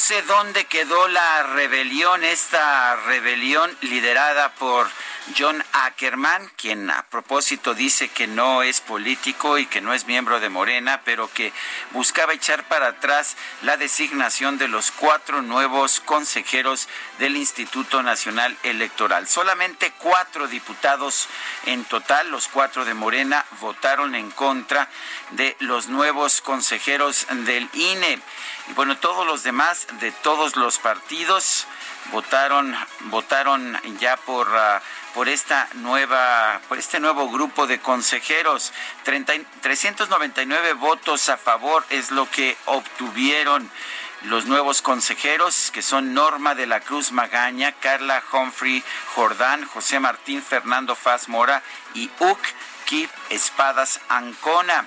Sé dónde quedó la rebelión, esta rebelión liderada por John Ackerman, quien a propósito dice que no es político y que no es miembro de Morena, pero que buscaba echar para atrás la designación de los cuatro nuevos consejeros del Instituto Nacional Electoral. Solamente cuatro diputados en total, los cuatro de Morena, votaron en contra de los nuevos consejeros del INE. Y bueno, todos los demás de todos los partidos votaron votaron ya por uh, por esta nueva por este nuevo grupo de consejeros. 30, 399 votos a favor es lo que obtuvieron los nuevos consejeros, que son Norma de la Cruz Magaña, Carla Humphrey Jordán, José Martín Fernando Faz Mora y Uc Kip Espadas Ancona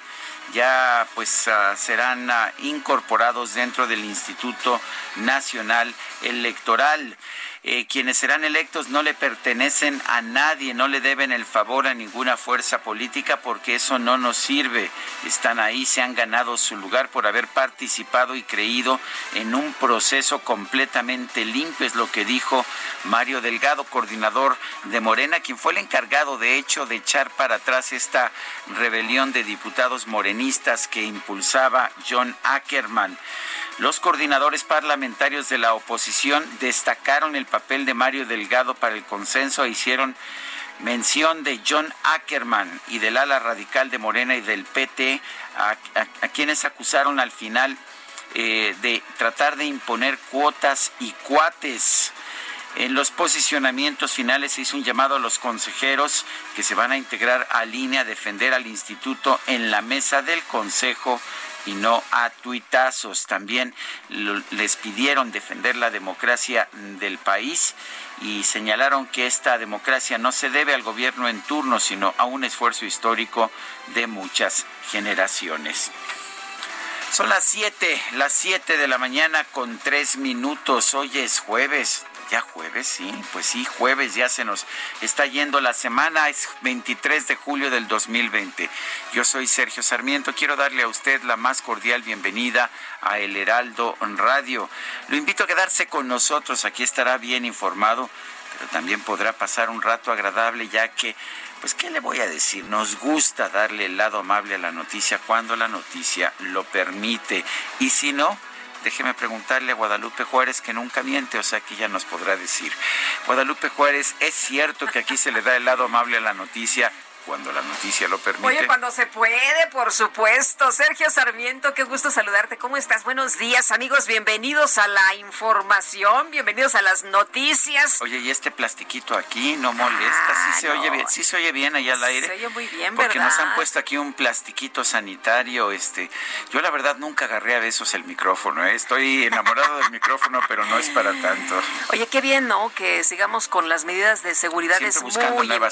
ya pues uh, serán uh, incorporados dentro del Instituto Nacional Electoral. Eh, quienes serán electos no le pertenecen a nadie, no le deben el favor a ninguna fuerza política porque eso no nos sirve. Están ahí, se han ganado su lugar por haber participado y creído en un proceso completamente limpio, es lo que dijo Mario Delgado, coordinador de Morena, quien fue el encargado de hecho de echar para atrás esta rebelión de diputados morenistas que impulsaba John Ackerman. Los coordinadores parlamentarios de la oposición destacaron el papel de Mario Delgado para el consenso e hicieron mención de John Ackerman y del ala radical de Morena y del PT, a, quienes acusaron al final eh, de tratar de imponer cuotas y cuates. En los posicionamientos finales se hizo un llamado a los consejeros que se van a integrar a línea a defender al instituto en la mesa del Consejo y no a tuitazos. También les pidieron defender la democracia del país y señalaron que esta democracia no se debe al gobierno en turno, sino a un esfuerzo histórico de muchas generaciones. Son las 7, las 7 de la mañana con 3 minutos. Hoy es jueves. Ya jueves, sí, pues sí, jueves ya se nos está yendo la semana, es 23 de julio del 2020. Yo soy Sergio Sarmiento, quiero darle a usted la más cordial bienvenida a El Heraldo Radio. Lo invito a quedarse con nosotros, aquí estará bien informado, pero también podrá pasar un rato agradable ya que pues, ¿qué le voy a decir? Nos gusta darle el lado amable a la noticia cuando la noticia lo permite. Y si no, déjeme preguntarle a Guadalupe Juárez, que nunca miente, o sea que ella nos podrá decir. Guadalupe Juárez, ¿es cierto que aquí se le da el lado amable a la noticia cuando la noticia lo permite. Oye, cuando se puede, por supuesto. Sergio Sarmiento, qué gusto saludarte. ¿Cómo estás? Buenos días, amigos. Bienvenidos a la información, bienvenidos a las noticias. Oye, y este plastiquito aquí no molesta, sí se Ah, no. oye bien, sí se oye bien allá al aire. Se oye muy bien, Porque ¿verdad? nos han puesto aquí un plastiquito sanitario, este, yo la verdad nunca agarré a besos el micrófono, ¿eh? estoy enamorado del micrófono, pero no es para tanto. Oye, qué bien, ¿no? Que sigamos con las medidas de seguridad Siempre es muy importante,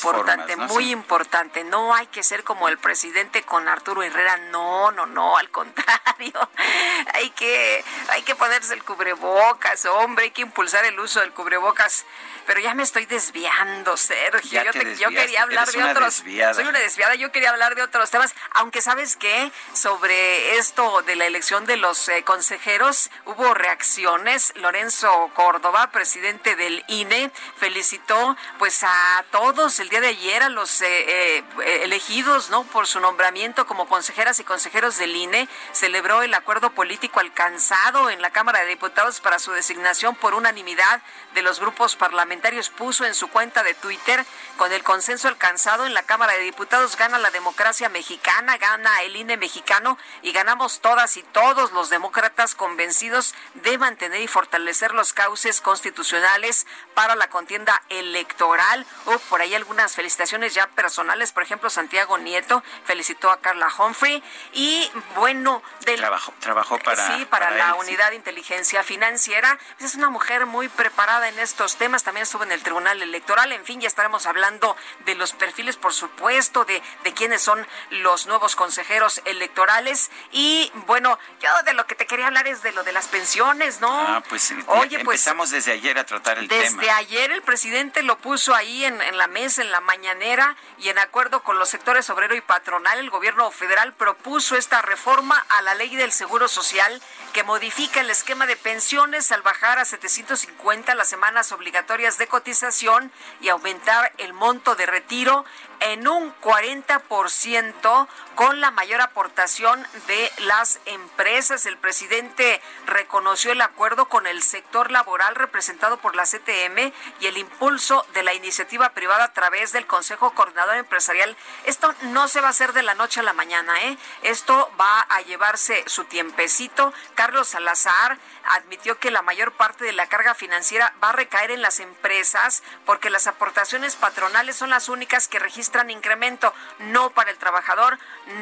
formas, ¿no? muy Sí. importante. No hay que ser como el presidente con Arturo Herrera, no, no, no, al contrario. hay que hay que ponerse el cubrebocas, hombre, hay que impulsar el uso del cubrebocas. Pero ya me estoy desviando, Sergio. Yo, te yo quería hablar eres de otros. desviada. Soy una desviada, yo quería hablar de otros temas, aunque sabes qué, sobre esto de la elección de los eh, consejeros, hubo reacciones. Lorenzo Córdoba, presidente del INE, felicitó pues a todos el día de ayer, a los eh, eh, elegidos, ¿no? Por su nombramiento como consejeras y consejeros del INE, celebró el acuerdo político alcanzado en la Cámara de Diputados para su designación por unanimidad de los grupos parlamentarios. Puso en su cuenta de Twitter, con el consenso alcanzado en la Cámara de Diputados, gana la democracia mexicana, gana el INE mexicano y ganamos todas y todos los demócratas convencidos de mantener y fortalecer los cauces constitucionales para la contienda electoral. Hubo por ahí algunas felicitaciones ya personales, por ejemplo, Santiago Nieto felicitó a Carla Humphrey y bueno, del Trabajó, trabajó para, sí, para, la él, sí. unidad de inteligencia financiera. Es una mujer muy preparada en estos temas. También estuvo en el Tribunal Electoral. En fin, ya estaremos hablando de los perfiles, por supuesto, de, de quiénes son los nuevos consejeros electorales. Y bueno, yo de lo que te quería hablar es de lo de las pensiones, ¿no? Ah, pues Oye, pues empezamos desde ayer a tratar el desde tema. ayer el presidente lo puso ahí en, en la mesa, en la mañanera, y en acuerdo con los sectores obrero y patronal, el gobierno federal propuso esta reforma a la ley del Seguro Social que modifica el esquema de pensiones al bajar a 750 las semanas obligatorias de cotización y aumentar el monto de retiro en un 40% con la mayor aportación de las empresas. El presidente reconoció el acuerdo con el sector laboral representado por la CTM y el impulso de la iniciativa privada a través del Consejo Coordinador Empresarial. Esto no se va a hacer de la noche a la mañana, ¿eh? Esto va a llevarse su tiempecito. Carlos Salazar admitió que la mayor parte de la carga financiera va a recaer en las empresas porque las aportaciones patronales son las únicas que registran incremento, no para el trabajador,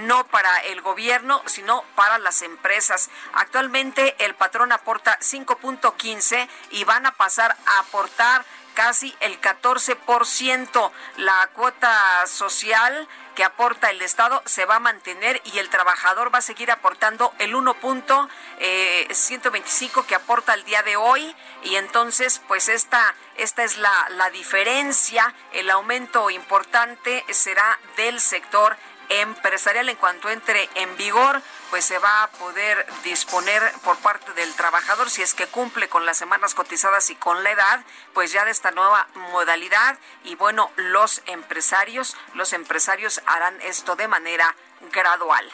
no para el gobierno, sino para las empresas. Actualmente el patrón aporta 5.15 y van a pasar a aportar casi el 14%. La cuota social que aporta el Estado se va a mantener y el trabajador va a seguir aportando el 1.125 que aporta el día de hoy y entonces pues esta esta es la, la diferencia, el aumento importante será del sector empresarial en cuanto entre en vigor, pues se va a poder disponer por parte del trabajador si es que cumple con las semanas cotizadas y con la edad, pues ya de esta nueva modalidad y bueno, los empresarios, los empresarios harán esto de manera gradual.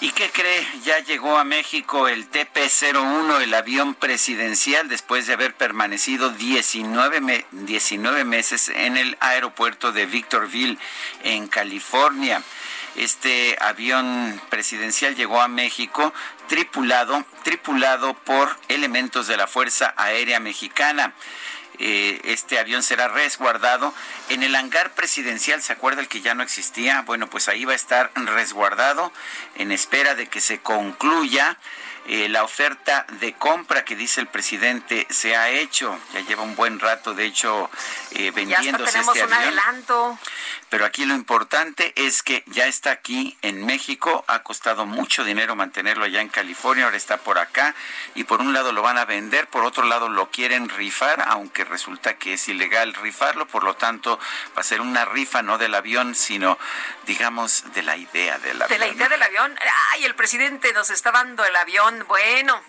¿Y qué cree? Ya llegó a México el TP-01, el avión presidencial, después de haber permanecido 19, me- 19 meses en el aeropuerto de Victorville, en California. Este avión presidencial llegó a México tripulado, tripulado por elementos de la Fuerza Aérea Mexicana. Eh, este avión será resguardado en el hangar presidencial. ¿Se acuerda el que ya no existía? Bueno, pues ahí va a estar resguardado en espera de que se concluya eh, la oferta de compra que dice el presidente se ha hecho. Ya lleva un buen rato, de hecho, eh, Ya hasta vendiéndose tenemos este un avión. adelanto. Pero aquí lo importante es que ya está aquí en México, ha costado mucho dinero mantenerlo allá en California, ahora está por acá y por un lado lo van a vender, por otro lado lo quieren rifar, aunque resulta que es ilegal rifarlo, por lo tanto va a ser una rifa no del avión, sino digamos de la idea del avión. De la idea del avión. Ay, el presidente nos está dando el avión. Bueno,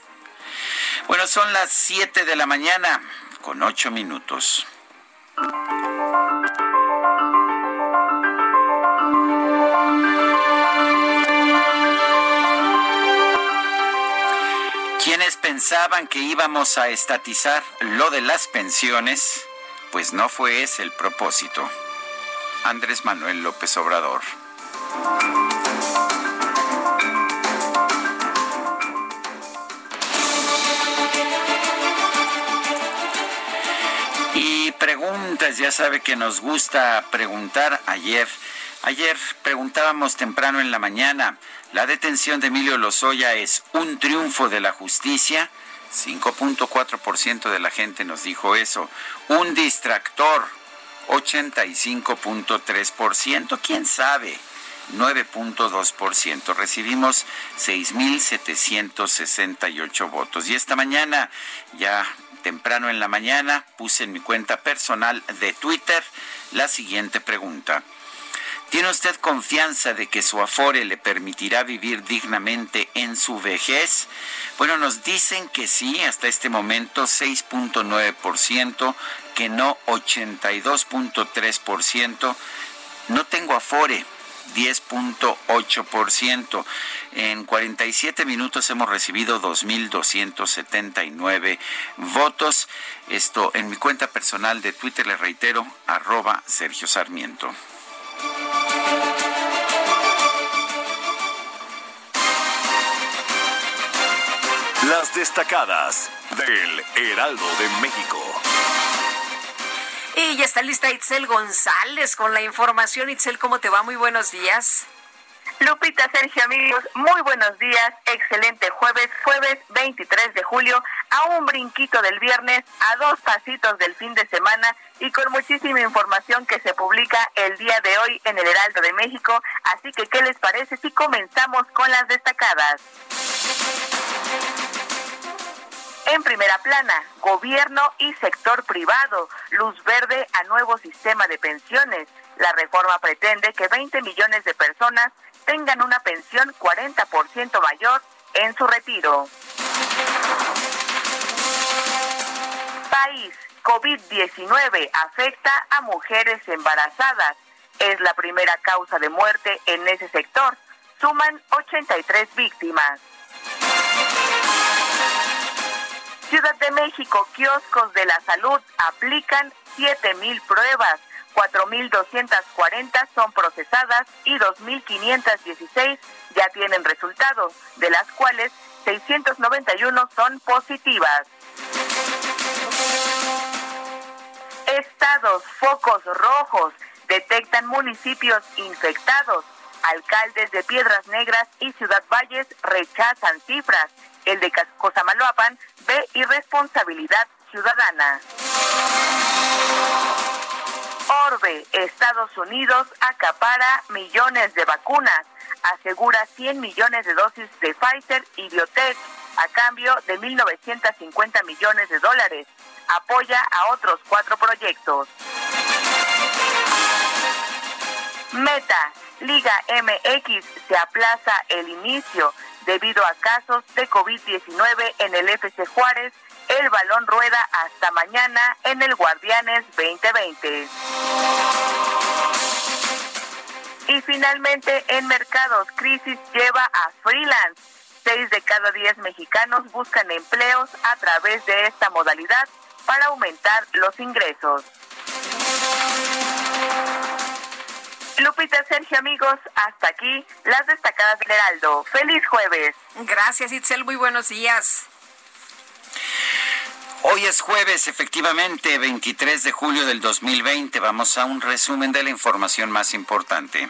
Bueno, son las 7 de la mañana con 8 minutos. Pensaban que íbamos a estatizar lo de las pensiones, pues no fue ese el propósito. Andrés Manuel López Obrador. Y preguntas, ya sabe que nos gusta preguntar ayer. Ayer preguntábamos temprano en la mañana, ¿la detención de Emilio Lozoya es un triunfo de la justicia? 5.4% de la gente nos dijo eso. Un distractor, 85.3%. ¿Quién sabe? 9.2%. Recibimos 6.768 votos. Y esta mañana, ya temprano en la mañana, puse en mi cuenta personal de Twitter la siguiente pregunta. ¿Tiene usted confianza de que su afore le permitirá vivir dignamente en su vejez? Bueno, nos dicen que sí, hasta este momento 6.9%, que no 82.3%. No tengo afore, 10.8%. En 47 minutos hemos recibido 2.279 votos. Esto en mi cuenta personal de Twitter, le reitero, arroba Sergio Sarmiento. Las destacadas del Heraldo de México. Y ya está lista Itzel González con la información. Itzel, ¿cómo te va? Muy buenos días. Lupita, Sergio, amigos, muy buenos días. Excelente jueves, jueves 23 de julio, a un brinquito del viernes, a dos pasitos del fin de semana y con muchísima información que se publica el día de hoy en el Heraldo de México. Así que, ¿qué les parece si comenzamos con las destacadas? En primera plana, gobierno y sector privado, luz verde a nuevo sistema de pensiones. La reforma pretende que 20 millones de personas tengan una pensión 40% mayor en su retiro. País, COVID-19 afecta a mujeres embarazadas. Es la primera causa de muerte en ese sector. Suman 83 víctimas. Ciudad de México, kioscos de la salud aplican 7.000 pruebas, 4.240 son procesadas y 2.516 ya tienen resultados, de las cuales 691 son positivas. Estados, focos rojos, detectan municipios infectados. Alcaldes de Piedras Negras y Ciudad Valles rechazan cifras. El de Cosamaloapan ve irresponsabilidad ciudadana. Orbe, Estados Unidos acapara millones de vacunas, asegura 100 millones de dosis de Pfizer y Biotech a cambio de 1.950 millones de dólares. Apoya a otros cuatro proyectos. Meta, Liga MX se aplaza el inicio debido a casos de COVID-19 en el FC Juárez. El balón rueda hasta mañana en el Guardianes 2020. Y finalmente, en mercados, crisis lleva a freelance. Seis de cada diez mexicanos buscan empleos a través de esta modalidad para aumentar los ingresos. Lupita, Sergio, amigos, hasta aquí las destacadas Heraldo. Feliz jueves. Gracias, Itzel. Muy buenos días. Hoy es jueves, efectivamente, 23 de julio del 2020. Vamos a un resumen de la información más importante.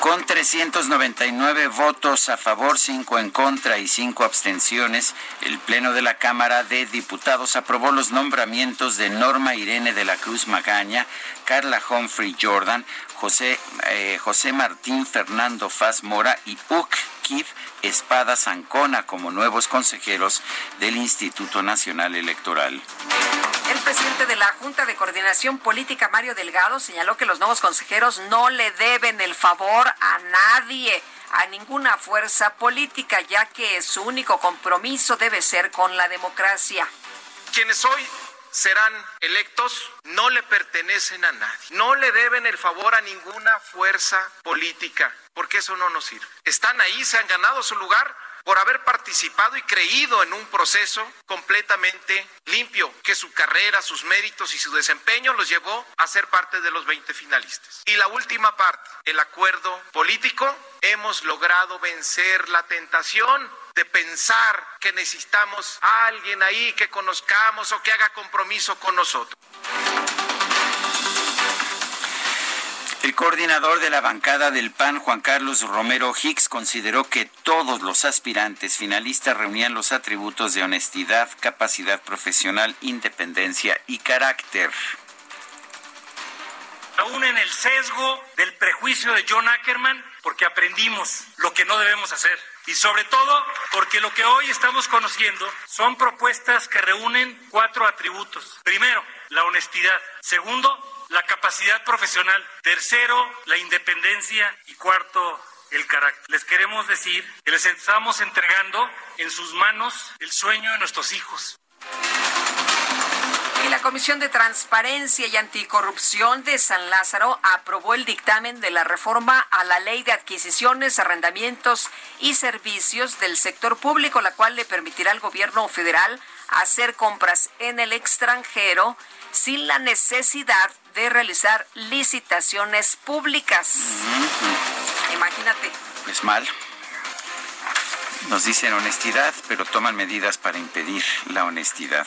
Con 399 votos a favor, 5 en contra y 5 abstenciones, el Pleno de la Cámara de Diputados aprobó los nombramientos de Norma Irene de la Cruz Magaña, Carla Humphrey Jordan, José, eh, José Martín Fernando Faz Mora y Uk Kif Espada Zancona como nuevos consejeros del Instituto Nacional Electoral. El presidente de la Junta de Coordinación Política, Mario Delgado, señaló que los nuevos consejeros no le deben el favor a nadie, a ninguna fuerza política, ya que su único compromiso debe ser con la democracia. Quienes hoy serán electos no le pertenecen a nadie, no le deben el favor a ninguna fuerza política, porque eso no nos sirve. Están ahí, se han ganado su lugar por haber participado y creído en un proceso completamente limpio, que su carrera, sus méritos y su desempeño los llevó a ser parte de los 20 finalistas. Y la última parte, el acuerdo político, hemos logrado vencer la tentación de pensar que necesitamos a alguien ahí que conozcamos o que haga compromiso con nosotros. El coordinador de la bancada del PAN, Juan Carlos Romero Hicks, consideró que todos los aspirantes finalistas reunían los atributos de honestidad, capacidad profesional, independencia y carácter. Aún en el sesgo del prejuicio de John Ackerman, porque aprendimos lo que no debemos hacer. Y sobre todo porque lo que hoy estamos conociendo son propuestas que reúnen cuatro atributos. Primero, la honestidad. Segundo, la capacidad profesional. Tercero, la independencia. Y cuarto, el carácter. Les queremos decir que les estamos entregando en sus manos el sueño de nuestros hijos. Y la Comisión de Transparencia y Anticorrupción de San Lázaro aprobó el dictamen de la reforma a la Ley de Adquisiciones, Arrendamientos y Servicios del Sector Público, la cual le permitirá al gobierno federal hacer compras en el extranjero sin la necesidad de realizar licitaciones públicas. Imagínate. Pues mal. Nos dicen honestidad, pero toman medidas para impedir la honestidad.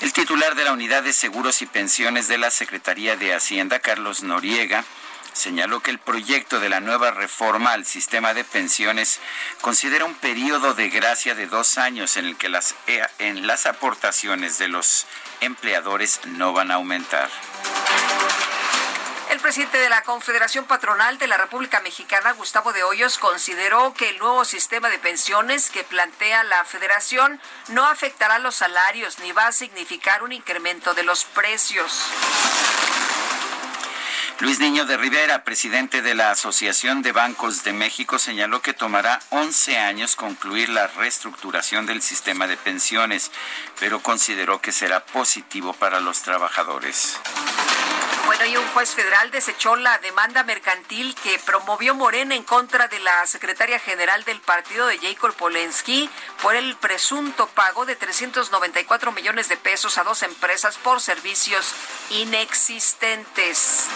El titular de la Unidad de Seguros y Pensiones de la Secretaría de Hacienda, Carlos Noriega, señaló que el proyecto de la nueva reforma al sistema de pensiones considera un periodo de gracia de dos años en el que las, eh, en las aportaciones de los empleadores no van a aumentar. El presidente de la Confederación Patronal de la República Mexicana, Gustavo de Hoyos, consideró que el nuevo sistema de pensiones que plantea la federación no afectará los salarios ni va a significar un incremento de los precios. Luis Niño de Rivera, presidente de la Asociación de Bancos de México, señaló que tomará 11 años concluir la reestructuración del sistema de pensiones, pero consideró que será positivo para los trabajadores. Bueno, y un juez federal desechó la demanda mercantil que promovió Morena en contra de la secretaria general del partido de Jacob Polensky por el presunto pago de 394 millones de pesos a dos empresas por servicios inexistentes.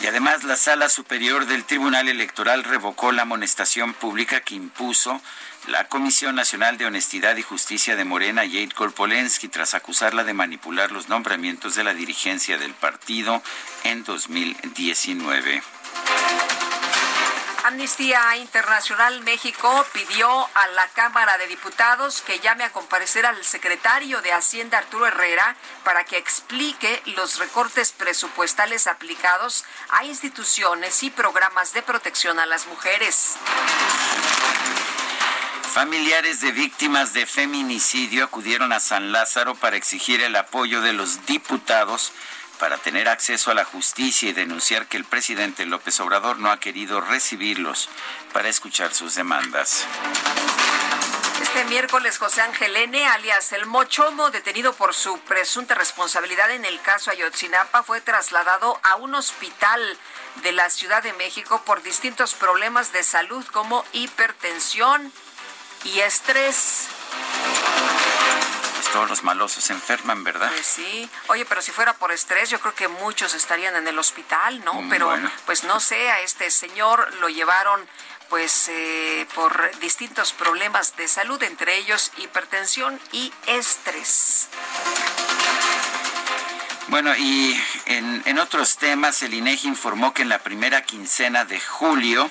Y además la Sala Superior del Tribunal Electoral revocó la amonestación pública que impuso la Comisión Nacional de Honestidad y Justicia de Morena, Jade Korpolensky, tras acusarla de manipular los nombramientos de la dirigencia del partido en 2019. Amnistía Internacional México pidió a la Cámara de Diputados que llame a comparecer al secretario de Hacienda Arturo Herrera para que explique los recortes presupuestales aplicados a instituciones y programas de protección a las mujeres. Familiares de víctimas de feminicidio acudieron a San Lázaro para exigir el apoyo de los diputados para tener acceso a la justicia y denunciar que el presidente López Obrador no ha querido recibirlos para escuchar sus demandas. Este miércoles, José Ángel N., alias El Mochomo, detenido por su presunta responsabilidad en el caso Ayotzinapa, fue trasladado a un hospital de la Ciudad de México por distintos problemas de salud como hipertensión, y estrés. Pues todos los malosos se enferman, ¿verdad? Pues sí. Oye, pero si fuera por estrés, yo creo que muchos estarían en el hospital, ¿no? Mm, pero pues no sé, a este señor lo llevaron pues eh, por distintos problemas de salud, entre ellos hipertensión y estrés. Bueno, y en, otros temas, el INEGI informó que en la primera quincena de julio,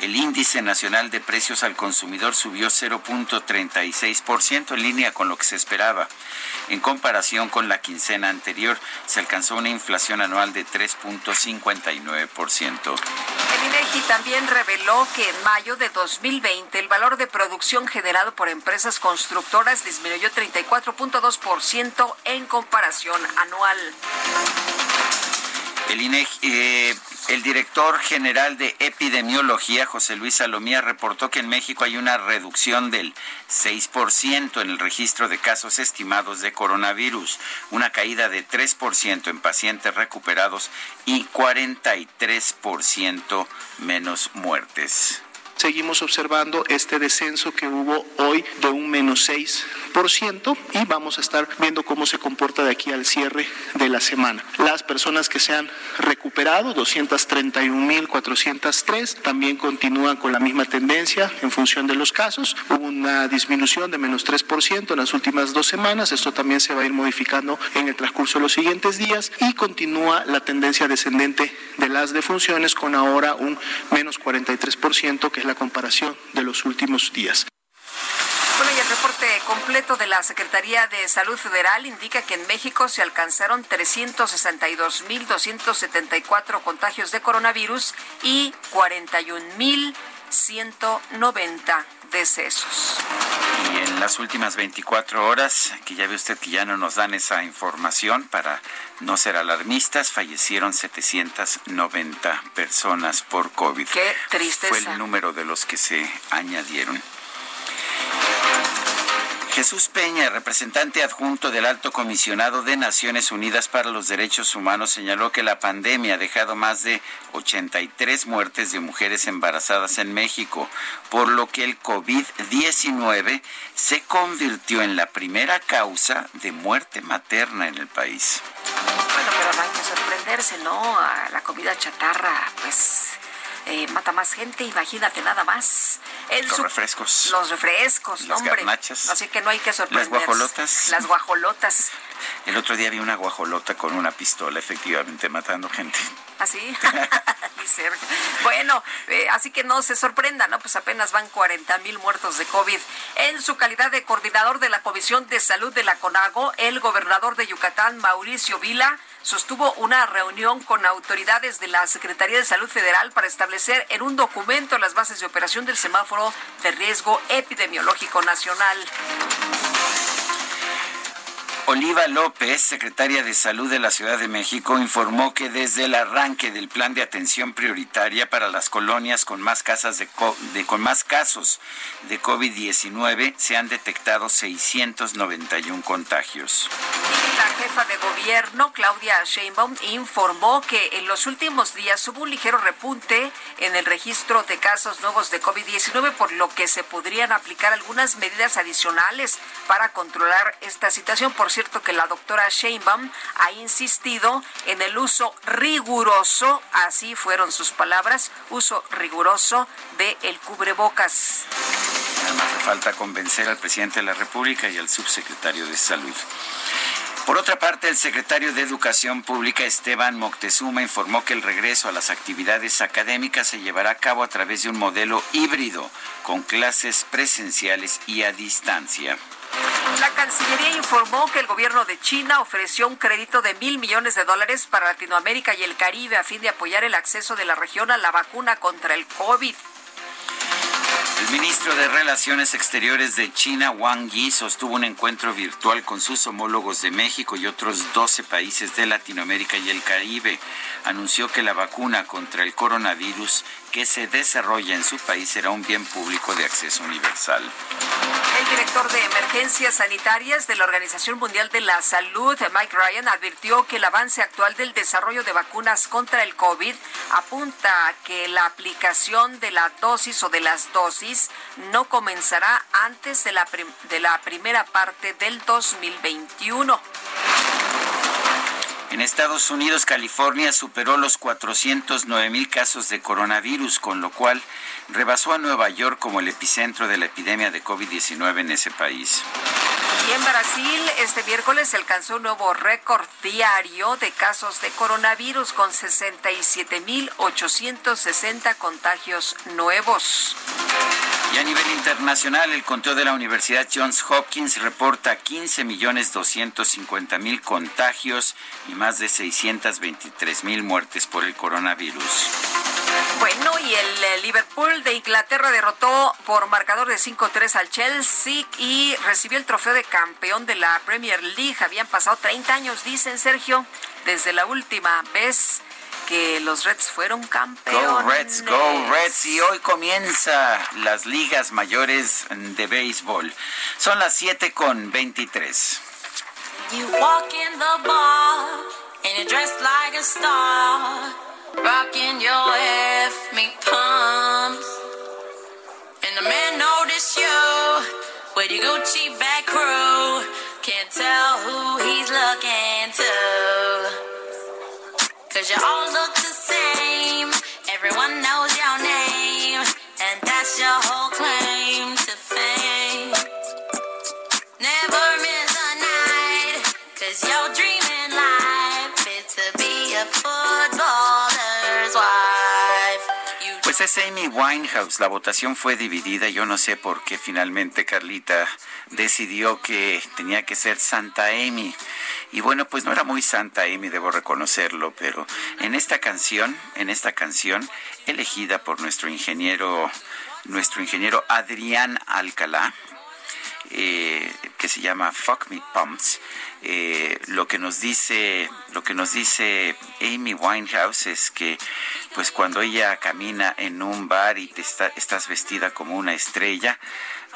el índice nacional de precios al consumidor subió 0.36% en línea con lo que se esperaba. En comparación con la quincena anterior, se alcanzó una inflación anual de 3.59%. El INEGI también reveló que en mayo de 2020 el valor de producción generado por empresas constructoras disminuyó 34.2% en comparación anual. El, eh, el director general de epidemiología, José Luis Salomía, reportó que en México hay una reducción del 6% en el registro de casos estimados de coronavirus, una caída de 3% en pacientes recuperados y 43% menos muertes. Seguimos observando este descenso que hubo hoy de un menos 6% y vamos a estar viendo cómo se comporta de aquí al cierre de la semana. Las personas que se han recuperado, 231.403, también continúan con la misma tendencia en función de los casos. Hubo una disminución de menos 3% en las últimas dos semanas. Esto también se va a ir modificando en el transcurso de los siguientes días y continúa la tendencia descendente de las defunciones con ahora un menos 43%, que la comparación de los últimos días. Bueno, y el reporte completo de la Secretaría de Salud Federal indica que en México se alcanzaron 362.274 contagios de coronavirus y 41.190 decesos. Y en las últimas 24 horas, que ya ve usted que ya no nos dan esa información para no ser alarmistas, fallecieron 790 personas por COVID. Qué tristeza. Fue el número de los que se añadieron. Jesús Peña, representante adjunto del Alto Comisionado de Naciones Unidas para los Derechos Humanos, señaló que la pandemia ha dejado más de 83 muertes de mujeres embarazadas en México, por lo que el COVID-19 se convirtió en la primera causa de muerte materna en el país. Bueno, pero no hay que sorprenderse, ¿no? La comida chatarra, pues eh, mata más gente, imagínate nada más. los refrescos. Los refrescos, las hombre. Garnachas, Así que no hay que sorprenderse. Las guajolotas. Las guajolotas. El otro día vi una guajolota con una pistola, efectivamente, matando gente. ¿Así? bueno, eh, así que no se sorprenda, ¿no? Pues apenas van 40 mil muertos de COVID. En su calidad de coordinador de la Comisión de Salud de la CONAGO, el gobernador de Yucatán, Mauricio Vila, sostuvo una reunión con autoridades de la Secretaría de Salud Federal para establecer en un documento las bases de operación del semáforo de riesgo epidemiológico nacional. Oliva López, secretaria de Salud de la Ciudad de México, informó que desde el arranque del plan de atención prioritaria para las colonias con más, casas de, con más casos de COVID-19 se han detectado 691 contagios. La jefa de gobierno, Claudia Sheinbaum, informó que en los últimos días hubo un ligero repunte en el registro de casos nuevos de COVID-19, por lo que se podrían aplicar algunas medidas adicionales para controlar esta situación. Cierto que la doctora Sheinbaum ha insistido en el uso riguroso, así fueron sus palabras, uso riguroso de el cubrebocas. Además, hace falta convencer al presidente de la República y al subsecretario de Salud. Por otra parte, el secretario de Educación Pública, Esteban Moctezuma, informó que el regreso a las actividades académicas se llevará a cabo a través de un modelo híbrido, con clases presenciales y a distancia. La Cancillería informó que el gobierno de China ofreció un crédito de mil millones de dólares para Latinoamérica y el Caribe a fin de apoyar el acceso de la región a la vacuna contra el COVID. El ministro de Relaciones Exteriores de China, Wang Yi, sostuvo un encuentro virtual con sus homólogos de México y otros 12 países de Latinoamérica y el Caribe. Anunció que la vacuna contra el coronavirus que se desarrolla en su país será un bien público de acceso universal. El director de emergencias sanitarias de la Organización Mundial de la Salud, Mike Ryan, advirtió que el avance actual del desarrollo de vacunas contra el COVID apunta a que la aplicación de la dosis o de las dosis no comenzará antes de la, de la primera parte del 2021. En Estados Unidos, California superó los 409 mil casos de coronavirus, con lo cual rebasó a Nueva York como el epicentro de la epidemia de COVID-19 en ese país. Y en Brasil, este miércoles alcanzó un nuevo récord diario de casos de coronavirus con 67.860 contagios nuevos. Y a nivel internacional, el conteo de la Universidad Johns Hopkins reporta 15.250.000 contagios y más de 623.000 muertes por el coronavirus. Bueno, y el eh, Liverpool de Inglaterra derrotó por marcador de 5-3 al Chelsea y recibió el trofeo de campeón de la Premier League. Habían pasado 30 años, dicen Sergio, desde la última vez que los Reds fueron campeones. Go Reds, go Reds. Y hoy comienza las ligas mayores de béisbol. Son las 7 con 23. You walk in the bar and you're dressed like a star, rocking your ethnic pumps. Can a man notice you with your Gucci back crew? Can't tell who he's looking. Cause you all look the same. Everyone knows your name. And that's your whole claim to fame. Never miss a night. Cause your dream in life is to be a footballer's es Amy Winehouse. La votación fue dividida. Yo no sé por qué finalmente Carlita decidió que tenía que ser Santa Amy. Y bueno, pues no era muy Santa Amy, debo reconocerlo, pero en esta canción, en esta canción, elegida por nuestro ingeniero, nuestro ingeniero Adrián Alcalá, eh, que se llama Fuck Me Pumps. Eh, lo que nos dice, lo que nos dice Amy Winehouse es que, pues cuando ella camina en un bar y te está- estás vestida como una estrella,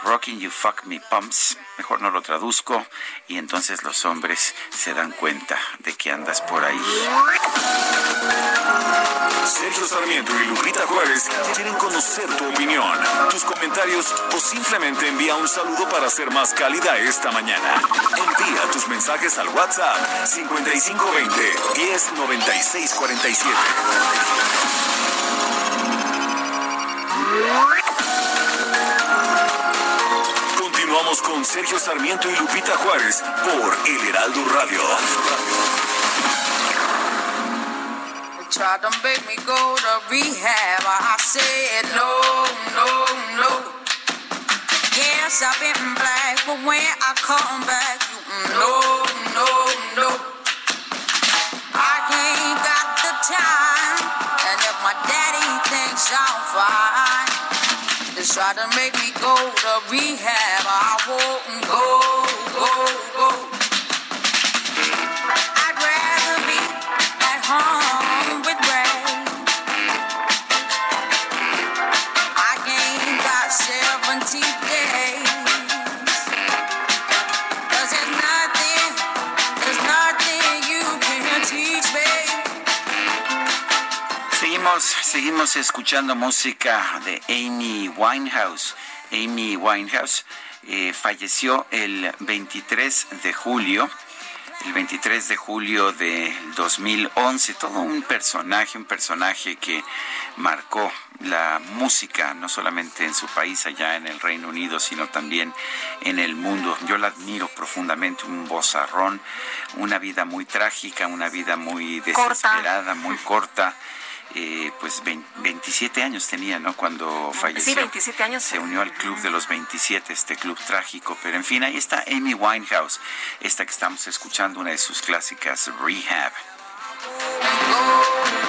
Rocking You Fuck Me Pumps, mejor no lo traduzco, y entonces los hombres se dan cuenta de que andas por ahí. Sergio Sarmiento y Lupita Juárez quieren conocer tu opinión, tus comentarios o simplemente envía un saludo para ser más cálida esta mañana. Envía tus mensajes al WhatsApp 5520 109647. Continuamos con Sergio Sarmiento y Lupita Juárez por El Heraldo Radio. I said no, no, no. Yes, I've been black, but when I come back, no, no, no. Just try to make me go to rehab. I won't go, go, go. Seguimos, seguimos escuchando música de Amy Winehouse. Amy Winehouse eh, falleció el 23 de julio, el 23 de julio de 2011. Todo un personaje, un personaje que marcó la música, no solamente en su país, allá en el Reino Unido, sino también en el mundo. Yo la admiro profundamente, un vozarrón, una vida muy trágica, una vida muy Corta. desesperada, muy corta. Eh, pues vein- 27 años tenía, ¿no? Cuando falleció. 27 años. Se unió al club de los 27, este club trágico. Pero en fin, ahí está Amy Winehouse, esta que estamos escuchando, una de sus clásicas, Rehab.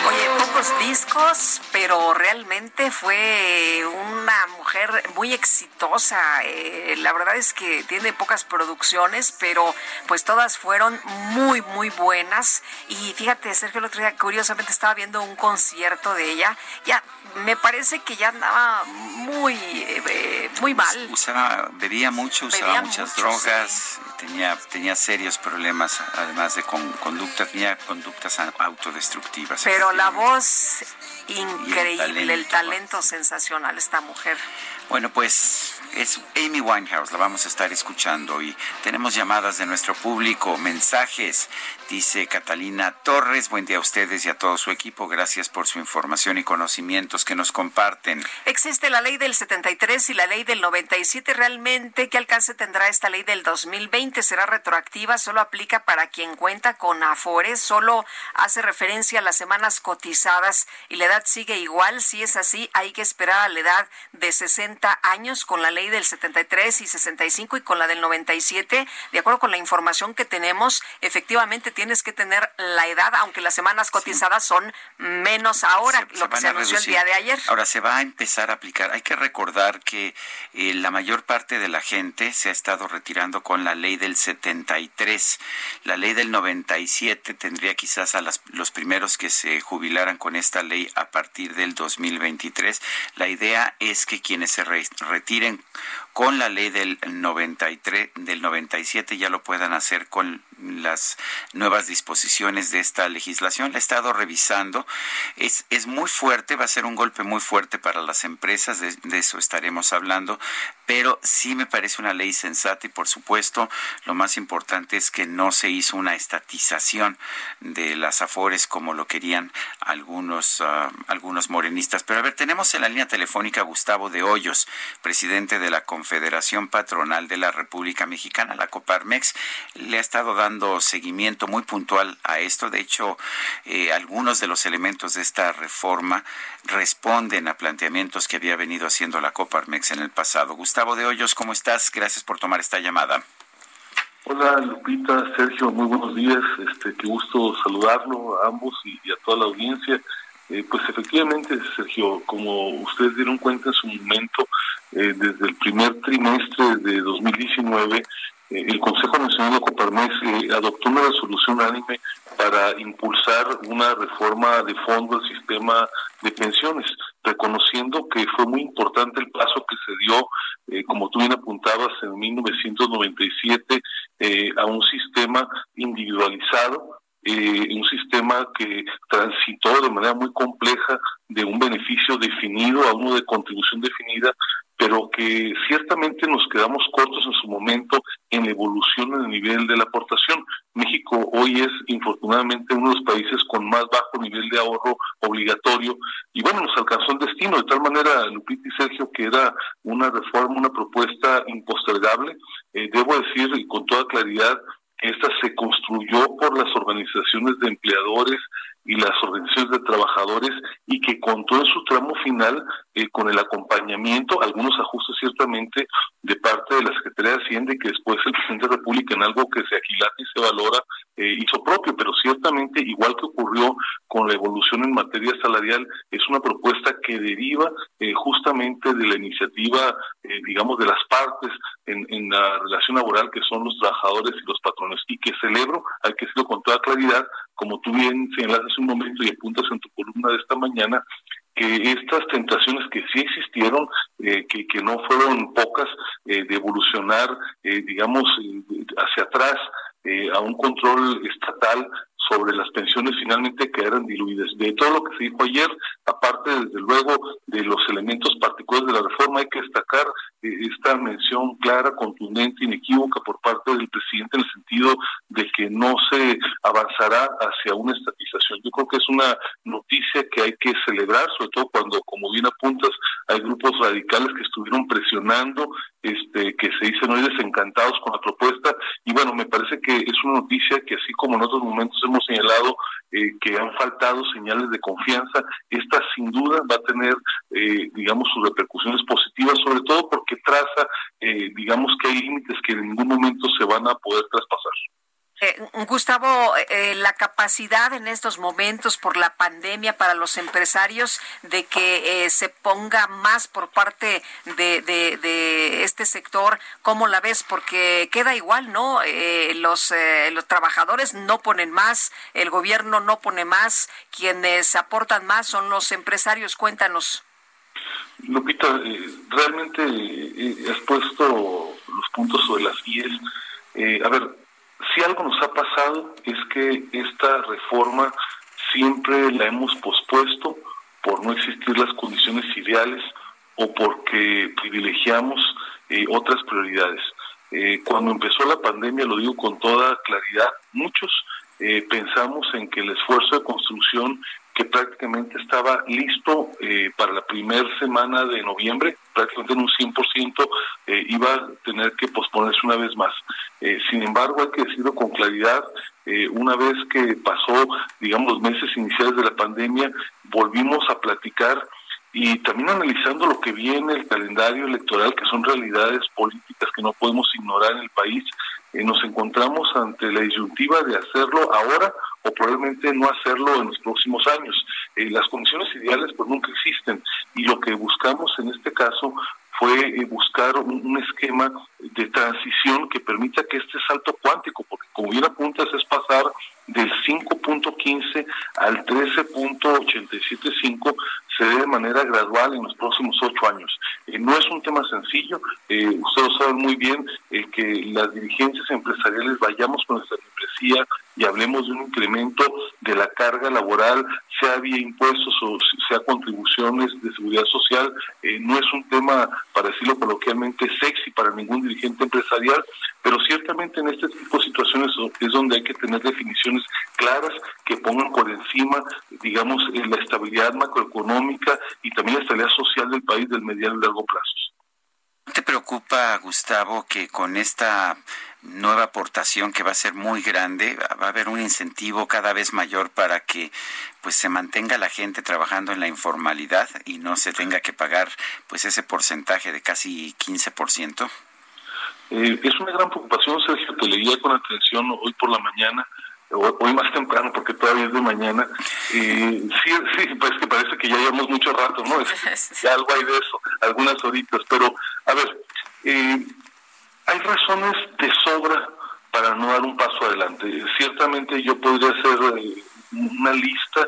Oye, pocos discos, pero realmente fue una mujer muy exitosa. Eh, la verdad es que tiene pocas producciones, pero pues todas fueron muy, muy buenas. Y fíjate, Sergio, el otro día curiosamente estaba viendo un concierto de ella. Ya, me parece que ya andaba muy, eh, muy mal. Usaba, bebía mucho, usaba Bebía muchas mucho, drogas, tenía, tenía serios problemas, además de con, conducta, tenía conductas autodestructivas. Pero la voz increíble, el talento. talento sensacional, esta mujer. Bueno, pues es Amy Winehouse, la vamos a estar escuchando y tenemos llamadas de nuestro público, mensajes. Dice Catalina Torres, buen día a ustedes y a todo su equipo, gracias por su información y conocimientos que nos comparten. Existe la ley del 73 y la ley del 97. ¿Realmente qué alcance tendrá esta ley del 2020? ¿Será retroactiva? ¿Solo aplica para quien cuenta con afores? ¿Solo hace referencia a las semanas cotizadas y la edad sigue igual? Si es así, hay que esperar a la edad de 60 años con la ley del 73 y 65 y con la del 97. De acuerdo con la información que tenemos, efectivamente tienes que tener la edad, aunque las semanas cotizadas son menos ahora, Se- se lo que se anunció el día de ayer. Ahora se va a empezar a aplicar. Hay que recordar que eh, la mayor parte de la gente se ha estado retirando con la ley del 73. La ley del 97 tendría quizás a las- los primeros que se jubilaran con esta ley a partir del 2023. La idea es que quienes se retiren con la ley del 93 del 97 ya lo puedan hacer con las nuevas disposiciones de esta legislación. La he estado revisando. Es, es muy fuerte, va a ser un golpe muy fuerte para las empresas, de, eso estaremos hablando, pero sí me parece una ley sensata y por supuesto lo más importante es que no se hizo una estatización de las afores como lo querían algunos, uh, algunos morenistas. Pero a ver, tenemos en la línea telefónica a Gustavo de Hoyos, presidente de la Confederación Patronal de la República Mexicana, la Coparmex. Le ha estado dando seguimiento muy puntual a esto. De hecho, eh, algunos de los elementos de esta reforma responden a planteamientos que había venido haciendo la Coparmex en el pasado. Gustavo de Hoyos, ¿cómo estás? Gracias por tomar esta llamada. Hola Lupita, Sergio, muy buenos días. Este, qué gusto saludarlo a ambos y a toda la audiencia. Eh, pues efectivamente, Sergio, como ustedes dieron cuenta en su momento, eh, desde el primer trimestre de 2019 el Consejo Nacional de Coparmex eh, adoptó una resolución unánime para impulsar una reforma de fondo al sistema de pensiones, reconociendo que fue muy importante el paso que se dio, eh, como tú bien apuntabas, en 1997 eh, a un sistema individualizado, un sistema que transitó de manera muy compleja de un beneficio definido a uno de contribución definida pero que ciertamente nos quedamos cortos en su momento en evolución en el nivel de la aportación. México hoy es infortunadamente uno de los países con más bajo nivel de ahorro obligatorio y bueno, nos alcanzó el destino de tal manera, Lupita y Sergio, que era una reforma, una propuesta impostergable. Eh, debo decir con toda claridad esta se construyó por las organizaciones de empleadores y las organizaciones de trabajadores y que contó en su tramo final eh, con el acompañamiento, algunos ajustes ciertamente de parte de la Secretaría de Hacienda y que después el presidente de la República en algo que se agilata y se valora eh, hizo propio, pero ciertamente igual que ocurrió con la evolución en materia salarial, es una propuesta que deriva eh, justamente de la iniciativa, digamos, de las partes en, en la relación laboral que son los trabajadores y los patrones y que celebro, hay que decirlo con toda claridad, como tú bien señalas hace un momento y apuntas en tu columna de esta mañana, que estas tentaciones que sí existieron, eh, que, que no fueron pocas, eh, de evolucionar, eh, digamos, hacia atrás a un control estatal sobre las pensiones finalmente quedaran diluidas. De todo lo que se dijo ayer, aparte desde luego de los elementos particulares de la reforma, hay que destacar eh, esta mención clara, contundente, inequívoca por parte del presidente en el sentido de que no se avanzará hacia una estatización. Yo creo que es una noticia que hay que celebrar, sobre todo cuando, como bien apuntas, hay grupos radicales que estuvieron presionando, este, que se dicen hoy desencantados con la propuesta, y bueno, me parece que es una noticia que así como en otros momentos hemos señalado eh, que han faltado señales de confianza, esta sin duda va a tener, eh, digamos, sus repercusiones positivas, sobre todo porque traza, eh, digamos, que hay límites que en ningún momento se van a poder traspasar. Eh, Gustavo, eh, la capacidad en estos momentos por la pandemia para los empresarios de que eh, se ponga más por parte de, este sector, ¿cómo la ves? Porque queda igual, ¿no? Eh, los, los trabajadores no ponen más, el gobierno no pone más, quienes aportan más son los empresarios. Cuéntanos. Lupita, realmente has puesto los puntos sobre las IES. a ver, si algo nos ha pasado es que esta reforma siempre la hemos pospuesto por no existir las condiciones ideales o porque privilegiamos eh, otras prioridades. Eh, cuando empezó la pandemia, lo digo con toda claridad, muchos eh, pensamos en que el esfuerzo de construcción que prácticamente estaba listo eh, para la primera semana de noviembre, prácticamente en un 100%, eh, iba a tener que posponerse una vez más. Eh, sin embargo, hay que decirlo con claridad, una vez que pasó, digamos, los meses iniciales de la pandemia, volvimos a platicar y también analizando lo que viene, el calendario electoral, que son realidades políticas que no podemos ignorar en el país, nos encontramos ante la disyuntiva de hacerlo ahora o probablemente no hacerlo en los próximos años. Eh, las condiciones ideales pues nunca existen y lo que buscamos en este caso fue eh, buscar un, esquema de transición que permita que este salto cuántico, porque como bien apuntas, es pasar del 5.15 al 13.875 se dé de manera gradual en los próximos ocho años. Eh, no es un tema sencillo, eh, ustedes saben muy bien eh, que las dirigencias empresariales vayamos con nuestra membresía y hablemos de un incremento de la carga laboral, sea vía impuestos o sea contribuciones de seguridad social, no es un tema, para decirlo coloquialmente, sexy para ningún dirigente empresarial, pero ciertamente en este tipo de situaciones es donde hay que tener definiciones claras que pongan por encima, digamos, la estabilidad macroeconómica y también la estabilidad social del país del mediano y largo plazo. ¿Te preocupa, Gustavo, que con esta nueva aportación que va a ser muy grande, va a haber un incentivo cada vez mayor para que pues se mantenga la gente trabajando en la informalidad y no se tenga que pagar pues ese porcentaje de casi 15%? Eh, es una gran preocupación, Sergio, que leía con atención hoy por la mañana, hoy más temprano porque todavía es de mañana. Eh, sí, sí, pues que parece que ya llevamos mucho rato, ¿no? ya algo hay de eso, algunas horitas, pero a ver, eh, hay razones de sobra para no dar un paso adelante. Ciertamente yo podría hacer una lista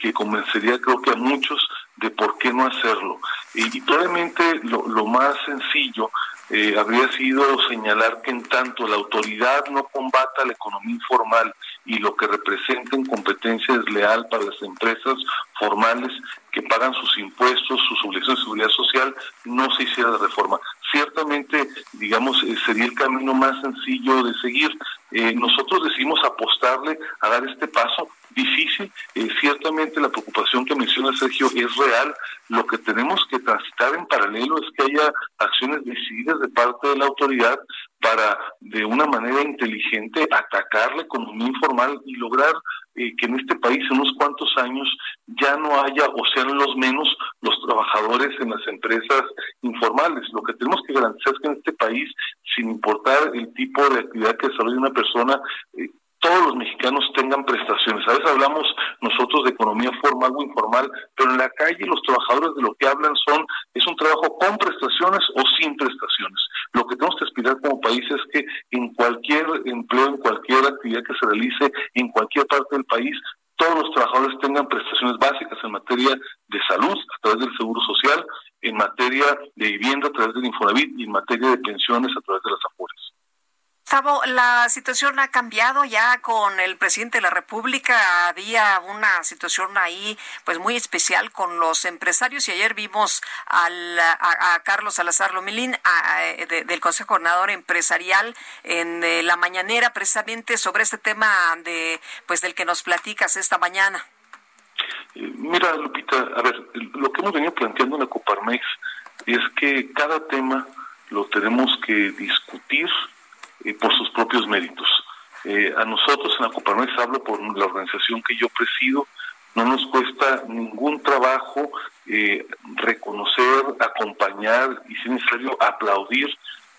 que convencería creo que a muchos de por qué no hacerlo. Y, probablemente lo, lo más sencillo eh, habría sido señalar que en tanto la autoridad no combata la economía informal y lo que representa en competencia desleal para las empresas formales que pagan sus impuestos, sus obligaciones de seguridad social, no se hiciera la reforma. Ciertamente, digamos, eh, sería el camino más sencillo de seguir. Eh, nosotros decidimos apostarle a dar este paso difícil. Eh, ciertamente la preocupación que menciona Sergio es real. Lo que tenemos que transitar en paralelo es que haya acciones decididas de parte de la autoridad para, de una manera inteligente, atacar la economía informal y lograr eh, que en este país en unos cuantos años ya no haya o sean los menos los trabajadores en las empresas informales. Lo que tenemos que garantizar es que en este país, sin importar el tipo de actividad que desarrolla una persona, eh, todos los mexicanos tengan prestaciones. A veces hablamos nosotros de economía formal o informal, pero en la calle los trabajadores de lo que hablan son, es un trabajo con prestaciones o sin prestaciones. Lo que tenemos que aspirar como país es que en cualquier empleo, en cualquier actividad que se realice, en cualquier parte del país, todos los trabajadores tengan prestaciones básicas en materia de salud a través del Seguro Social, en materia de vivienda a través del Infonavit y en materia de pensiones a través de las. Gustavo, la situación ha cambiado ya con el presidente de la República. Había una situación ahí, pues muy especial con los empresarios y ayer vimos al, a, Carlos Salazar Lomilín del Consejo Coordinador Empresarial en eh, la mañanera precisamente sobre este tema de, pues del que nos platicas esta mañana. Eh, mira, Lupita, a ver, lo que hemos venido planteando en la Coparmex es que cada tema lo tenemos que discutir eh, por sus propios méritos. Eh, a nosotros en la Coparmex, hablo por la organización que yo presido, no nos cuesta ningún trabajo eh, reconocer, acompañar y, si necesario, aplaudir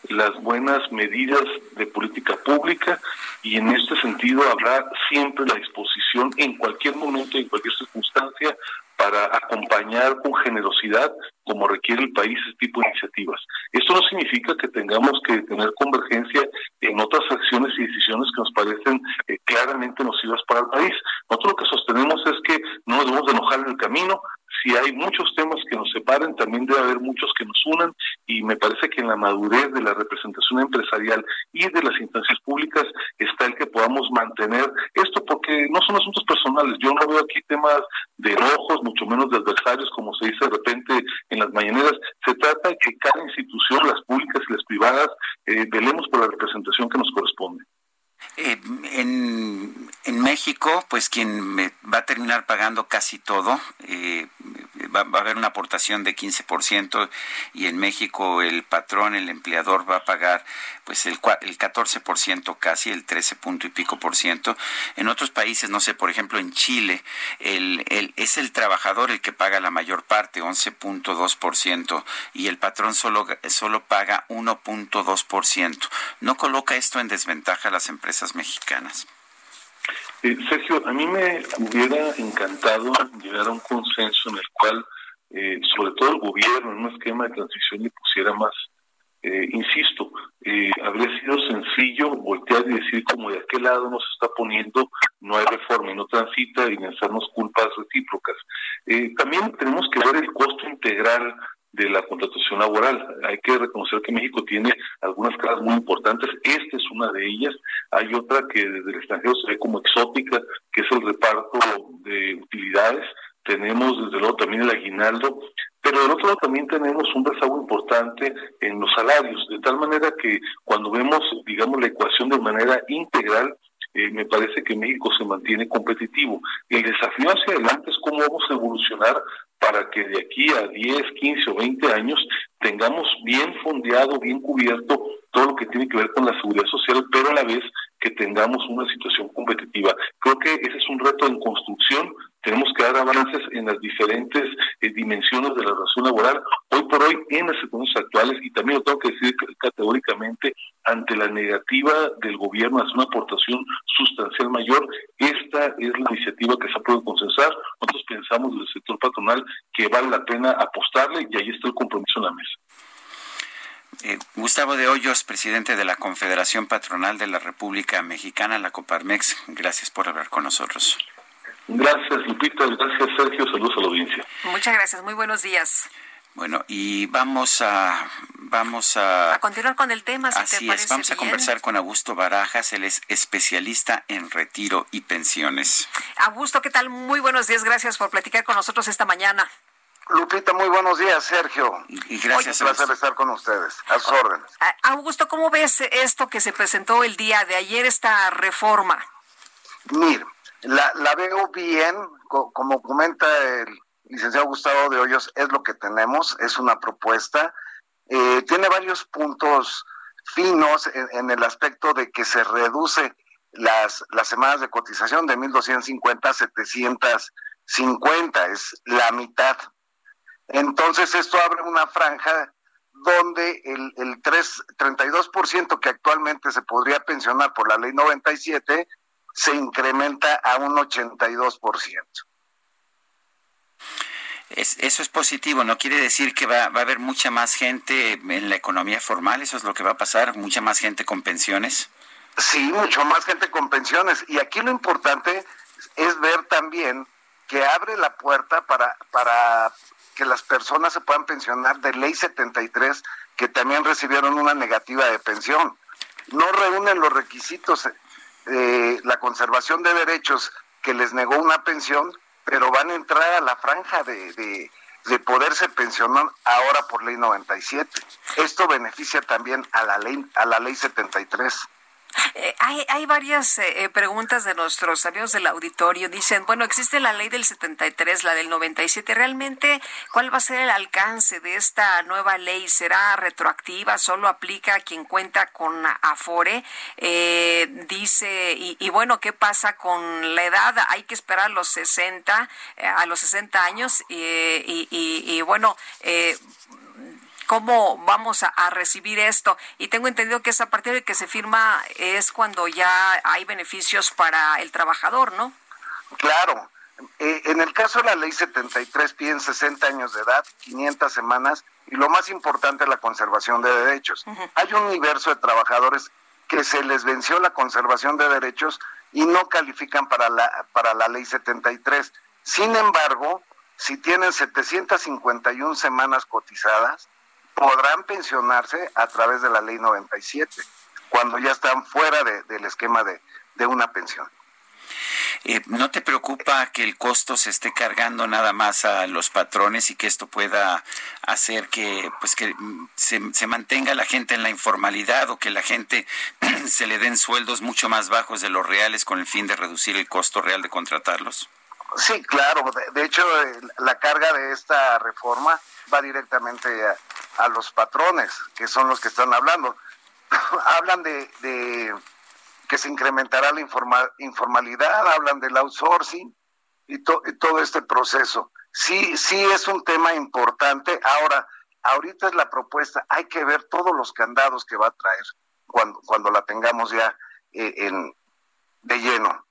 las buenas medidas de política pública y en este sentido habrá siempre la disposición en cualquier momento, en cualquier circunstancia, para acompañar con generosidad, como requiere el país, este tipo de iniciativas. Esto no significa que tengamos que tener convergencia en otras acciones y decisiones que nos parecen eh, claramente nocivas para el país. Nosotros lo que sostenemos es que no nos debemos de enojar en el camino, si hay muchos temas que nos separen, también debe haber muchos que nos unan y me parece que en la madurez de la representación empresarial y de las instancias públicas está el que podamos mantener esto porque no son asuntos personales. Yo no veo aquí temas de enojos, mucho menos de adversarios, como se dice de repente en las mañaneras. Se trata de que cada institución, las públicas y las privadas, eh, velemos por la representación que nos corresponde. Eh, en, en, México, pues quien va a terminar pagando casi todo, eh, va, a haber una aportación de 15% y en México el patrón, el empleador va a pagar pues el, el 14% casi, el 13 punto y pico por ciento. En otros países, no sé, por ejemplo en Chile, el, el, es el trabajador el que paga la mayor parte, 11.2 por ciento, y el patrón solo, solo paga 1.2 por ciento. ¿No coloca esto en desventaja a las empresas mexicanas? Eh, Sergio, a mí me hubiera encantado llegar a un consenso en el cual, eh, sobre todo el gobierno, en un esquema de transición, le pusiera más Eh, insisto, eh, habría sido sencillo voltear y decir como de aquel lado nos está poniendo, no hay reforma y no transita y lanzarnos culpas recíprocas. Eh, también tenemos que ver el costo integral de la contratación laboral. Hay que reconocer que México tiene algunas caras muy importantes, esta es una de ellas, hay otra que desde el extranjero se ve como exótica, que es el reparto de utilidades, tenemos desde luego también el aguinaldo, pero del otro lado también tenemos un rezago importante en los salarios, de tal manera que cuando vemos, digamos, la ecuación de manera integral, eh, me parece que México se mantiene competitivo. El desafío hacia adelante es cómo vamos a evolucionar para que de aquí a 10, 15 o 20 años tengamos bien fondeado, bien cubierto todo lo que tiene que ver con la seguridad social, pero a la vez que tengamos una situación competitiva. Creo que ese es un reto en construcción. Tenemos que dar avances en las diferentes eh, dimensiones de la relación laboral, hoy por hoy en las circunstancias actuales, y también lo tengo que decir categóricamente, ante la negativa del gobierno a hacer una aportación sustancial mayor, esta es la iniciativa que se ha podido consensar. Nosotros pensamos desde el sector patronal que vale la pena apostarle y ahí está el compromiso en la mesa. Eh, Gustavo de Hoyos, presidente de la Confederación Patronal de la República Mexicana, la Coparmex, gracias por hablar con nosotros. Gracias, Lupita. Gracias, Sergio. Saludos a la audiencia. Muchas gracias. Muy buenos días. Bueno, y vamos a vamos a, a continuar con el tema. Si así es, vamos a conversar con Augusto Barajas, él es especialista en retiro y pensiones. Augusto, ¿qué tal? Muy buenos días, gracias por platicar con nosotros esta mañana. Lupita, muy buenos días, Sergio. Y gracias. Un placer estar con ustedes. A sus órdenes. Augusto, ¿cómo ves esto que se presentó el día de ayer, esta reforma? Mira, la, la veo bien, como comenta el licenciado Gustavo de Hoyos, es lo que tenemos, es una propuesta. Eh, tiene varios puntos finos en, en, el aspecto de que se reduce las, las semanas de cotización de 1.250 a 750, es la mitad entonces esto abre una franja donde el, el 3, 32% que actualmente se podría pensionar por la ley 97 se incrementa a un 82%. Es, eso es positivo, no quiere decir que va, va, a haber mucha más gente en la economía formal, eso es lo que va a pasar, mucha más gente con pensiones. Sí, mucho más gente con pensiones. Y aquí lo importante es ver también que abre la puerta para, para que las personas se puedan pensionar de ley 73 que también recibieron una negativa de pensión. No reúnen los requisitos de la conservación de derechos que les negó una pensión, pero van a entrar a la franja de, de, de poderse pensionar ahora por ley 97. Esto beneficia también a la ley a la ley 73. Eh, hay, hay varias eh, preguntas de nuestros amigos del auditorio. Dicen, bueno, existe la ley del 73, la del 97. ¿Realmente cuál va a ser el alcance de esta nueva ley? ¿Será retroactiva? ¿Solo aplica a quien cuenta con Afore? Eh, dice, y, y, bueno, ¿qué pasa con la edad? Hay que esperar a los 60, a los 60 años. y, y, y bueno, cómo vamos a, a, recibir esto. Y tengo entendido que es a partir de que se firma es cuando ya hay beneficios para el trabajador, ¿no? Claro. Eh, en el caso de la ley 73 piden 60 años de edad, 500 semanas y lo más importante la conservación de derechos. Uh -huh. Hay un universo de trabajadores que se les venció la conservación de derechos y no califican para la para la ley 73. Sin embargo, si tienen 751 semanas cotizadas, podrán pensionarse a través de la ley 97, cuando ya están fuera de, del esquema de, de una pensión. Eh, ¿No te preocupa que el costo se esté cargando nada más a los patrones y que esto pueda hacer que pues que se, se mantenga la gente en la informalidad o que la gente se le den sueldos mucho más bajos de los reales con el fin de reducir el costo real de contratarlos? Sí, claro. De, hecho, la carga de esta reforma va directamente a, los patrones, que son los que están hablando. Hablan de, que se incrementará la informa, informalidad, hablan del outsourcing y, to, y, todo este proceso. Sí, sí es un tema importante. Ahora, ahorita es la propuesta, hay que ver todos los candados que va a traer cuando, cuando la tengamos ya eh, de lleno.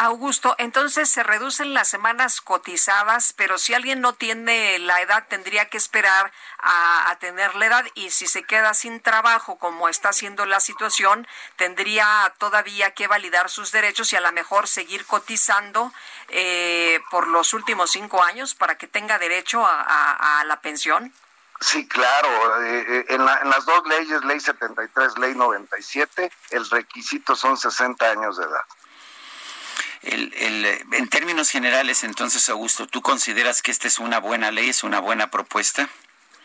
Augusto, entonces se reducen las semanas cotizadas, pero si alguien no tiene la edad, tendría que esperar a, tener la edad y si se queda sin trabajo, como está siendo la situación, tendría todavía que validar sus derechos y a lo mejor seguir cotizando eh, por los últimos cinco años para que tenga derecho a, la pensión. Sí, claro. Eh, eh, en, en, las dos leyes, ley 73, ley 97, el requisito son 60 años de edad. El, el, en términos generales, entonces, Augusto, ¿tú consideras que esta es una buena ley, es una buena propuesta?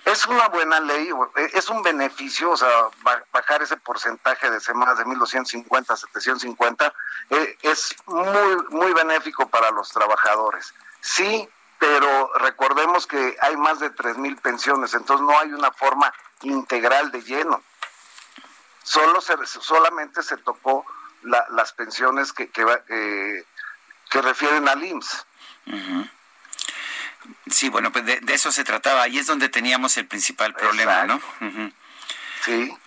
Es una buena ley, eh, es un beneficio, o sea, bajar ese porcentaje de semanas de 1250 a 750 eh, es muy, muy benéfico para los trabajadores. Sí, pero recordemos que hay más de 3.000 pensiones, entonces no hay una forma integral de lleno. Solo se, solamente se tocó las pensiones que, que, eh, que, refieren al IMSS. Sí, bueno, pues de, eso se trataba. Ahí es donde teníamos el principal problema, ¿no? Sí.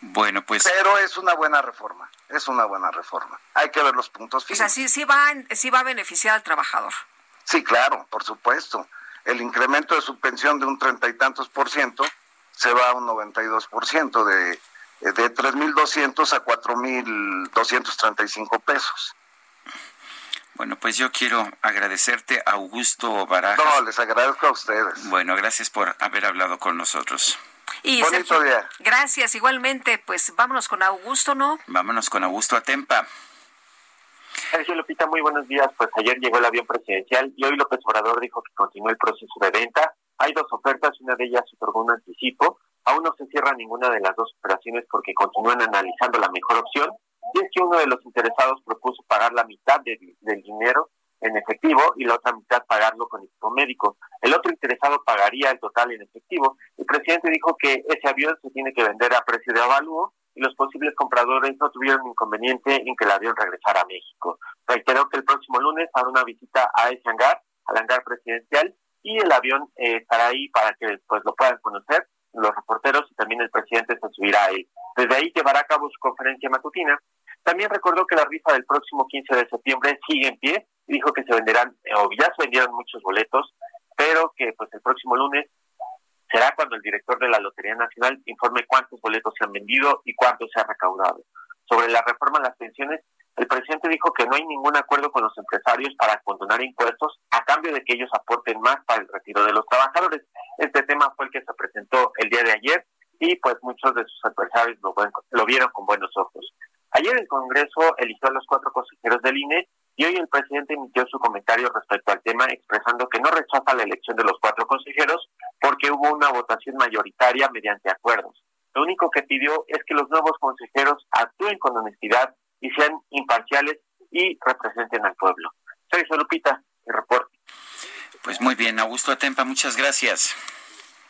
Bueno, pues. Pero es una buena reforma. Es una buena reforma. Hay que ver los puntos finales. O sea, sí, sí, va, sí va a beneficiar al trabajador. Sí, claro, por supuesto. El incremento de su pensión de un treinta y tantos por ciento se va a un noventa y dos por ciento de de 3.200 a 4.235 pesos. Bueno, pues yo quiero agradecerte, Augusto Barajas. No, les agradezco a ustedes. Bueno, gracias por haber hablado con nosotros. Y Bonito día. Gracias, igualmente. Pues vámonos con Augusto, ¿no? Vámonos con Augusto Atempa. Sergio Lupita, muy buenos días. Pues ayer llegó el avión presidencial y hoy López Obrador dijo que continúa el proceso de venta. Hay dos ofertas, una de ellas otorgó un anticipo Aún no se cierra ninguna de las dos operaciones porque continúan analizando la mejor opción. Y es que uno de los interesados propuso pagar la mitad del dinero en efectivo y la otra mitad pagarlo con equipo médico. El otro interesado pagaría el total en efectivo. El presidente dijo que ese avión se tiene que vender a precio de avalúo y los posibles compradores no tuvieron inconveniente en que el avión regresara a México. Reiteró que el próximo lunes hará una visita a ese hangar, al hangar presidencial, y el avión eh, estará ahí para que después lo puedan conocer los reporteros y también el presidente se subirá a él. Desde ahí llevará a cabo su conferencia matutina. También recordó que la rifa del próximo 15 de septiembre sigue en pie y dijo que se venderán, eh, o ya se vendieron muchos boletos, pero que pues el próximo lunes será cuando el director de la Lotería Nacional informe cuántos boletos se han vendido y cuántos se ha recaudado. Sobre la reforma de las pensiones, el presidente dijo que no hay ningún acuerdo con los empresarios para condonar impuestos a cambio de que ellos aporten más para el retiro de los trabajadores. Este tema fue el que se presentó el día de ayer y pues muchos de sus adversarios lo, lo vieron con buenos ojos. Ayer el Congreso eligió a los cuatro consejeros del INE y hoy el presidente emitió su comentario respecto al tema expresando que no rechaza la elección de los cuatro consejeros porque hubo una votación mayoritaria mediante acuerdos. Lo único que pidió es que los nuevos consejeros actúen con honestidad y sean imparciales y representen al pueblo. Soy Lupita, el reporte. Pues muy bien, Augusto Atempa, muchas gracias.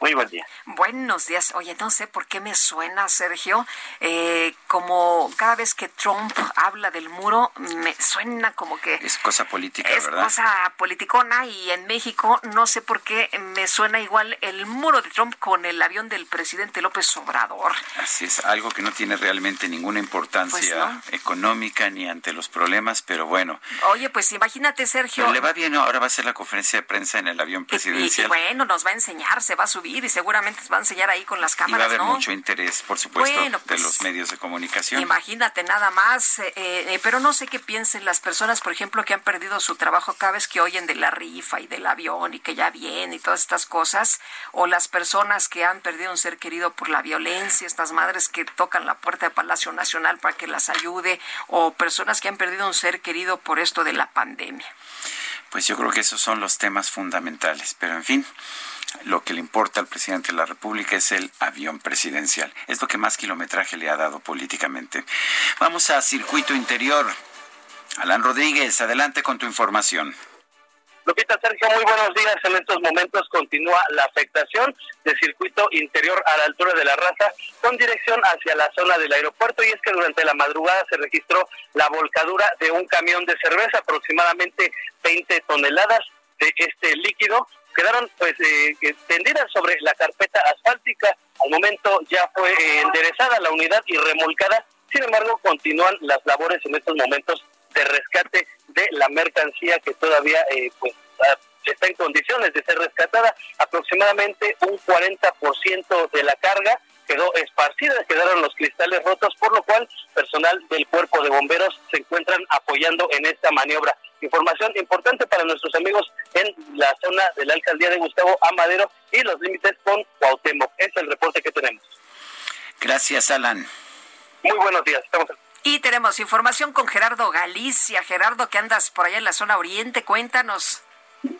Muy buen día. Buenos días. Oye, no sé por qué me suena, Sergio, eh, como cada vez que Trump habla del muro, me suena como que... Es cosa política, es ¿verdad? Es cosa politicona y en México no sé por qué me suena igual el muro de Trump con el avión del presidente López Obrador. Así es, algo que no tiene realmente ninguna importancia pues económica ni ante los problemas, pero bueno. Oye, pues imagínate, Sergio... le va bien, ahora va a ser la conferencia de prensa en el avión presidencial. Y, bueno, nos va a enseñar, se va a subir y seguramente se va a enseñar ahí con las cámaras. Y va a haber mucho interés, por supuesto, de pues, los medios de comunicación. Imagínate nada más, eh, eh, pero no sé qué piensen las personas, por ejemplo, que han perdido su trabajo cada vez que oyen de la rifa y del avión y que ya viene y todas estas cosas, o las personas que han perdido un ser querido por la violencia, estas madres que tocan la puerta de Palacio Nacional para que las ayude, o personas que han perdido un ser querido por esto de la pandemia. Pues yo creo que esos son los temas fundamentales, pero en fin, lo que le importa al presidente de la República es el avión presidencial. Es lo que más kilometraje le ha dado políticamente. Vamos a circuito interior. Alan Rodríguez, adelante con tu información. Lupita Sergio, muy buenos días. En estos momentos continúa la afectación del circuito interior a la altura de la raza con dirección hacia la zona del aeropuerto y es que durante la madrugada se registró la volcadura de un camión de cerveza, aproximadamente 20 toneladas de este líquido quedaron pues eh, tendidas sobre la carpeta asfáltica. Al momento ya fue eh, enderezada la unidad y remolcada. Sin embargo, continúan las labores en estos momentos de rescate de la mercancía que todavía eh, pues ah, está en condiciones de ser rescatada. Aproximadamente un 40% de la carga quedó esparcida, quedaron los cristales rotos, por lo cual personal del cuerpo de bomberos se encuentran apoyando en esta maniobra. Información importante para nuestros amigos en la zona de la alcaldía de Gustavo Amadero y los límites con Cuauhtémoc. Es el reporte que tenemos. Gracias, Alan. Muy buenos días. Estamos y tenemos información con Gerardo Galicia. Gerardo, que andas por allá en la zona oriente, cuéntanos.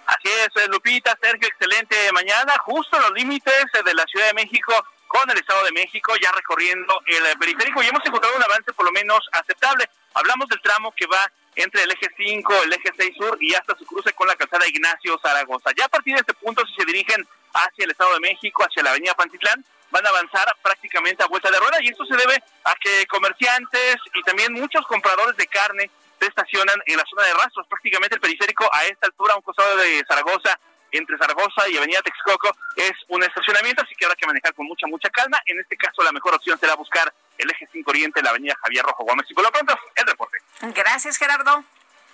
Así es, Lupita, Sergio, excelente mañana, justo en los límites de la Ciudad de México con el Estado de México, ya recorriendo el periférico y hemos encontrado un avance por lo menos aceptable. Hablamos del tramo que va entre el eje 5, el eje 6 sur y hasta su cruce con la calzada Ignacio Zaragoza. Ya a partir de este punto, si se dirigen hacia el Estado de México, hacia la avenida Pantitlán, van a avanzar prácticamente a vuelta de rueda y esto se debe a que comerciantes y también muchos compradores de carne se estacionan en la zona de rastros, prácticamente el periférico a esta altura, a un costado de Zaragoza, entre Zaragoza y Avenida Texcoco, es un estacionamiento, así que habrá que manejar con mucha, mucha calma. En este caso, la mejor opción será buscar el eje 5 Oriente, la Avenida Javier Rojo Gómez. Y por lo pronto, el reporte. Gracias, Gerardo.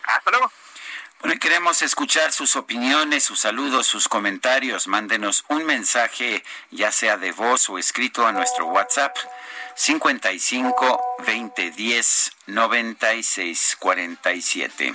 Hasta luego. Bueno, queremos escuchar sus opiniones, sus saludos, sus comentarios. Mándenos un mensaje, ya sea de voz o escrito a nuestro WhatsApp 55 20 10 96 47.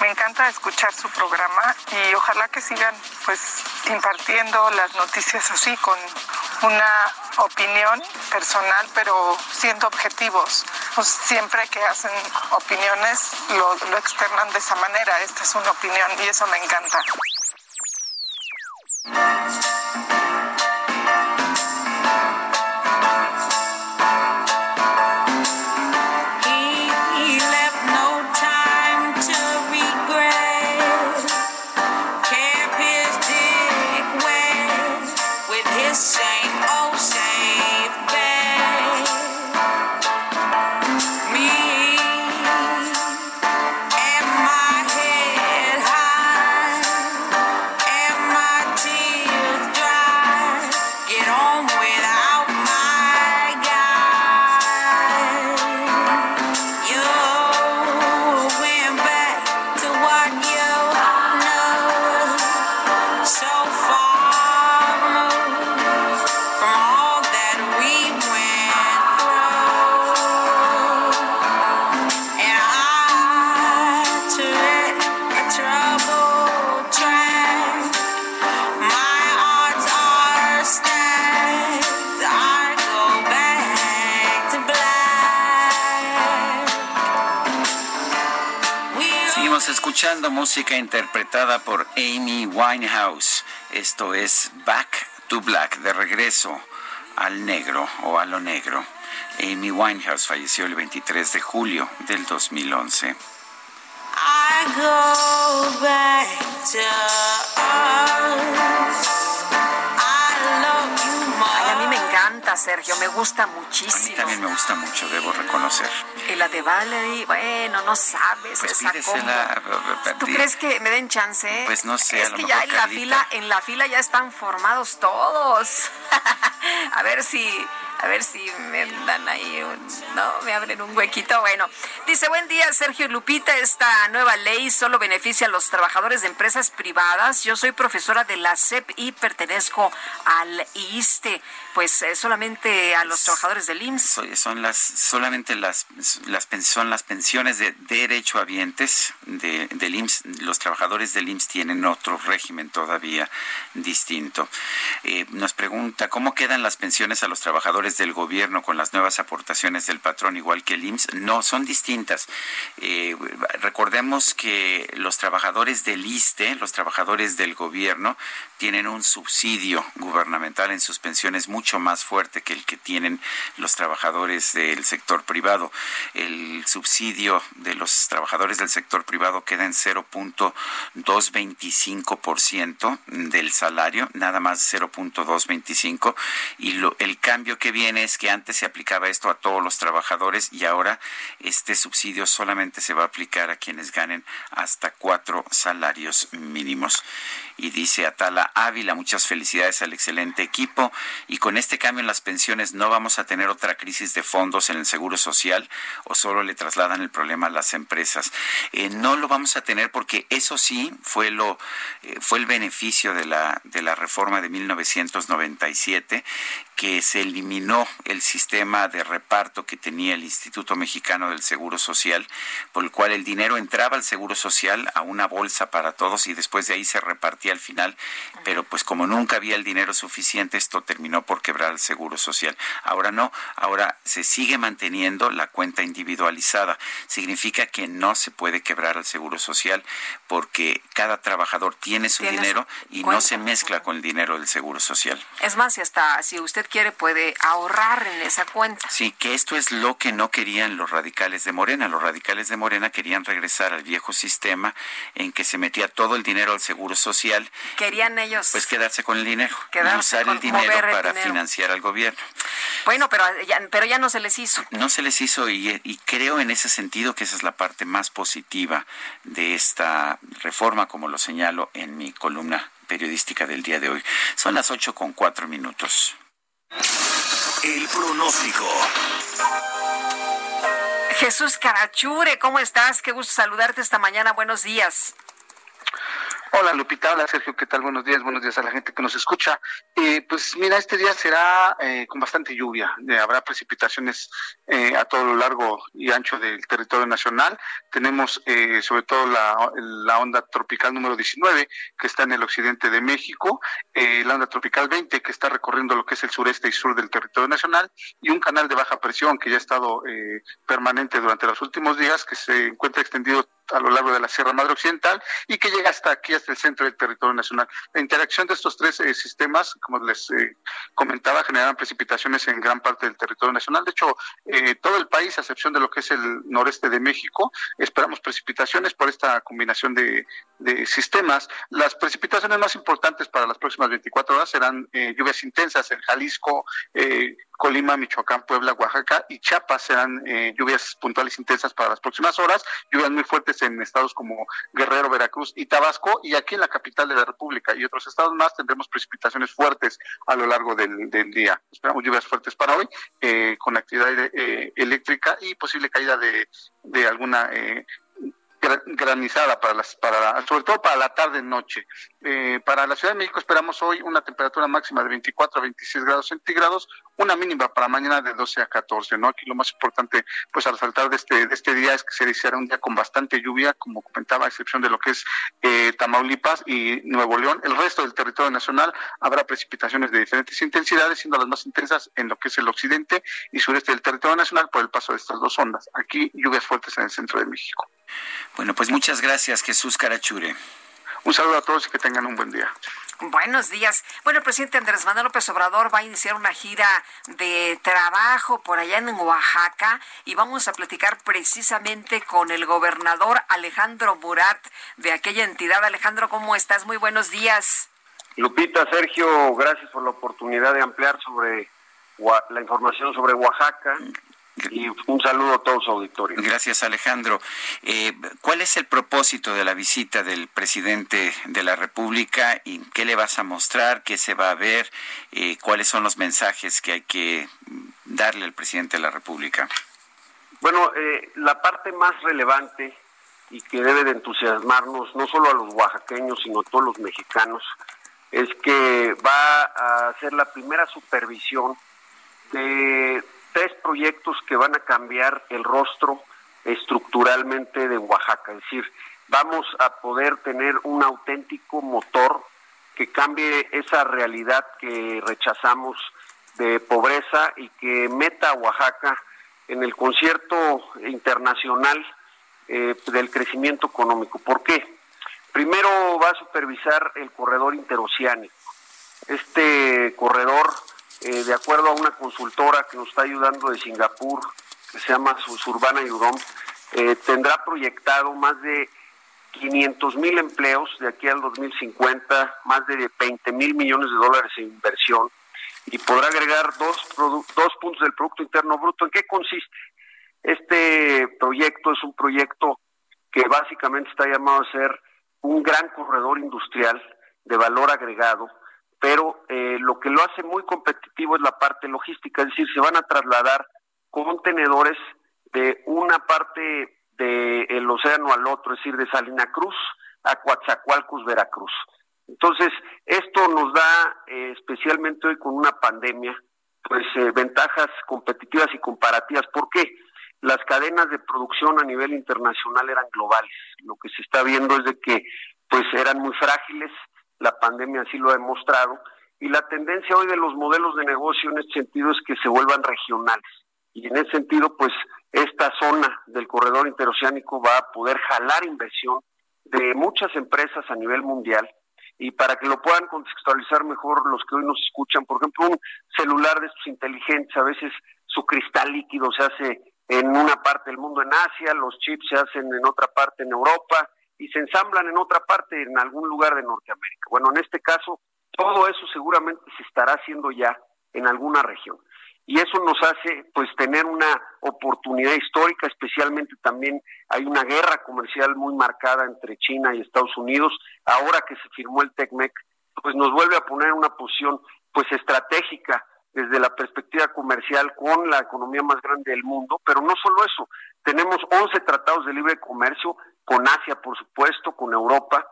Me encanta escuchar su programa y ojalá que sigan pues impartiendo las noticias así con una opinión personal pero siendo objetivos. Pues siempre que hacen opiniones lo, lo externan de esa manera. Esta es una opinión y eso me encanta. Música interpretada por Amy Winehouse. Esto es Back to Black, de regreso al negro o a lo negro. Amy Winehouse falleció el 23 de julio del 2011. I go back Sergio, me gusta muchísimo. A mí también me gusta mucho, debo reconocer. Y la de Valerie, bueno, no sabes pues esa ¿Tú crees que me den chance? Pues no sé. Es que ya en la fila, en la fila ya están formados todos. a ver si a ver si me dan ahí un, no, me abren un huequito. Bueno, dice, buen día, Sergio Lupita. Esta nueva ley solo beneficia a los trabajadores de empresas privadas. Yo soy profesora de la SEP y pertenezco al ISTE. Pues eh, solamente a los trabajadores del IMSS. Son las, solamente las, las, son las pensiones de derechohabientes de, del IMSS. Los trabajadores del IMSS tienen otro régimen todavía distinto. Eh, nos pregunta, ¿cómo quedan las pensiones a los trabajadores del gobierno con las nuevas aportaciones del patrón, igual que el IMSS, no, son distintas. Eh, recordemos que los trabajadores del ISTE, los trabajadores del gobierno, tienen un subsidio gubernamental en sus pensiones mucho más fuerte que el que tienen los trabajadores del sector privado. El subsidio de los trabajadores del sector privado queda en 0.225% del salario, nada más 0.225 y lo, el cambio que viene es que antes se aplicaba esto a todos los trabajadores y ahora este subsidio solamente se va a aplicar a quienes ganen hasta cuatro salarios mínimos. Y dice Atala Ávila, muchas felicidades al excelente equipo. Y con este cambio en las pensiones no vamos a tener otra crisis de fondos en el Seguro Social o solo le trasladan el problema a las empresas. Eh, no lo vamos a tener porque eso sí fue lo eh, fue el beneficio de la de la reforma de 1997 que se eliminó el sistema de reparto que tenía el Instituto Mexicano del Seguro Social, por el cual el dinero entraba al Seguro Social a una bolsa para todos y después de ahí se repartía al final, pero pues como nunca había el dinero suficiente, esto terminó por quebrar el Seguro Social. Ahora no, ahora se sigue manteniendo la cuenta individualizada. Significa que no se puede quebrar el Seguro Social porque cada trabajador tiene su dinero y no se mezcla con el dinero del Seguro Social. Es más, si hasta si usted quiere puede ahorrar en esa cuenta. Sí, que esto es lo que no querían los radicales de Morena. Los radicales de Morena querían regresar al viejo sistema en que se metía todo el dinero al seguro social. Querían ellos. Pues quedarse con el dinero. y usar el dinero para financiar al gobierno. Bueno, pero ya, pero ya no se les hizo. No se les hizo y, y creo en ese sentido que esa es la parte más positiva de esta reforma, como lo señalo en mi columna periodística del día de hoy. Son las ocho con cuatro minutos. El pronóstico. Jesús Carachure, ¿cómo estás? Qué gusto saludarte esta mañana. Buenos días. Hola Lupita, hola Sergio, ¿qué tal? Buenos días, buenos días a la gente que nos escucha. Eh, pues mira, este día será eh, con bastante lluvia, eh, habrá precipitaciones a todo lo largo y ancho del territorio nacional. Tenemos sobre todo la, onda tropical número 19 que está en el occidente de México, la onda tropical 20 que está recorriendo lo que es el sureste y sur del territorio nacional y un canal de baja presión que ya ha estado permanente durante los últimos días que se encuentra extendido a lo largo de la Sierra Madre Occidental y que llega hasta aquí, hasta el centro del territorio nacional. La interacción de estos tres eh, sistemas, como les eh, comentaba, generan precipitaciones en gran parte del territorio nacional. De hecho, eh, todo el país, a excepción de lo que es el noreste de México, esperamos precipitaciones por esta combinación de, de sistemas. Las precipitaciones más importantes para las próximas 24 horas serán lluvias intensas en Jalisco, Colima, Michoacán, Puebla, Oaxaca y Chiapas serán lluvias puntuales intensas para las próximas horas, lluvias muy fuertes en estados como Guerrero, Veracruz y Tabasco, y aquí en la capital de la República y otros estados más tendremos precipitaciones fuertes a lo largo del, día. Esperamos lluvias fuertes para hoy, eh, con actividad eh, eléctrica y posible caída de, de alguna eh, granizada para las para sobre todo para la tarde noche eh, para la Ciudad de México esperamos hoy una temperatura máxima de 24 a 26 grados centígrados una mínima para mañana de 12 a 14 no aquí lo más importante pues al resaltar de este de este día es que se iniciará un día con bastante lluvia como comentaba a excepción de lo que es eh, Tamaulipas y Nuevo León. El resto del territorio nacional habrá precipitaciones de diferentes intensidades siendo las más intensas en lo que es el occidente y sureste del territorio nacional por el paso de estas dos ondas. Aquí lluvias fuertes en el centro de México bueno, pues muchas gracias, Jesús Carachure. Un saludo a todos y que tengan un buen día. Buenos días. Bueno, el presidente Andrés Manuel López Obrador va a iniciar una gira de trabajo por allá en Oaxaca y vamos a platicar precisamente con el gobernador Alejandro Murat de aquella entidad. Alejandro, ¿cómo estás? Muy buenos días. Lupita, Sergio, gracias por la oportunidad de ampliar sobre la información sobre Oaxaca. Y un saludo a todos los auditorios. Gracias, Alejandro. Eh, ¿Cuál es el propósito de la visita del presidente de la República y qué le vas a mostrar, qué se va a ver, eh, cuáles son los mensajes que hay que darle al presidente de la República? Bueno, eh, la parte más relevante y que debe de entusiasmarnos no solo a los oaxaqueños, sino a todos los mexicanos, es que va a ser la primera supervisión de tres proyectos que van a cambiar el rostro estructuralmente de Oaxaca. Es decir, vamos a poder tener un auténtico motor que cambie esa realidad que rechazamos de pobreza y que meta a Oaxaca en el concierto internacional eh, del crecimiento económico. ¿Por qué? Primero va a supervisar el corredor interoceánico. Este corredor, eh, de acuerdo a una consultora que nos está ayudando de Singapur, que se llama Surbana Yurom, eh, tendrá proyectado más de 500 mil empleos de aquí al 2050, más de 20 mil millones de dólares en inversión y podrá agregar dos, dos puntos del Producto Interno Bruto. ¿En qué consiste? Este proyecto es un proyecto que básicamente está llamado a ser un gran corredor industrial de valor agregado, pero eh, lo que lo hace muy competitivo es la parte logística, es decir, se van a trasladar contenedores de una parte del océano al otro, es decir, de Salina Cruz a Coatzacoalcos, Veracruz. Entonces, esto nos da, eh, especialmente hoy con una pandemia, pues eh, ventajas competitivas y comparativas. ¿Por qué? Las cadenas de producción a nivel internacional eran globales. Lo que se está viendo es de que pues eran muy frágiles, la pandemia así lo ha demostrado, y la tendencia hoy de los modelos de negocio en este sentido es que se vuelvan regionales. Y en ese sentido, pues esta zona del corredor interoceánico va a poder jalar inversión de muchas empresas a nivel mundial y para que lo puedan contextualizar mejor los que hoy nos escuchan, por ejemplo, un celular de estos inteligentes, a veces su cristal líquido se hace en una parte del mundo en Asia, los chips se hacen en otra parte en Europa y se ensamblan en otra parte en algún lugar de Norteamérica. Bueno, en este caso, todo eso seguramente se estará haciendo ya en alguna región y eso nos hace pues tener una oportunidad histórica, especialmente también hay una guerra comercial muy marcada entre China y Estados Unidos, ahora que se firmó el TECMEC, pues nos vuelve a poner una posición pues estratégica desde la perspectiva comercial con la economía más grande del mundo, pero no solo eso, tenemos 11 tratados de libre comercio con Asia, por supuesto, con Europa,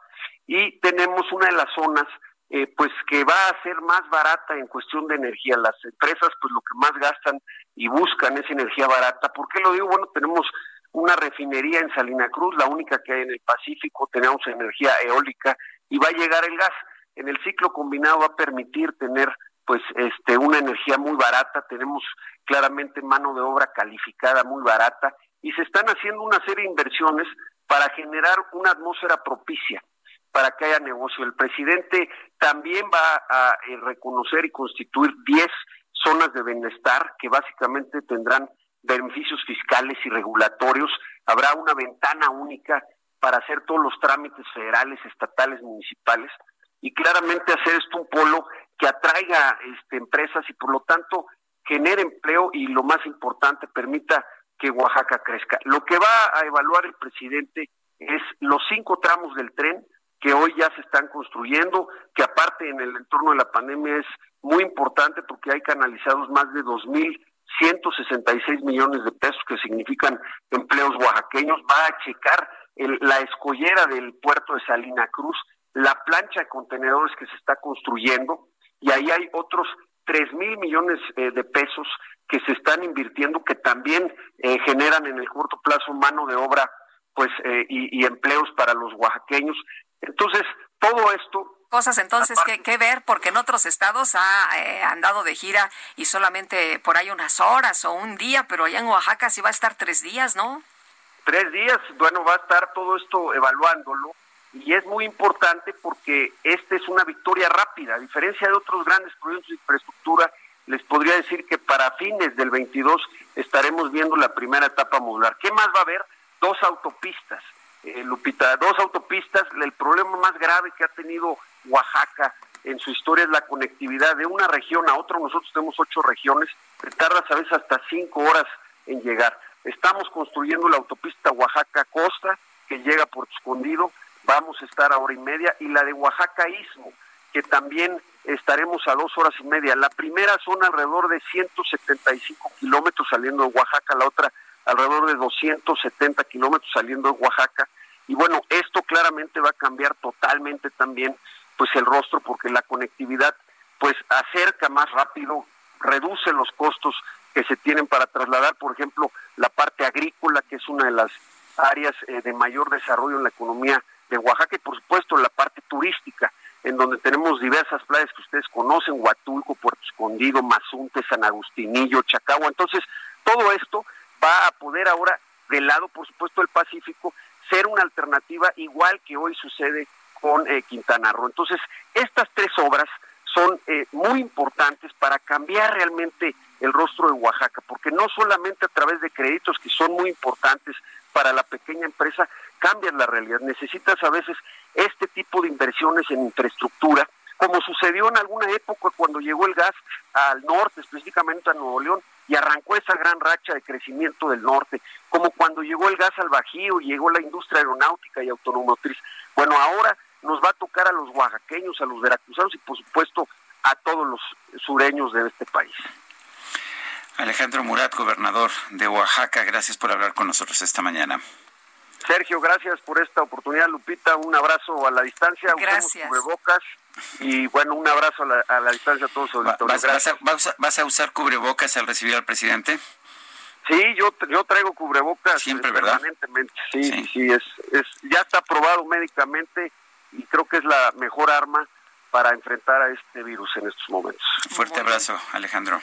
y tenemos una de las zonas eh, pues que va a ser más barata en cuestión de energía. Las empresas pues lo que más gastan y buscan es energía barata. ¿Por qué lo digo? Bueno, tenemos una refinería en Salina Cruz, la única que hay en el Pacífico, tenemos energía eólica y va a llegar el gas. En el ciclo combinado va a permitir tener pues este una energía muy barata, tenemos claramente mano de obra calificada muy barata y se están haciendo una serie de inversiones para generar una atmósfera propicia para que haya negocio. El presidente también va a eh, reconocer y constituir 10 zonas de bienestar que básicamente tendrán beneficios fiscales y regulatorios. Habrá una ventana única para hacer todos los trámites federales, estatales, municipales y claramente hacer esto un polo que atraiga este, empresas y por lo tanto genere empleo y lo más importante permita que Oaxaca crezca. Lo que va a evaluar el presidente es los cinco tramos del tren, que hoy ya se están construyendo, que aparte en el entorno de la pandemia es muy importante porque hay canalizados más de 2.166 millones de pesos que significan empleos oaxaqueños, va a checar la escollera del puerto de Salina Cruz, la plancha de contenedores que se está construyendo y ahí hay otros 3 mil millones eh, de pesos que se están invirtiendo que también eh, generan en el corto plazo mano de obra pues eh, y, y, empleos para los oaxaqueños. Entonces, todo esto... Cosas entonces que, que, ver, porque en otros estados ha eh, andado de gira y solamente por ahí unas horas o un día, pero allá en Oaxaca sí va a estar tres días, ¿no? Tres días, bueno, va a estar todo esto evaluándolo y es muy importante porque esta es una victoria rápida, a diferencia de otros grandes proyectos de infraestructura, les podría decir que para fines del 22 estaremos viendo la primera etapa modular. ¿Qué más va a haber? Dos autopistas eh, Lupita, dos autopistas, el problema más grave que ha tenido Oaxaca en su historia es la conectividad de una región a otra. Nosotros tenemos ocho regiones, te tardas a veces hasta cinco horas en llegar. Estamos construyendo la autopista Oaxaca-Costa, que llega por Escondido, vamos a estar a hora y media, y la de Oaxaca-Istmo, que también estaremos a dos horas y media. La primera son alrededor de 175 kilómetros saliendo de Oaxaca, la otra alrededor de 270 kilómetros saliendo de Oaxaca. Y bueno, esto claramente va a cambiar totalmente también pues el rostro porque la conectividad pues acerca más rápido, reduce los costos que se tienen para trasladar, por ejemplo, la parte agrícola, que es una de las áreas eh, de mayor desarrollo en la economía Oaxaca y por supuesto la parte turística, en donde tenemos diversas playas que ustedes conocen, Huatulco, Puerto Escondido, Mazunte, San Agustinillo, Chacagua. Entonces, todo esto va a poder ahora, del lado, por supuesto, del Pacífico, ser una alternativa igual que hoy sucede con eh, Quintana Roo. Entonces, estas tres obras son eh, muy importantes para cambiar realmente el rostro de Oaxaca, porque no solamente a través de créditos que son muy importantes para la pequeña empresa, cambian la realidad. Necesitas a veces este tipo de inversiones en infraestructura, como sucedió en alguna época cuando llegó el gas al norte, específicamente a Nuevo León, y arrancó esa gran racha de crecimiento del norte, como cuando llegó el gas al Bajío llegó la industria aeronáutica y automotriz. Bueno, ahora nos va a tocar a los oaxaqueños, a los veracruzanos y por supuesto a todos los sureños de este país. Alejandro Murat, gobernador de Oaxaca, gracias por hablar con nosotros esta mañana. Sergio, gracias por esta oportunidad. Lupita, un abrazo a la distancia. Gracias. cubrebocas y bueno, un abrazo a la, distancia a todos los ¿Vas, vas, vas, a, usar cubrebocas al recibir al presidente? Sí, yo, yo traigo cubrebocas siempre, ¿verdad? Permanentemente. Sí, sí, sí, es, es, ya está aprobado médicamente y creo que es la mejor arma para enfrentar a este virus en estos momentos. Fuerte abrazo, Alejandro.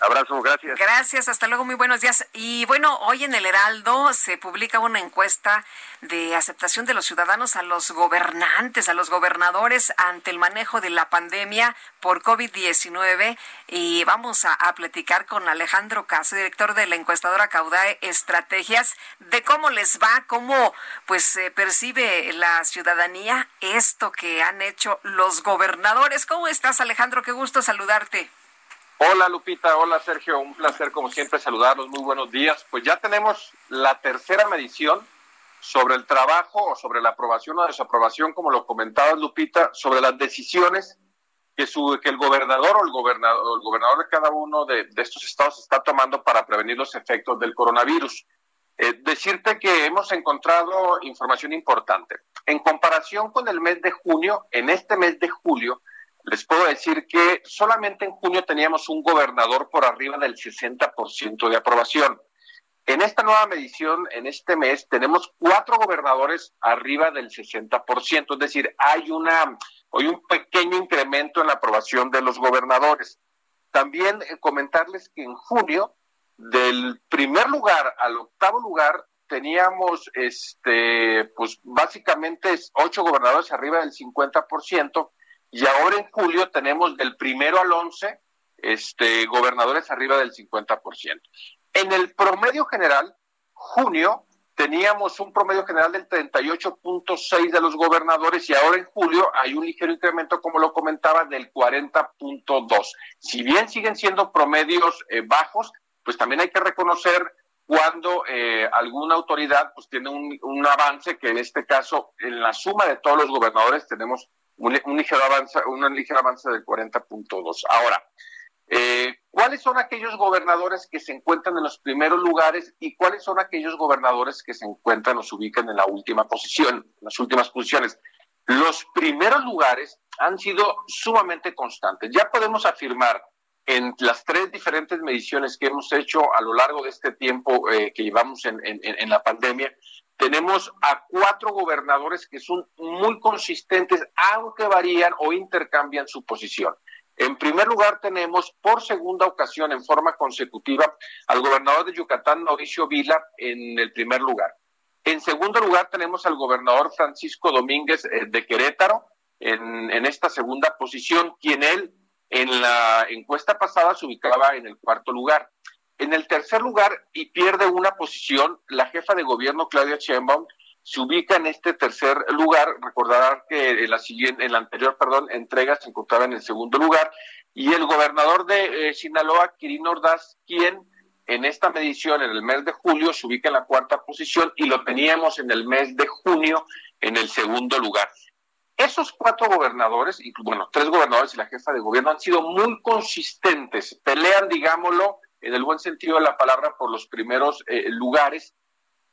Abrazo, gracias. Gracias, hasta luego, muy buenos días. Y bueno, hoy en el Heraldo se publica una encuesta de aceptación de los ciudadanos a los gobernantes, a los gobernadores ante el manejo de la pandemia por COVID-19. Y vamos a, platicar con Alejandro Caso, director de la encuestadora Caudae Estrategias, de cómo les va, cómo pues percibe la ciudadanía esto que han hecho los gobernadores. ¿Cómo estás, Alejandro? Qué gusto saludarte. Hola Lupita, hola Sergio, un placer como siempre saludarlos, muy buenos días. Pues ya tenemos la tercera medición sobre el trabajo o sobre la aprobación o desaprobación, como lo comentaba Lupita, sobre las decisiones que, su, que el gobernador o el gobernador, el gobernador de cada uno de, estos estados está tomando para prevenir los efectos del coronavirus. Eh, decirte que hemos encontrado información importante. En comparación con el mes de junio, en este mes de julio, les puedo decir que solamente en junio teníamos un gobernador por arriba del 60% de aprobación. En esta nueva medición, en este mes, tenemos cuatro gobernadores arriba del 60%, es decir, hay, una, hay un pequeño incremento en la aprobación de los gobernadores. También eh, comentarles que en junio, del primer lugar al octavo lugar, teníamos, este, pues básicamente ocho gobernadores arriba del 50%, y ahora en julio tenemos del primero al once este, gobernadores arriba del 50%. En el promedio general, junio teníamos un promedio general del 38.6 de los gobernadores y ahora en julio hay un ligero incremento, como lo comentaba, del 40.2. Si bien siguen siendo promedios eh, bajos, pues también hay que reconocer cuando eh, alguna autoridad pues tiene un, un, avance que en este caso en la suma de todos los gobernadores tenemos un, ligero avance, un ligero avance del 40.2. Ahora, eh, ¿cuáles son aquellos gobernadores que se encuentran en los primeros lugares y cuáles son aquellos gobernadores que se encuentran o se ubican en la última posición, en las últimas posiciones? Los primeros lugares han sido sumamente constantes. Ya podemos afirmar en las tres diferentes mediciones que hemos hecho a lo largo de este tiempo eh, que llevamos en, en, la pandemia, tenemos a cuatro gobernadores que son muy consistentes, aunque varían o intercambian su posición. En primer lugar, tenemos por segunda ocasión en forma consecutiva al gobernador de Yucatán, Mauricio Vila, en el primer lugar. En segundo lugar, tenemos al gobernador Francisco Domínguez eh, de Querétaro en, en esta segunda posición, quien él en la encuesta pasada se ubicaba en el cuarto lugar. En el tercer lugar, y pierde una posición, la jefa de gobierno Claudia Sheinbaum se ubica en este tercer lugar. Recordarán que en la siguiente, en la anterior, perdón, entrega se encontraba en el segundo lugar. Y el gobernador de eh, Sinaloa, Quirino Ordaz, quien en esta medición en el mes de julio se ubica en la cuarta posición y lo teníamos en el mes de junio en el segundo lugar. Esos cuatro gobernadores, y bueno, tres gobernadores y la jefa de gobierno han sido muy consistentes, pelean, digámoslo, en el buen sentido de la palabra, por los primeros eh, lugares.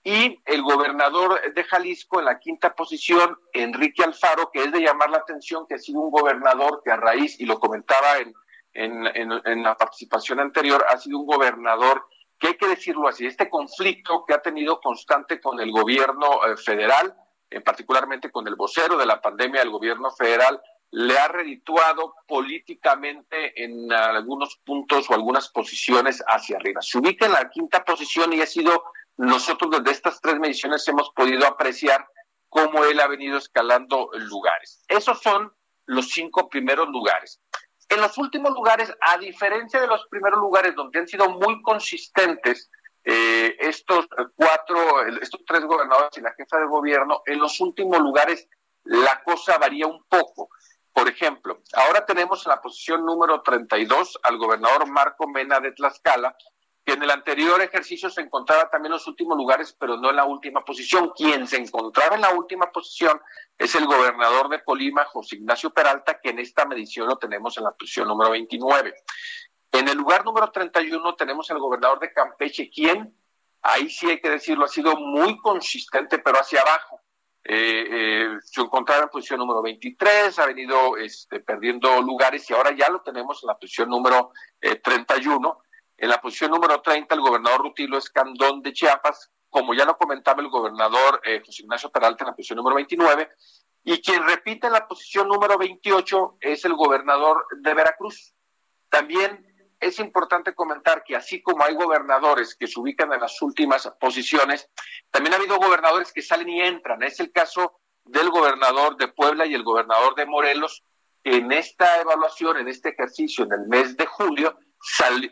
Y el gobernador de Jalisco en la quinta posición, Enrique Alfaro, que es de llamar la atención, que ha sido un gobernador que a raíz, y lo comentaba en, en, la participación anterior, ha sido un gobernador que hay que decirlo así, este conflicto que ha tenido constante con el gobierno eh, federal, en particularmente con el vocero de la pandemia del gobierno federal, le ha redituado políticamente en algunos puntos o algunas posiciones hacia arriba. Se ubica en la quinta posición y ha sido, nosotros desde estas tres mediciones hemos podido apreciar cómo él ha venido escalando lugares. Esos son los cinco primeros lugares. En los últimos lugares, a diferencia de los primeros lugares donde han sido muy consistentes eh, estos cuatro, estos tres gobernadores y la jefa de gobierno, en los últimos lugares la cosa varía un poco. Por ejemplo, ahora tenemos en la posición número 32 al gobernador Marco Mena de Tlaxcala, que en el anterior ejercicio se encontraba también en los últimos lugares, pero no en la última posición. Quien se encontraba en la última posición es el gobernador de Colima, José Ignacio Peralta, que en esta medición lo tenemos en la posición número 29. En el lugar número 31 tenemos al gobernador de Campeche, quien, ahí sí hay que decirlo, ha sido muy consistente, pero hacia abajo. Eh, eh, se encontraba en posición número 23, ha venido este, perdiendo lugares y ahora ya lo tenemos en la posición número 31. Eh, en la posición número 30, el gobernador Rutilo Escandón de Chiapas, como ya lo comentaba el gobernador eh, José Ignacio Peralta en la posición número 29, y quien repite en la posición número 28 es el gobernador de Veracruz. También es importante comentar que así como hay gobernadores que se ubican en las últimas posiciones, también ha habido gobernadores que salen y entran. Es el caso del gobernador de Puebla y el gobernador de Morelos, que en esta evaluación, en este ejercicio, en el mes de julio,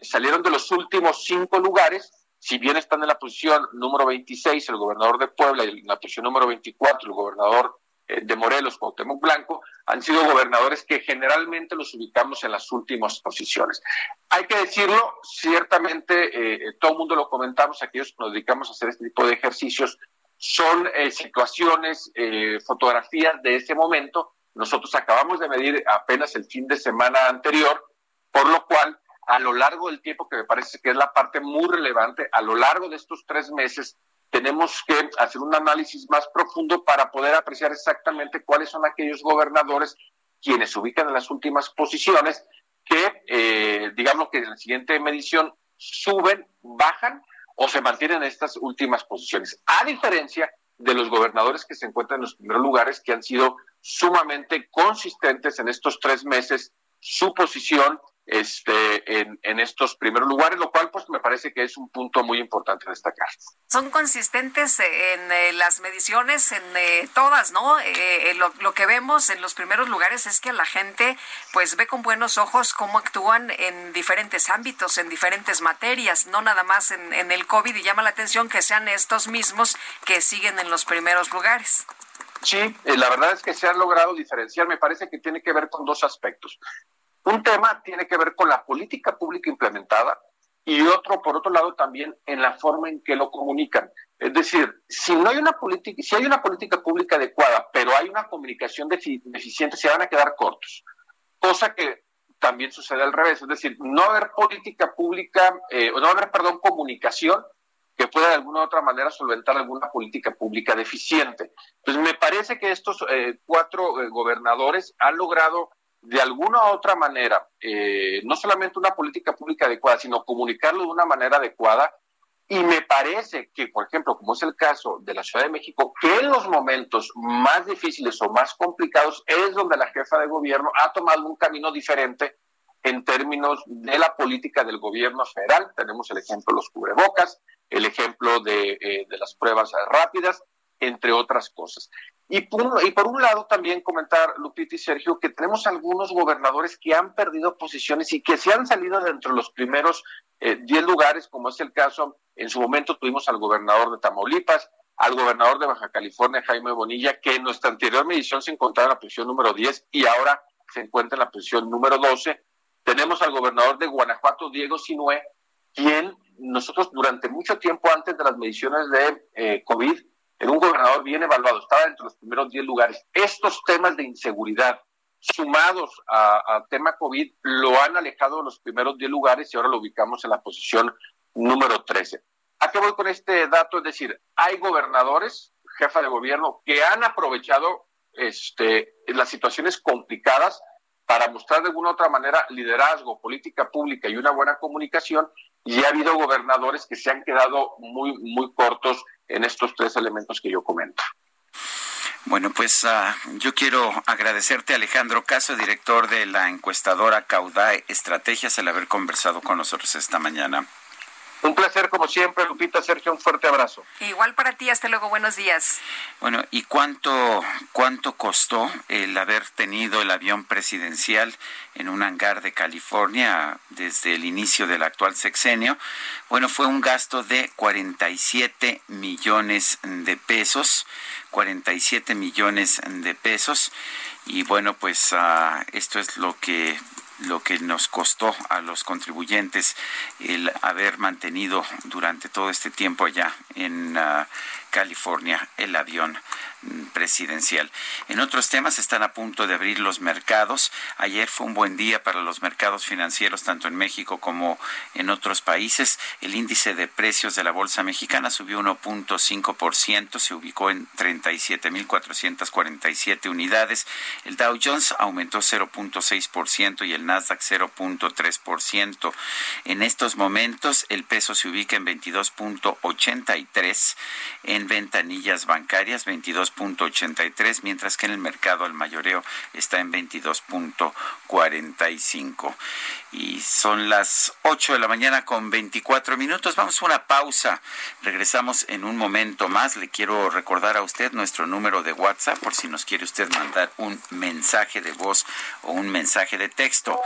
salieron de los últimos cinco lugares, si bien están en la posición número 26 el gobernador de Puebla y en la posición número 24 el gobernador de Morelos, Cuauhtémoc Blanco, han sido gobernadores que generalmente los ubicamos en las últimas posiciones. Hay que decirlo, ciertamente, eh, todo el mundo lo comentamos, aquellos que nos dedicamos a hacer este tipo de ejercicios, son eh, situaciones, fotografías de ese momento. Nosotros acabamos de medir apenas el fin de semana anterior, por lo cual a lo largo del tiempo, que me parece que es la parte muy relevante, a lo largo de estos tres meses, tenemos que hacer un análisis más profundo para poder apreciar exactamente cuáles son aquellos gobernadores quienes se ubican en las últimas posiciones, que eh, digamos que en la siguiente medición suben, bajan o se mantienen en estas últimas posiciones. A diferencia de los gobernadores que se encuentran en los primeros lugares, que han sido sumamente consistentes en estos tres meses, su posición este, en, en, estos primeros lugares, lo cual pues me parece que es un punto muy importante destacar. Son consistentes en eh, las mediciones, en eh, todas, ¿no? Eh, lo, lo, que vemos en los primeros lugares es que la gente pues ve con buenos ojos cómo actúan en diferentes ámbitos, en diferentes materias, no nada más en, en el COVID y llama la atención que sean estos mismos que siguen en los primeros lugares. Sí, la verdad es que se han logrado diferenciar. Me parece que tiene que ver con dos aspectos. Un tema tiene que ver con la política pública implementada y otro, por otro lado, también en la forma en que lo comunican. Es decir, si no hay una política, si hay una política pública adecuada, pero hay una comunicación deficiente, se van a quedar cortos. Cosa que también sucede al revés, es decir, no haber política pública, eh, no haber, perdón, comunicación que pueda de alguna u otra manera solventar alguna política pública deficiente. Pues me parece que estos eh, cuatro eh, gobernadores han logrado de alguna u otra manera, eh, no solamente una política pública adecuada, sino comunicarlo de una manera adecuada. Y me parece que, por ejemplo, como es el caso de la Ciudad de México, que en los momentos más difíciles o más complicados es donde la jefa de gobierno ha tomado un camino diferente en términos de la política del gobierno federal. Tenemos el ejemplo de los cubrebocas, el ejemplo de, eh, de las pruebas rápidas, entre otras cosas. Y por, y por un lado también comentar, Lupita y Sergio, que tenemos algunos gobernadores que han perdido posiciones y que se han salido de entre los primeros 10 eh, lugares, como es el caso, en su momento tuvimos al gobernador de Tamaulipas, al gobernador de Baja California, Jaime Bonilla, que en nuestra anterior medición se encontraba en la posición número 10 y ahora se encuentra en la posición número 12. Tenemos al gobernador de Guanajuato, Diego Sinué, quien nosotros durante mucho tiempo antes de las mediciones de eh, COVID, en un gobernador bien evaluado, estaba entre los primeros 10 lugares. Estos temas de inseguridad, sumados al tema COVID, lo han alejado de los primeros 10 lugares y ahora lo ubicamos en la posición número 13. ¿A qué voy con este dato? Es decir, hay gobernadores, jefa de gobierno, que han aprovechado este, las situaciones complicadas para mostrar de alguna u otra manera liderazgo, política pública y una buena comunicación, y ha habido gobernadores que se han quedado muy, muy cortos en estos tres elementos que yo comento. Bueno, pues ah, yo quiero agradecerte, Alejandro Caso, director de la encuestadora Caudae Estrategias, el haber conversado con nosotros esta mañana. Un placer como siempre, Lupita, Sergio, un fuerte abrazo. Igual para ti, hasta luego, buenos días. Bueno, ¿y cuánto, cuánto costó el haber tenido el avión presidencial en un hangar de California desde el inicio del actual sexenio? Bueno, fue un gasto de 47 millones de pesos, 47 millones de pesos. Y bueno, pues uh, esto es lo que lo que nos costó a los contribuyentes el haber mantenido durante todo este tiempo allá en uh, California el avión presidencial. En otros temas están a punto de abrir los mercados. Ayer fue un buen día para los mercados financieros tanto en México como en otros países. El índice de precios de la bolsa mexicana subió 1.5%, se ubicó en 37.447 unidades. El Dow Jones aumentó 0.6% y el Nasdaq 0.3%. En estos momentos el peso se ubica en 22.83 en ventanillas bancarias 22.83, mientras que en el mercado el mayoreo está en 22.45. Y son las 8 de la mañana con 24 minutos. Vamos a una pausa. Regresamos en un momento más. Le quiero recordar a usted nuestro número de WhatsApp por si nos quiere usted mandar un mensaje de voz o un mensaje de texto.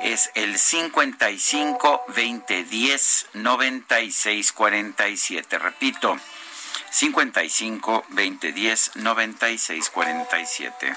Es el 55 20 10 96 47. Repito, 55 2010 96 47.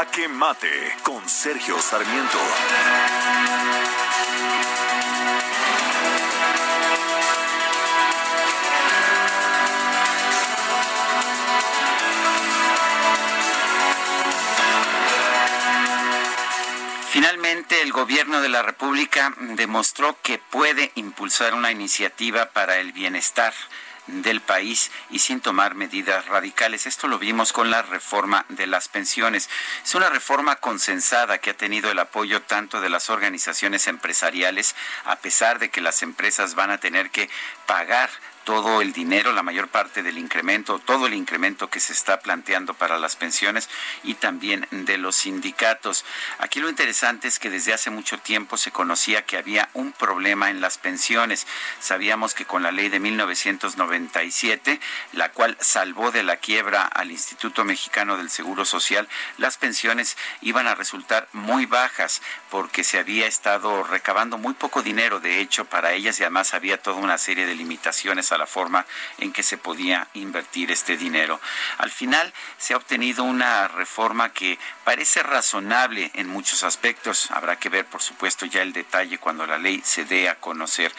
Jaque Mate con Sergio Sarmiento. Finalmente, el gobierno de la República demostró que puede impulsar una iniciativa para el bienestar del país y sin tomar medidas radicales. Esto lo vimos con la reforma de las pensiones. Es una reforma consensada que ha tenido el apoyo tanto de las organizaciones empresariales, a pesar de que las empresas van a tener que pagar todo el dinero, la mayor parte del incremento, todo el incremento que se está planteando para las pensiones y también de los sindicatos. Aquí lo interesante es que desde hace mucho tiempo se conocía que había un problema en las pensiones. Sabíamos que con la ley de 1997, la cual salvó de la quiebra al Instituto Mexicano del Seguro Social, las pensiones iban a resultar muy bajas porque se había estado recabando muy poco dinero, de hecho, para ellas y además había toda una serie de limitaciones a la forma en que se podía invertir este dinero. Al final se ha obtenido una reforma que parece razonable en muchos aspectos. Habrá que ver, por supuesto, ya el detalle cuando la ley se dé a conocer.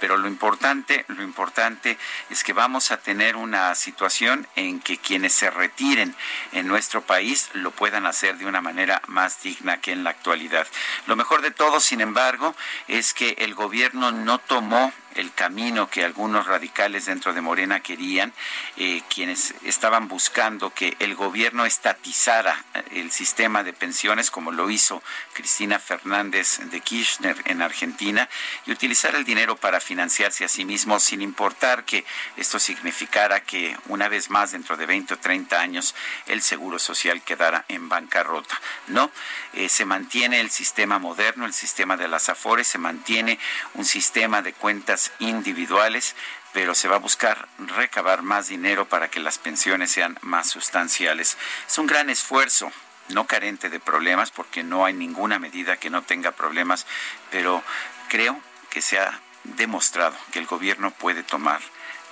Pero lo importante, lo importante es que vamos a tener una situación en que quienes se retiren en nuestro país lo puedan hacer de una manera más digna que en la actualidad. Lo mejor de todo, sin embargo, es que el gobierno no tomó el camino que algunos radicales dentro de Morena querían, eh, quienes estaban buscando que el gobierno estatizara eh, el sistema de pensiones, como lo hizo Cristina Fernández de Kirchner en Argentina, y utilizar el dinero para financiarse a sí mismo, sin importar que esto significara que una vez más, dentro de 20 o 30 años, el Seguro Social quedara en bancarrota. No, eh, se mantiene el sistema moderno, el sistema de las AFORES, se mantiene un sistema de cuentas individuales, pero se va a buscar recabar más dinero para que las pensiones sean más sustanciales. Es un gran esfuerzo, no carente de problemas, porque no hay ninguna medida que no tenga problemas, pero creo que se ha demostrado que el gobierno puede tomar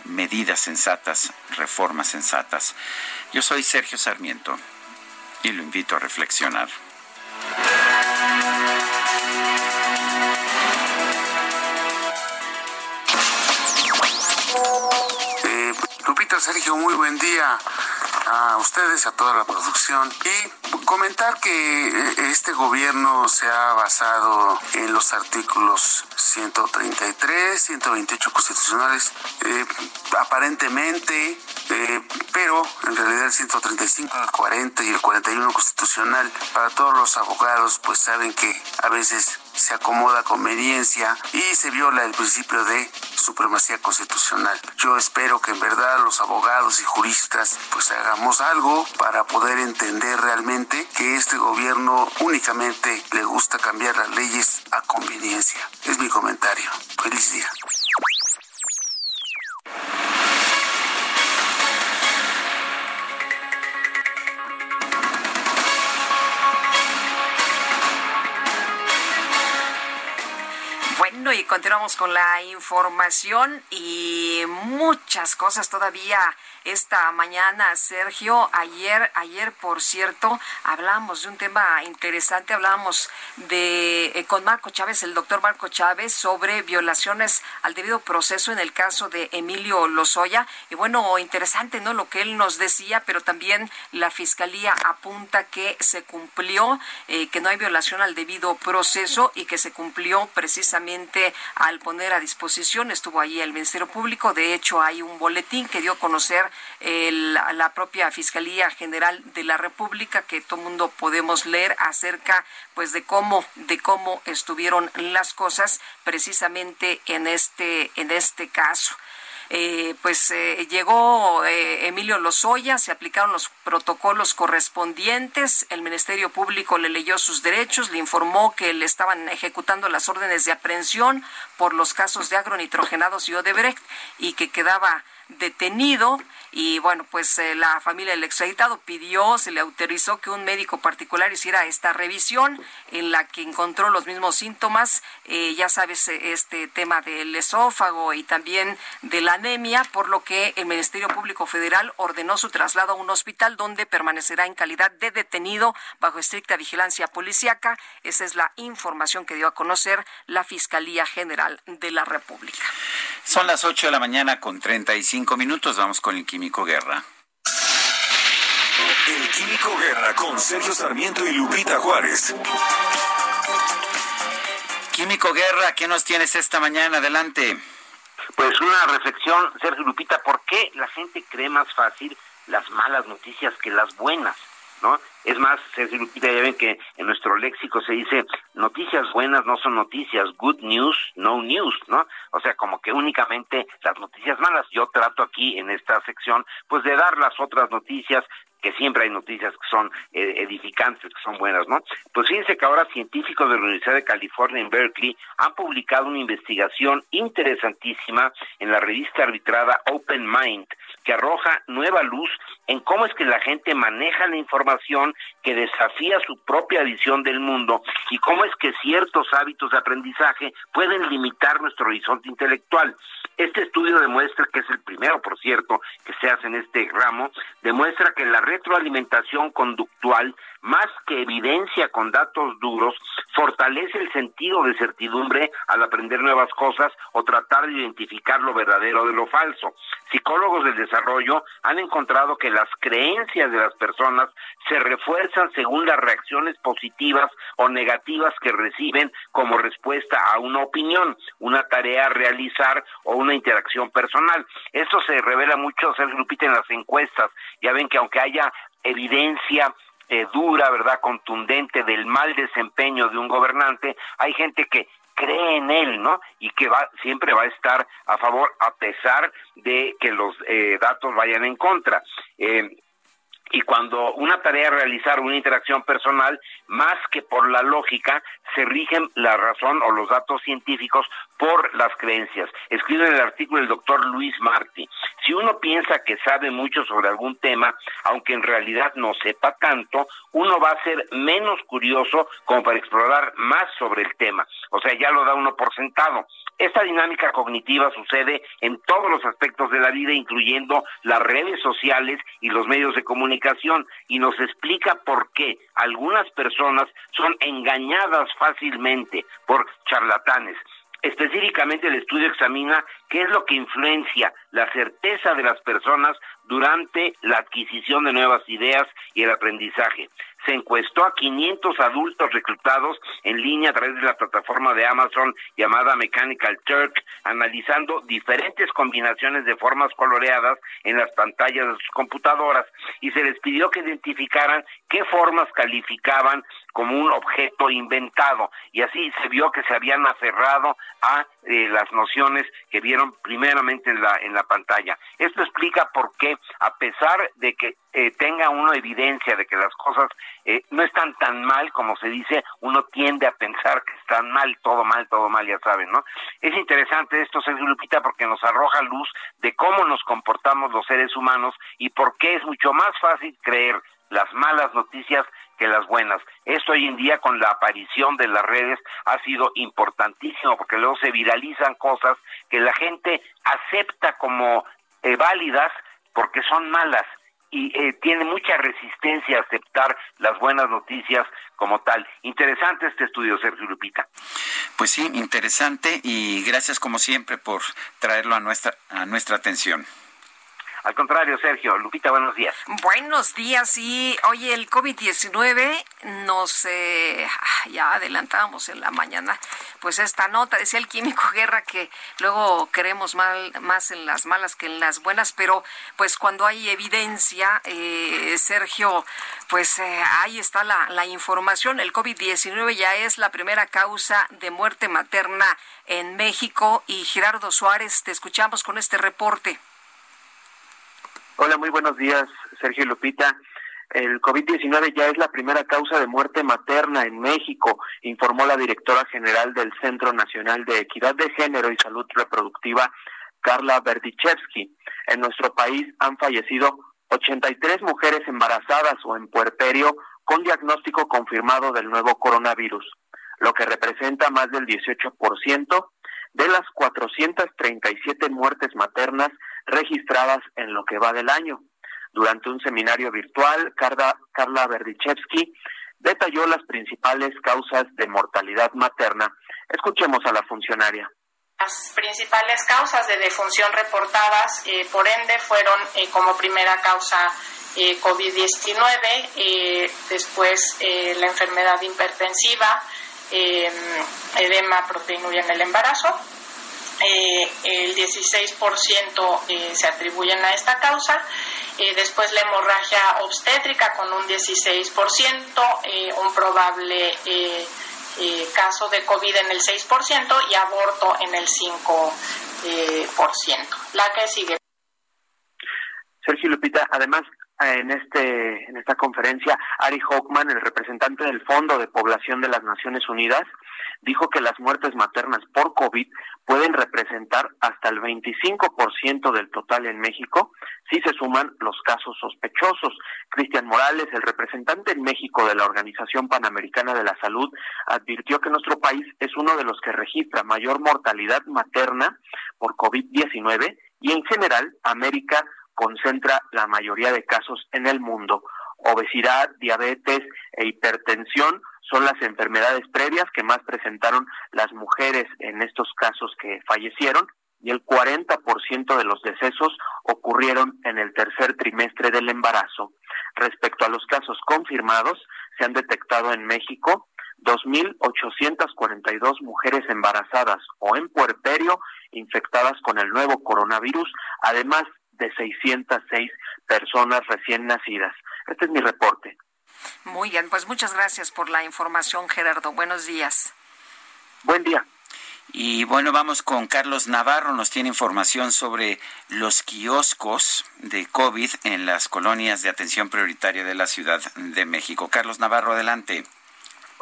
medidas sensatas, reformas sensatas. Yo soy Sergio Sarmiento y lo invito a reflexionar. Lupita, Sergio, muy buen día a ustedes, a toda la producción. Y comentar que eh, este gobierno se ha basado en los artículos 133, 128 constitucionales, eh, aparentemente, eh, pero en realidad el 135, el 40 y el 41 constitucional, para todos los abogados, pues saben que a veces se acomoda a conveniencia y se viola el principio de supremacía constitucional. Yo espero que en verdad los abogados y juristas pues hagamos algo para poder entender realmente que este gobierno únicamente le gusta cambiar las leyes a conveniencia. Es mi comentario. Feliz día. Y continuamos con la información y muchas cosas todavía esta mañana, Sergio. Ayer, ayer, por cierto, hablamos de un tema interesante, hablábamos de eh, con Marco Chávez, el doctor Marco Chávez, sobre violaciones al debido proceso en el caso de Emilio Lozoya. Y bueno, interesante, ¿no? Lo que él nos decía, pero también la fiscalía apunta que se cumplió, eh, que no hay violación al debido proceso y que se cumplió precisamente al poner a disposición, estuvo ahí el Ministerio Público, de hecho hay un boletín que dio a conocer el, la propia Fiscalía General de la República que todo mundo podemos leer acerca pues de cómo de cómo estuvieron las cosas precisamente en este en este caso. Eh, pues eh, llegó eh, Emilio Lozoya, se aplicaron los protocolos correspondientes, el Ministerio Público le leyó sus derechos, le informó que le estaban ejecutando las órdenes de aprehensión por los casos de agronitrogenados y Odebrecht y que quedaba detenido y bueno, pues eh, la familia del extraditado pidió, se le autorizó que un médico particular hiciera esta revisión en la que encontró los mismos síntomas, eh, ya sabes, eh, este tema del esófago y también de la anemia, por lo que el Ministerio Público Federal ordenó su traslado a un hospital donde permanecerá en calidad de detenido bajo estricta vigilancia policíaca. Esa es la información que dio a conocer la Fiscalía General de la República. Son las 8 de la mañana con 35 minutos. Vamos con el Químico Guerra. El Químico Guerra con Sergio Sarmiento y Lupita Juárez. Químico Guerra, ¿qué nos tienes esta mañana? Adelante. Pues una reflexión, Sergio Lupita, ¿por qué la gente cree más fácil las malas noticias que las buenas? ¿No? Es más, Sergio Lupita, ya ven que en nuestro léxico se dice noticias buenas no son noticias, good news, no news, ¿no? O sea, como que únicamente las noticias malas. Yo trato aquí en esta sección, pues de dar las otras noticias que siempre hay noticias que son eh, edificantes, que son buenas, ¿no? Pues fíjense que ahora científicos de la Universidad de California en Berkeley han publicado una investigación interesantísima en la revista arbitrada Open Mind, que arroja nueva luz en cómo es que la gente maneja la información que desafía su propia visión del mundo y cómo es que ciertos hábitos de aprendizaje pueden limitar nuestro horizonte intelectual. Este estudio demuestra, que es el primero, por cierto, que se hace en este ramo, demuestra que la retroalimentación conductual, más que evidencia con datos duros, fortalece el sentido de certidumbre al aprender nuevas cosas o tratar de identificar lo verdadero de lo falso. Psicólogos del desarrollo han encontrado que las creencias de las personas se refuerzan según las reacciones positivas o negativas que reciben como respuesta a una opinión, una tarea a realizar o una interacción personal. Esto se revela mucho, se Lupita, en las encuestas. Ya ven que aunque haya evidencia eh, dura, ¿verdad?, contundente del mal desempeño de un gobernante, hay gente que cree en él, ¿no? Y que va siempre va a estar a favor a pesar de que los eh, datos vayan en contra. Eh, y cuando una tarea realizar una interacción personal, más que por la lógica, se rigen la razón o los datos científicos por las creencias. Escribe en el artículo el doctor Luis Martí. Si uno piensa que sabe mucho sobre algún tema, aunque en realidad no sepa tanto, uno va a ser menos curioso como para explorar más sobre el tema. O sea, ya lo da uno por sentado. Esta dinámica cognitiva sucede en todos los aspectos de la vida, incluyendo las redes sociales y los medios de comunicación, y nos explica por qué algunas personas son engañadas fácilmente por charlatanes. Específicamente el estudio examina qué es lo que influencia la certeza de las personas durante la adquisición de nuevas ideas y el aprendizaje se encuestó a 500 adultos reclutados en línea a través de la plataforma de Amazon llamada Mechanical Turk, analizando diferentes combinaciones de formas coloreadas en las pantallas de sus computadoras y se les pidió que identificaran qué formas calificaban como un objeto inventado y así se vio que se habían aferrado a eh, las nociones que vieron primeramente en la en la pantalla. Esto explica por qué a pesar de que eh, tenga uno evidencia de que las cosas eh, no están tan mal como se dice, uno tiende a pensar que están mal, todo mal, todo mal, ya saben, ¿no? Es interesante esto, Sergio Lupita, porque nos arroja luz de cómo nos comportamos los seres humanos y por qué es mucho más fácil creer las malas noticias que las buenas. Esto hoy en día con la aparición de las redes ha sido importantísimo porque luego se viralizan cosas que la gente acepta como eh, válidas porque son malas y eh, tiene mucha resistencia a aceptar las buenas noticias como tal. Interesante este estudio, Sergio Lupita. Pues sí, interesante y gracias como siempre por traerlo a nuestra a nuestra atención. Al contrario, Sergio. Lupita, buenos días. Buenos días. Y oye, el COVID-19 nos, eh, ya adelantábamos en la mañana, pues esta nota, decía el químico Guerra que luego queremos mal, más en las malas que en las buenas, pero pues cuando hay evidencia, eh, Sergio, pues eh, ahí está la, la información. El COVID-19 ya es la primera causa de muerte materna en México y Gerardo Suárez, te escuchamos con este reporte. Hola, muy buenos días, Sergio Lupita. El COVID-19 ya es la primera causa de muerte materna en México, informó la directora general del Centro Nacional de Equidad de Género y Salud Reproductiva, Carla Berdichevsky. En nuestro país han fallecido 83 mujeres embarazadas o en puerperio con diagnóstico confirmado del nuevo coronavirus, lo que representa más del 18% de las 437 muertes maternas registradas en lo que va del año. Durante un seminario virtual, Carla, Carla Berdichevsky detalló las principales causas de mortalidad materna. Escuchemos a la funcionaria. Las principales causas de defunción reportadas, eh, por ende, fueron eh, como primera causa eh, COVID-19, después la enfermedad hipertensiva, edema proteinuria en el embarazo, eh, el 16% eh, se atribuyen a esta causa, eh, después la hemorragia obstétrica con un 16%, eh, un probable caso de COVID en el 6% y aborto en el 5%. La que sigue. Sergio Lupita, además en este en esta conferencia Ari Hochman, el representante del Fondo de Población de las Naciones Unidas, dijo que las muertes maternas por COVID pueden representar hasta el 25% del total en México si se suman los casos sospechosos. Cristian Morales, el representante en México de la Organización Panamericana de la Salud, advirtió que nuestro país es uno de los que registra mayor mortalidad materna por COVID-19 y en general América concentra la mayoría de casos en el mundo. Obesidad, diabetes e hipertensión son las enfermedades previas que más presentaron las mujeres en estos casos que fallecieron y el 40% de los decesos ocurrieron en el tercer trimestre del embarazo. Respecto a los casos confirmados, se han detectado en México 2.842 mujeres embarazadas o en puerperio infectadas con el nuevo coronavirus, además de 606 personas recién nacidas. Este es mi reporte. Muy bien, pues muchas gracias por la información, Gerardo. Buenos días. Buen día. Y bueno, vamos con Carlos Navarro, nos tiene información sobre los kioscos de COVID en las colonias de atención prioritaria de la Ciudad de México. Carlos Navarro, adelante.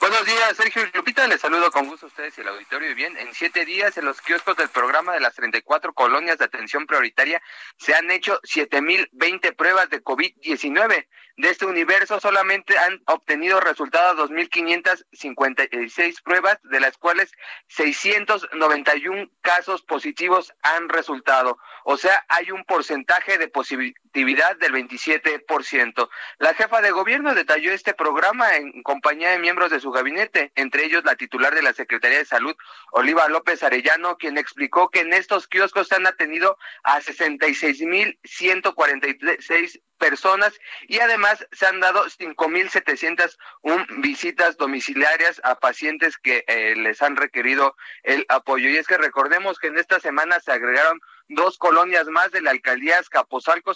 Buenos días, Sergio Lupita. Les saludo con gusto a ustedes y el auditorio. Y bien, en siete días en los kioscos del programa de las 34 colonias de atención prioritaria se han hecho 7.020 pruebas de COVID-19. De este universo solamente han obtenido resultados 2.556 pruebas, de las cuales 691 casos positivos han resultado. O sea, hay un porcentaje de positividad del 27%. La jefa de gobierno detalló este programa en compañía de miembros de su gabinete, entre ellos la titular de la Secretaría de Salud, Oliva López Arellano, quien explicó que en estos kioscos se han atendido a 66.146 personas y además se han dado 5.701 visitas domiciliarias a pacientes que eh, les han requerido el apoyo. Y es que recordemos que en esta semana se agregaron dos colonias más de la alcaldía Escaposalco,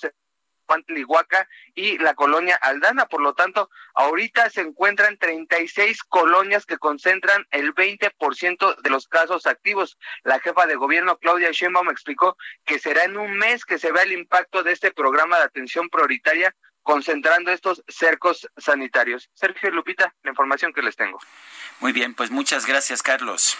Pantlihuaca y la colonia Aldana. Por lo tanto, ahorita se encuentran 36 colonias que concentran el 20% de los casos activos. La jefa de gobierno, Claudia Sheinbaum, explicó que será en un mes que se vea el impacto de este programa de atención prioritaria concentrando estos cercos sanitarios. Sergio Lupita, la información que les tengo. Muy bien, pues muchas gracias, Carlos.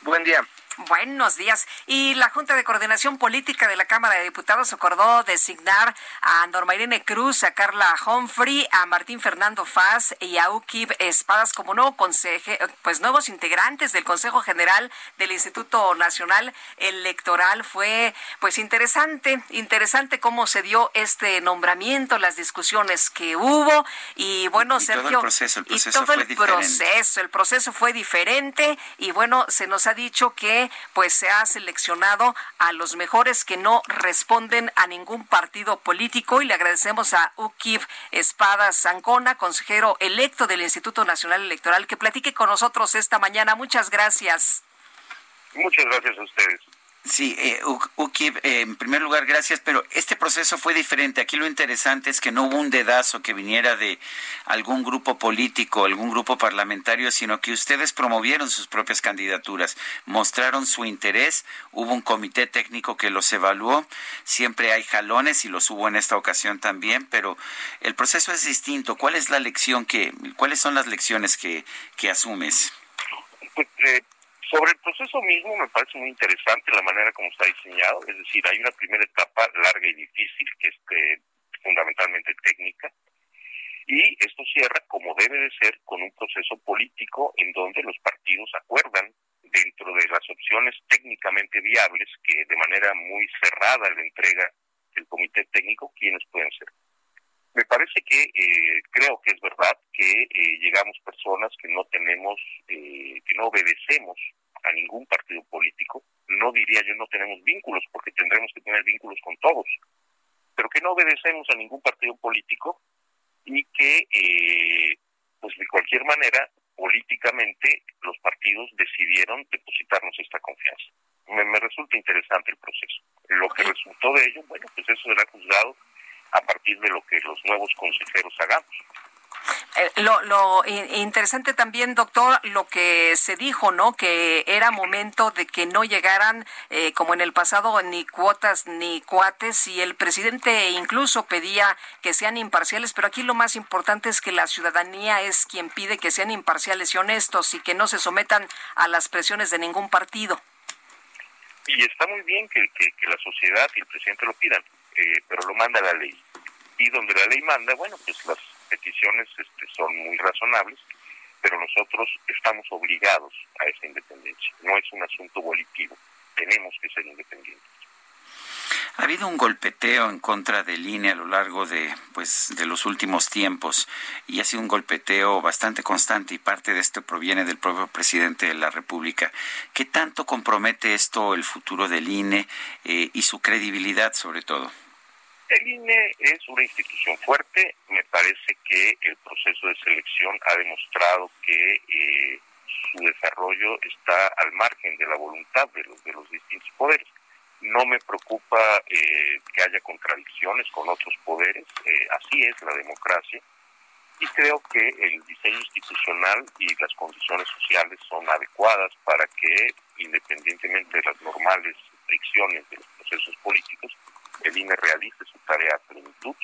Buen día. Buenos días. Y la Junta de Coordinación Política de la Cámara de Diputados acordó designar a Norma Irene Cruz, a Carla Humphrey, a Martín Fernando Faz y a Ukib Espadas como nuevo conseje, pues nuevos integrantes del Consejo General del Instituto Nacional Electoral. Fue pues interesante, interesante cómo se dio este nombramiento, las discusiones que hubo y bueno, y Sergio, todo el proceso, el proceso y todo fue el diferente. proceso, el proceso fue diferente y bueno, se nos ha dicho que pues se ha seleccionado a los mejores que no responden a ningún partido político y le agradecemos a Ukib Espada Zancona, consejero electo del Instituto Nacional Electoral, que platique con nosotros esta mañana. Muchas gracias. Muchas gracias a ustedes. Sí, eh, U- Ukib, eh, en primer lugar, gracias, pero este proceso fue diferente. Aquí lo interesante es que no hubo un dedazo que viniera de algún grupo político, algún grupo parlamentario, sino que ustedes promovieron sus propias candidaturas, mostraron su interés, hubo un comité técnico que los evaluó, siempre hay jalones y los hubo en esta ocasión también, pero el proceso es distinto. ¿Cuál es la lección que, cuáles son las lecciones que, que asumes? Sobre el proceso mismo me parece muy interesante la manera como está diseñado, es decir, hay una primera etapa larga y difícil que es eh, fundamentalmente técnica y esto cierra como debe de ser con un proceso político en donde los partidos acuerdan dentro de las opciones técnicamente viables que de manera muy cerrada le entrega el comité técnico quiénes pueden ser. Me parece que eh, creo que es verdad que eh, llegamos personas que no tenemos, eh, que no obedecemos a ningún partido político. No diría yo no tenemos vínculos, porque tendremos que tener vínculos con todos, pero que no obedecemos a ningún partido político y que, eh, pues de cualquier manera, políticamente los partidos decidieron depositarnos esta confianza. Me, me resulta interesante el proceso. Lo que resultó de ello, bueno, pues eso será juzgado a partir de lo que los nuevos consejeros hagamos. Eh, lo, lo in- interesante también, doctor, lo que se dijo, ¿no? Que era momento de que no llegaran, eh, como en el pasado, ni cuotas ni cuates, y el presidente incluso pedía que sean imparciales, pero aquí lo más importante es que la ciudadanía es quien pide que sean imparciales y honestos y que no se sometan a las presiones de ningún partido. Y está muy bien que la sociedad y el presidente lo pidan, eh, pero lo manda la ley. Y donde la ley manda, bueno, pues las peticiones este, son muy razonables, pero nosotros estamos obligados a esa independencia. No es un asunto volitivo, tenemos que ser independientes. Ha habido un golpeteo en contra del INE a lo largo de, pues, de los últimos tiempos y ha sido un golpeteo bastante constante y parte de esto proviene del propio presidente de la República. ¿Qué tanto compromete esto el futuro del INE eh, y su credibilidad sobre todo? El INE es una institución fuerte. Me parece que el proceso de selección ha demostrado que eh, su desarrollo está al margen de la voluntad de los, de los distintos poderes. No me preocupa eh, que haya contradicciones con otros poderes, eh, así es la democracia, y creo que el diseño institucional y las condiciones sociales son adecuadas para que, independientemente de las normales fricciones de los procesos políticos, el INE realice su tarea a plenitud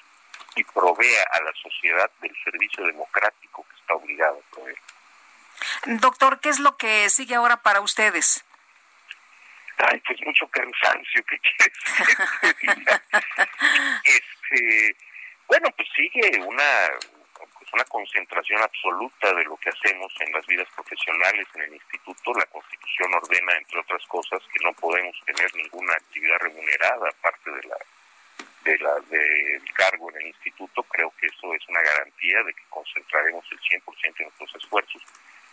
y provea a la sociedad del servicio democrático que está obligado a proveer. Doctor, ¿qué es lo que sigue ahora para ustedes? Ay, pues mucho cansancio, ¿qué quieres este, bueno, pues sigue una, una concentración absoluta de lo que hacemos en las vidas profesionales en el instituto. La Constitución ordena, entre otras cosas, que no podemos tener ninguna actividad remunerada aparte de la de la del cargo en el instituto. Creo que eso es una garantía de que concentraremos el 100% de nuestros esfuerzos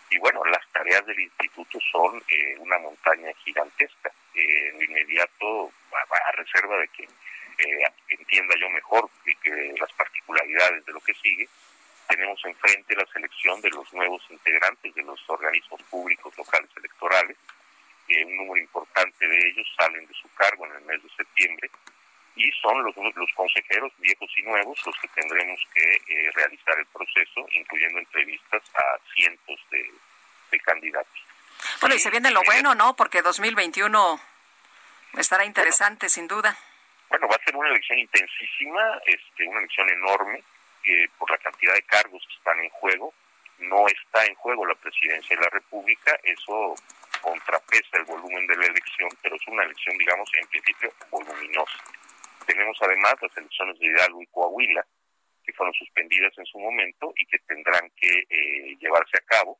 y bueno, las tareas del instituto son eh, una montaña gigantesca. Eh, en lo inmediato, a, reserva de que eh, entienda yo mejor que, las particularidades de lo que sigue, tenemos enfrente la selección de los nuevos integrantes de los organismos públicos locales electorales. un número importante de ellos salen de su cargo en el mes de septiembre y son los, los consejeros viejos y nuevos los que tendremos que eh, realizar el proceso, incluyendo entrevistas a cientos de, candidatos. Bueno, y se viene lo bueno, ¿no? Porque 2021 estará interesante, sin duda. Bueno, va a ser una elección intensísima, este, una elección enorme eh, por la cantidad de cargos que están en juego. No está en juego la presidencia de la República, eso contrapesa el volumen de la elección, pero es una elección, digamos, en principio voluminosa. Tenemos además las elecciones de Hidalgo y Coahuila, que fueron suspendidas en su momento y que tendrán que eh, llevarse a cabo.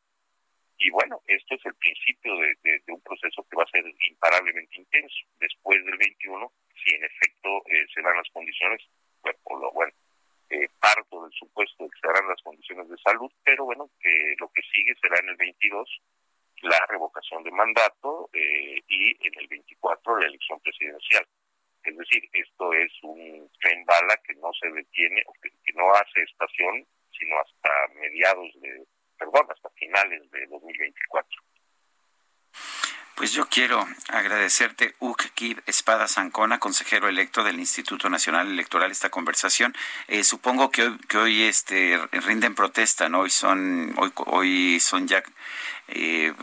Y bueno, esto es el principio de, un proceso que va a ser imparablemente intenso. Después del 21, si en efecto eh, se dan las condiciones, bueno, por lo bueno, eh, parto del supuesto de que se las condiciones de salud, pero bueno, que lo que sigue será en el 22 la revocación de mandato y en el 24 la elección presidencial. Es decir, esto es un tren bala que no se detiene, o que, no hace estación, sino hasta mediados de, perdón, hasta finales de 2024. Pues yo quiero agradecerte, Uk Kib Espada Zancona, consejero electo del Instituto Nacional Electoral, esta conversación. Eh, supongo que hoy, que hoy este, rinden protesta, ¿no? Hoy son, hoy, hoy son ya, eh,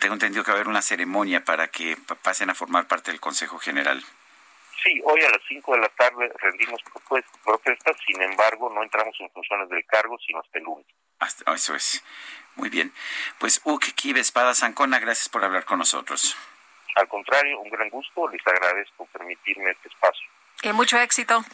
tengo entendido que va a haber una ceremonia para que pasen a formar parte del Consejo General. Sí, hoy a las 5 de la tarde rendimos protestas, sin embargo, no entramos en funciones del cargo, sino hasta el lunes. Hasta, eso es. Muy bien. Pues Uke Kibe Espada Zancona, gracias por hablar con nosotros. Al contrario, un gran gusto. Les agradezco permitirme este espacio. Y mucho éxito.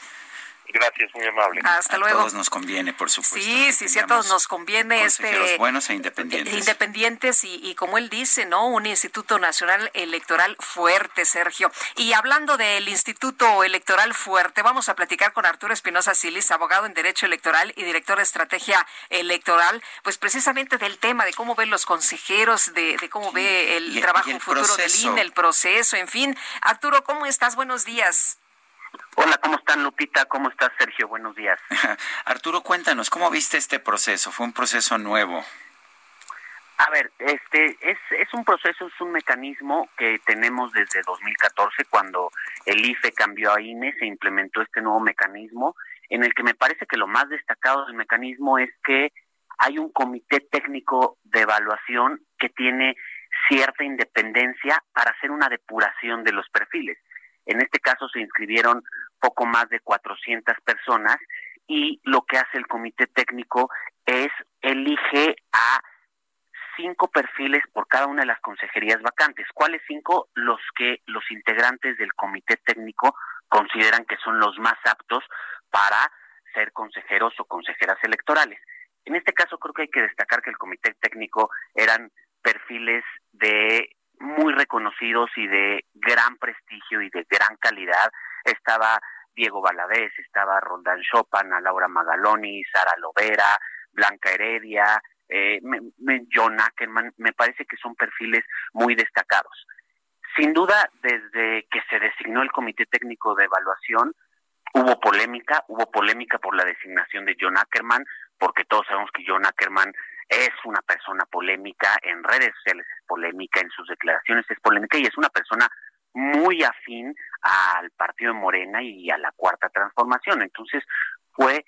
Gracias, muy amable. Hasta luego. A todos nos conviene, por supuesto. Sí, sí, sí, a todos nos conviene este buenos e independientes. Independientes y, y, como él dice, ¿no? Un Instituto Nacional Electoral fuerte, Sergio. Y hablando del Instituto Electoral fuerte, vamos a platicar con Arturo Espinosa Silis, abogado en Derecho Electoral y director de Estrategia Electoral, pues precisamente del tema de cómo ven los consejeros, de, cómo ve el trabajo futuro del INE, el proceso, en fin. Arturo, ¿cómo estás? Buenos días. Hola, ¿cómo están Lupita? ¿Cómo estás Sergio? Buenos días. Arturo, cuéntanos, ¿cómo viste este proceso? Fue un proceso nuevo. A ver, este es, es un proceso, es un mecanismo que tenemos desde 2014 cuando el IFE cambió a INE, se implementó este nuevo mecanismo en el que me parece que lo más destacado del mecanismo es que hay un comité técnico de evaluación que tiene cierta independencia para hacer una depuración de los perfiles. En este caso se inscribieron poco más de 400 personas y lo que hace el comité técnico es elige a cinco perfiles por cada una de las consejerías vacantes. ¿Cuáles cinco? Los que los integrantes del comité técnico consideran que son los más aptos para ser consejeros o consejeras electorales. En este caso creo que hay que destacar que el comité técnico eran perfiles de muy reconocidos y de gran prestigio y de gran calidad, estaba Diego Valadez, estaba Roldán Chopin, Laura Magaloni, Sara Lovera, Blanca Heredia, eh, John Ackerman, me parece que son perfiles muy destacados. Sin duda, desde que se designó el Comité Técnico de Evaluación, hubo polémica, hubo polémica por la designación de John Ackerman, porque todos sabemos que John Ackerman es una persona polémica, en redes sociales es polémica, en sus declaraciones es polémica y es una persona muy afín al partido de Morena y a la cuarta transformación. Entonces fue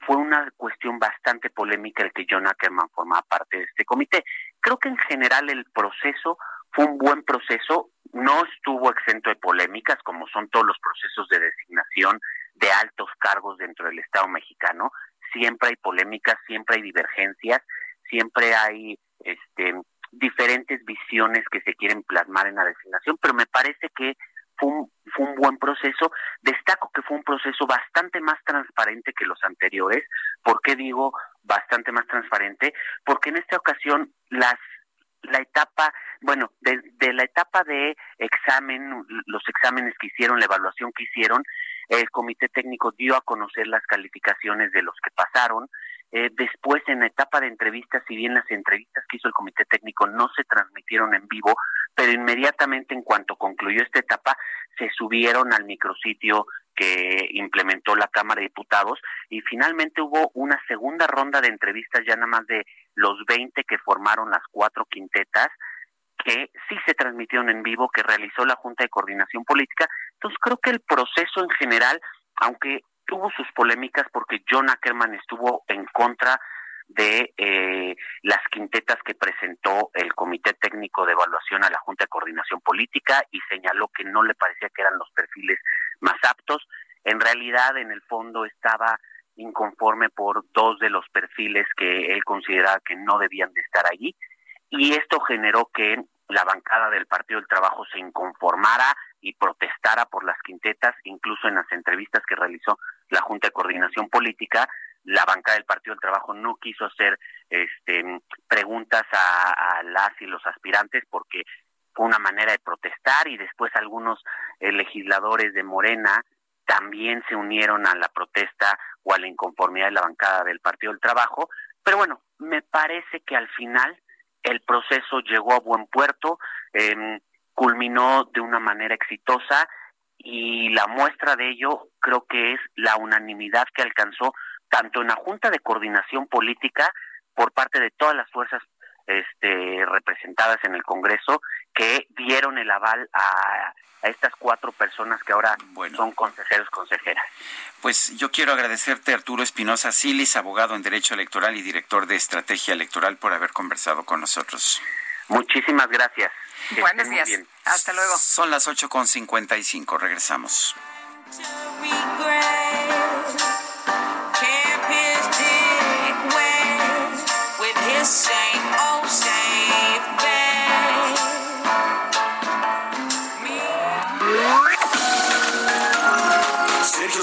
fue una cuestión bastante polémica el que John Ackerman formaba parte de este comité. Creo que en general el proceso fue un buen proceso, no estuvo exento de polémicas como son todos los procesos de designación de altos cargos dentro del Estado mexicano. Siempre hay polémicas, siempre hay divergencias, siempre hay este diferentes visiones que se quieren plasmar en la designación, pero me parece que fue un, fue un buen proceso. Destaco que fue un proceso bastante más transparente que los anteriores. ¿Por qué digo bastante más transparente? Porque en esta ocasión las la etapa, bueno, de, de, la etapa de examen, los exámenes que hicieron, la evaluación que hicieron, el comité técnico dio a conocer las calificaciones de los que pasaron, eh, después, en la etapa de entrevistas, si bien las entrevistas que hizo el comité técnico no se transmitieron en vivo, pero inmediatamente en cuanto concluyó esta etapa, se subieron al micrositio que implementó la Cámara de Diputados y finalmente hubo una segunda ronda de entrevistas ya nada más de los 20 que formaron las cuatro quintetas que sí se transmitieron en vivo, que realizó la Junta de Coordinación Política. Entonces creo que el proceso en general, aunque tuvo sus polémicas porque John Ackerman estuvo en contra de eh, las quintetas que presentó el Comité Técnico de Evaluación a la Junta de Coordinación Política y señaló que no le parecía que eran los perfiles más aptos. En realidad, en el fondo, estaba inconforme por dos de los perfiles que él consideraba que no debían de estar allí y esto generó que la bancada del Partido del Trabajo se inconformara y protestara por las quintetas, incluso en las entrevistas que realizó la Junta de Coordinación Política, la bancada del Partido del Trabajo no quiso hacer este, preguntas a, las y los aspirantes porque fue una manera de protestar y después algunos eh, legisladores de Morena también se unieron a la protesta o a la inconformidad de la bancada del Partido del Trabajo. Pero bueno, me parece que al final el proceso llegó a buen puerto, eh, culminó de una manera exitosa y la muestra de ello creo que es la unanimidad que alcanzó tanto en la Junta de Coordinación Política por parte de todas las fuerzas este, representadas en el Congreso que dieron el aval a, estas cuatro personas que ahora son consejeros, consejeras. Pues yo quiero agradecerte, Arturo Espinosa Silis, abogado en Derecho Electoral y director de Estrategia Electoral, por haber conversado con nosotros. Muchísimas gracias. Buenos días. Hasta luego. Son las 8.55. Regresamos.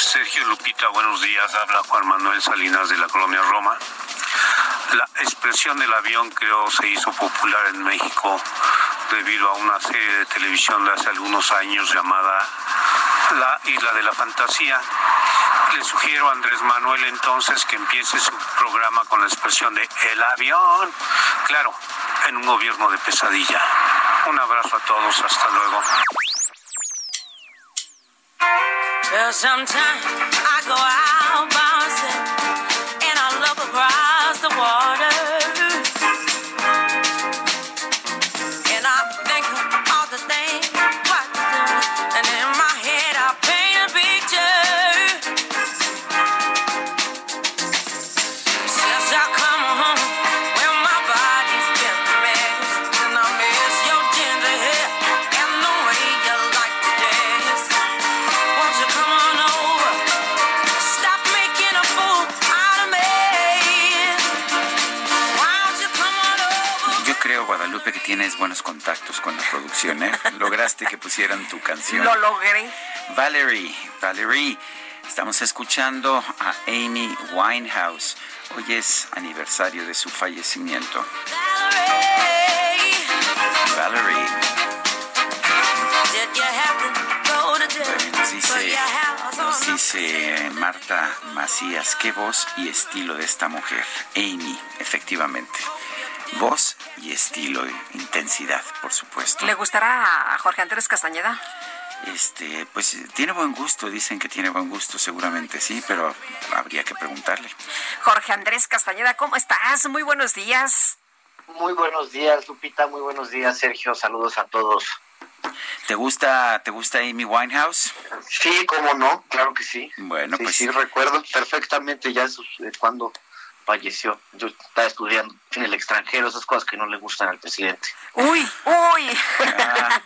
Sergio Lupita, buenos días. Habla Juan Manuel Salinas de la colonia Roma. La expresión del avión creo se hizo popular en México debido a una serie de televisión de hace algunos años llamada La Isla de la Fantasía. Le sugiero a Andrés Manuel entonces que empiece su programa con la expresión de el avión. Claro, en un gobierno de pesadilla. Un abrazo a todos, hasta luego. Well, sometimes I go out myself and I look across the water. Tienes buenos contactos con la producción, ¿eh? Lograste que pusieran tu canción. Lo logré. Valerie, Valerie, estamos escuchando a Amy Winehouse. Hoy es aniversario de su fallecimiento. Valerie. Nos dice, nos dice Marta Macías, qué voz y estilo de esta mujer. Amy, efectivamente. Voz y estilo, intensidad, por supuesto. ¿Le gustará a Jorge Andrés Castañeda? Este, pues tiene buen gusto, dicen que tiene buen gusto, seguramente sí, pero habría que preguntarle. Jorge Andrés Castañeda, ¿cómo estás? Muy buenos días. Muy buenos días, Lupita, muy buenos días, Sergio, saludos a todos. ¿Te gusta, te gusta Amy Winehouse? Sí, cómo no, claro que sí. Bueno, sí, pues sí, recuerdo perfectamente ya cuando falleció. Yo estaba estudiando en el extranjero, esas cosas que no le gustan al presidente. Uy, uy. Ah,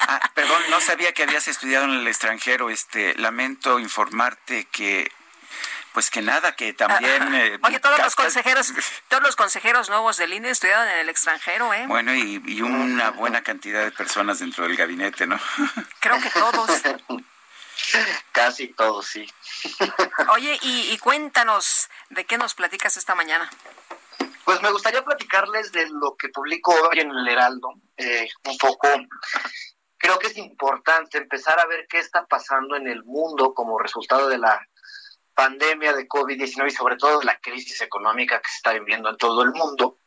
ah, perdón, no sabía que habías estudiado en el extranjero. Este, lamento informarte que pues que nada, que también... Eh, Oye, todos los consejeros, todos los consejeros nuevos del INE estudiaron en el extranjero, ¿eh? Bueno, y, y una buena cantidad de personas dentro del gabinete, ¿no? Creo que todos. Casi todos, sí. Oye, y, y cuéntanos, ¿de qué nos platicas esta mañana? Pues me gustaría platicarles de lo que publico hoy en el Heraldo, eh, un poco. Creo que es importante empezar a ver qué está pasando en el mundo como resultado de la pandemia de COVID-19 y sobre todo la crisis económica que se está viviendo en todo el mundo.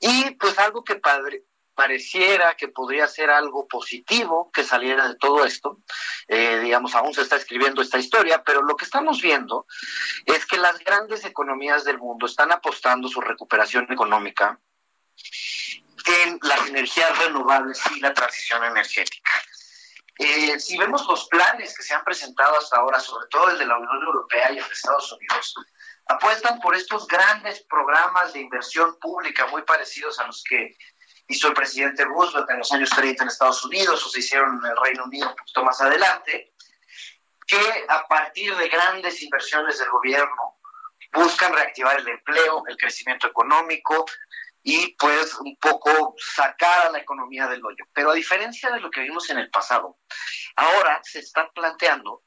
Y pues algo que padre, pareciera que podría ser algo positivo que saliera de todo esto. Eh, digamos, aún se está escribiendo esta historia, pero lo que estamos viendo es que las grandes economías del mundo están apostando su recuperación económica en las energías renovables y la transición energética. Eh, si vemos los planes que se han presentado hasta ahora, sobre todo el de la Unión Europea y el de Estados Unidos, apuestan por estos grandes programas de inversión pública muy parecidos a los que hizo el presidente Roosevelt en los años 30 en Estados Unidos o se hicieron en el Reino Unido un poquito más adelante, que a partir de grandes inversiones del gobierno buscan reactivar el empleo, el crecimiento económico y pues un poco sacar a la economía del hoyo. Pero a diferencia de lo que vimos en el pasado, ahora se está planteando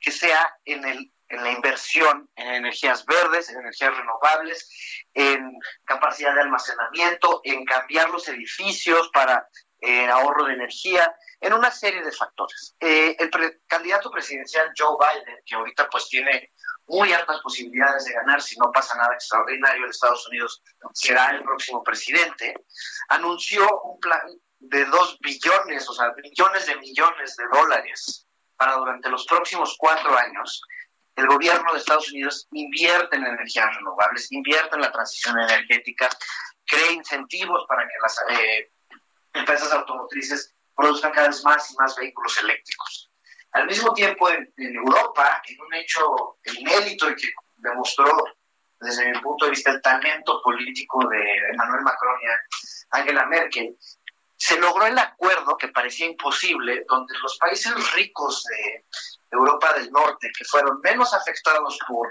que sea en el en la inversión en energías verdes, en energías renovables, en capacidad de almacenamiento, en cambiar los edificios para eh, ahorro de energía, en una serie de factores. Eh, el candidato presidencial Joe Biden, que ahorita pues tiene muy altas posibilidades de ganar si no pasa nada extraordinario en Estados Unidos, será el próximo presidente, anunció un plan de dos billones, o sea, billones de millones de dólares para durante los próximos cuatro años el gobierno de Estados Unidos invierte en energías renovables, invierte en la transición energética, crea incentivos para que las eh, empresas automotrices produzcan cada vez más y más vehículos eléctricos. Al mismo tiempo, en, Europa, en un hecho inédito y que demostró desde mi punto de vista el talento político de Emmanuel Macron y Angela Merkel, se logró el acuerdo que parecía imposible, donde los países ricos de Europa del Norte, que fueron menos afectados por,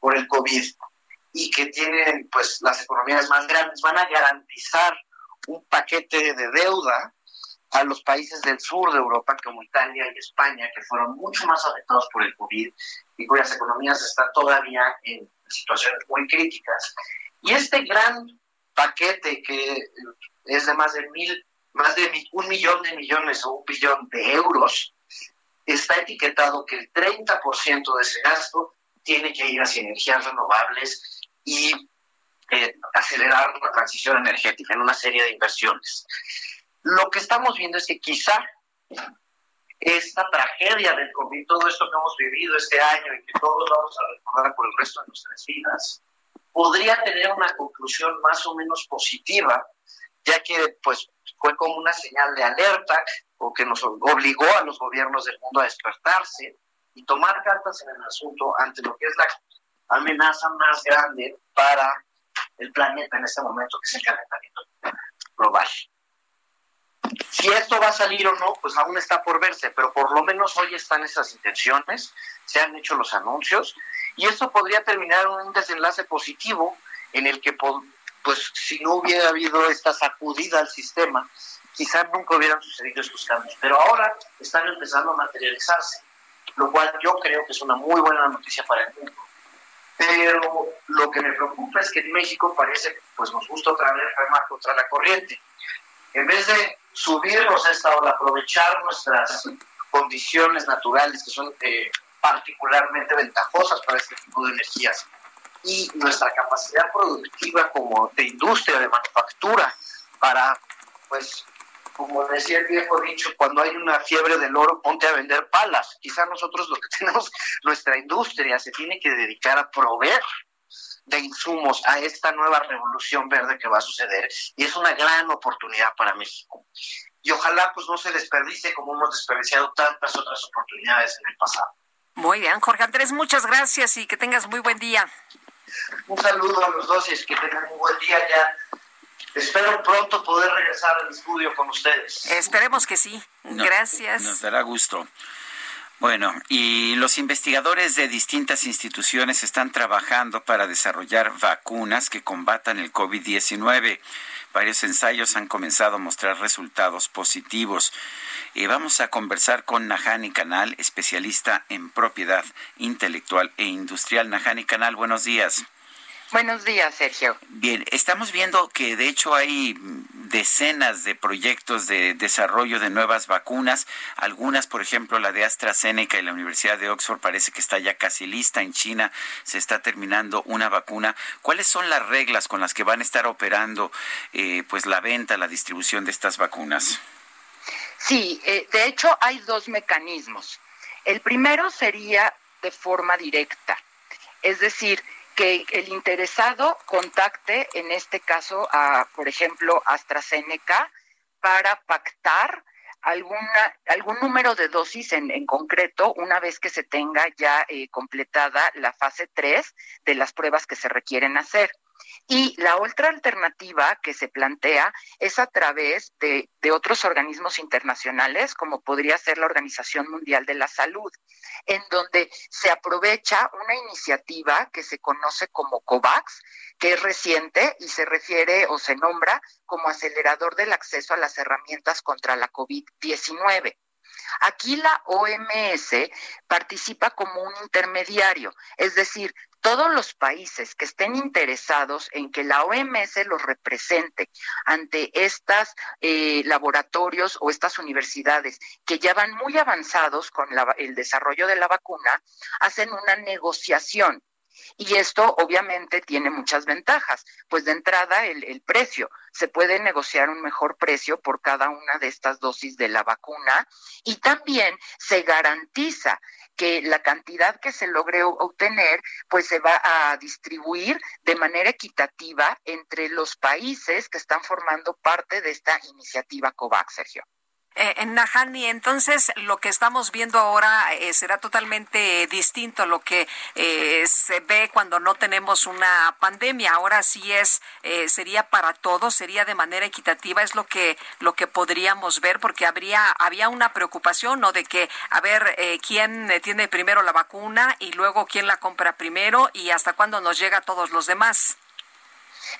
por el COVID y que tienen pues las economías más grandes, van a garantizar un paquete de deuda a los países del sur de Europa, como Italia y España, que fueron mucho más afectados por el COVID y cuyas economías están todavía en situaciones muy críticas. Y este gran paquete que es de más de mil, más de un millón de millones o un billón de euros, está etiquetado que el 30% de ese gasto tiene que ir hacia energías renovables y eh, acelerar la transición energética en una serie de inversiones. Lo que estamos viendo es que quizá esta tragedia del COVID, todo esto que hemos vivido este año y que todos vamos a recordar por el resto de nuestras vidas, podría tener una conclusión más o menos positiva, ya que pues fue como una señal de alerta o que nos obligó a los gobiernos del mundo a despertarse y tomar cartas en el asunto ante lo que es la amenaza más grande para el planeta en este momento, que es el calentamiento global. Si esto va a salir o no, pues aún está por verse, pero por lo menos hoy están esas intenciones, se han hecho los anuncios y esto podría terminar en un desenlace positivo en el que pues si no hubiera habido esta sacudida al sistema, quizás nunca hubieran sucedido estos cambios. Pero ahora están empezando a materializarse, lo cual yo creo que es una muy buena noticia para el mundo. Pero lo que me preocupa es que en México parece, pues nos gusta otra vez remar contra la corriente. En vez de subirnos a esta ola, aprovechar nuestras condiciones naturales que son eh, particularmente ventajosas para este tipo de energías y nuestra capacidad productiva como de industria, de manufactura, para, pues, como decía el viejo dicho, cuando hay una fiebre del oro, ponte a vender palas. Quizá nosotros lo que tenemos, nuestra industria se tiene que dedicar a proveer de insumos a esta nueva revolución verde que va a suceder y es una gran oportunidad para México. Y ojalá pues no se desperdicie como hemos desperdiciado tantas otras oportunidades en el pasado. Muy bien, Jorge Andrés, muchas gracias y que tengas muy buen día. Un saludo a los dos y que tengan un buen día ya. Espero pronto poder regresar al estudio con ustedes. Esperemos que sí. Gracias. Nos dará gusto. Bueno, y los investigadores de distintas instituciones están trabajando para desarrollar vacunas que combatan el COVID-19. Varios ensayos han comenzado a mostrar resultados positivos. Eh, vamos a conversar con Najani Canal, especialista en propiedad intelectual e industrial. Najani Canal, buenos días. Buenos días, Sergio. Bien, estamos viendo que de hecho hay decenas de proyectos de desarrollo de nuevas vacunas. Algunas, por ejemplo, la de AstraZeneca y la Universidad de Oxford parece que está ya casi lista. En China se está terminando una vacuna. ¿Cuáles son las reglas con las que van a estar operando eh, pues la venta, la distribución de estas vacunas? Sí, eh, de hecho hay dos mecanismos. El primero sería de forma directa, es decir, que el interesado contacte, en este caso, a, por ejemplo, AstraZeneca, para pactar alguna, algún número de dosis en, en concreto una vez que se tenga ya eh, completada la fase 3 de las pruebas que se requieren hacer. Y la otra alternativa que se plantea es a través de, otros organismos internacionales, como podría ser la Organización Mundial de la Salud, en donde se aprovecha una iniciativa que se conoce como COVAX, que es reciente y se refiere o se nombra como acelerador del acceso a las herramientas contra la COVID-19. Aquí la OMS participa como un intermediario, es decir, todos los países que estén interesados en que la OMS los represente ante estos eh, laboratorios o estas universidades que ya van muy avanzados con la, el desarrollo de la vacuna, hacen una negociación y esto obviamente tiene muchas ventajas. Pues de entrada el, el, precio. Se puede negociar un mejor precio por cada una de estas dosis de la vacuna y también se garantiza que la cantidad que se logre obtener pues se va a distribuir de manera equitativa entre los países que están formando parte de esta iniciativa COVAX, Sergio. Eh, en Najani, entonces lo que estamos viendo ahora eh, será totalmente distinto a lo que eh, se ve cuando no tenemos una pandemia. Ahora sí es, eh, sería para todos, sería de manera equitativa, es lo que lo que podríamos ver, porque habría había una preocupación, ¿no? De que a ver eh, quién tiene primero la vacuna y luego quién la compra primero y hasta cuándo nos llega a todos los demás.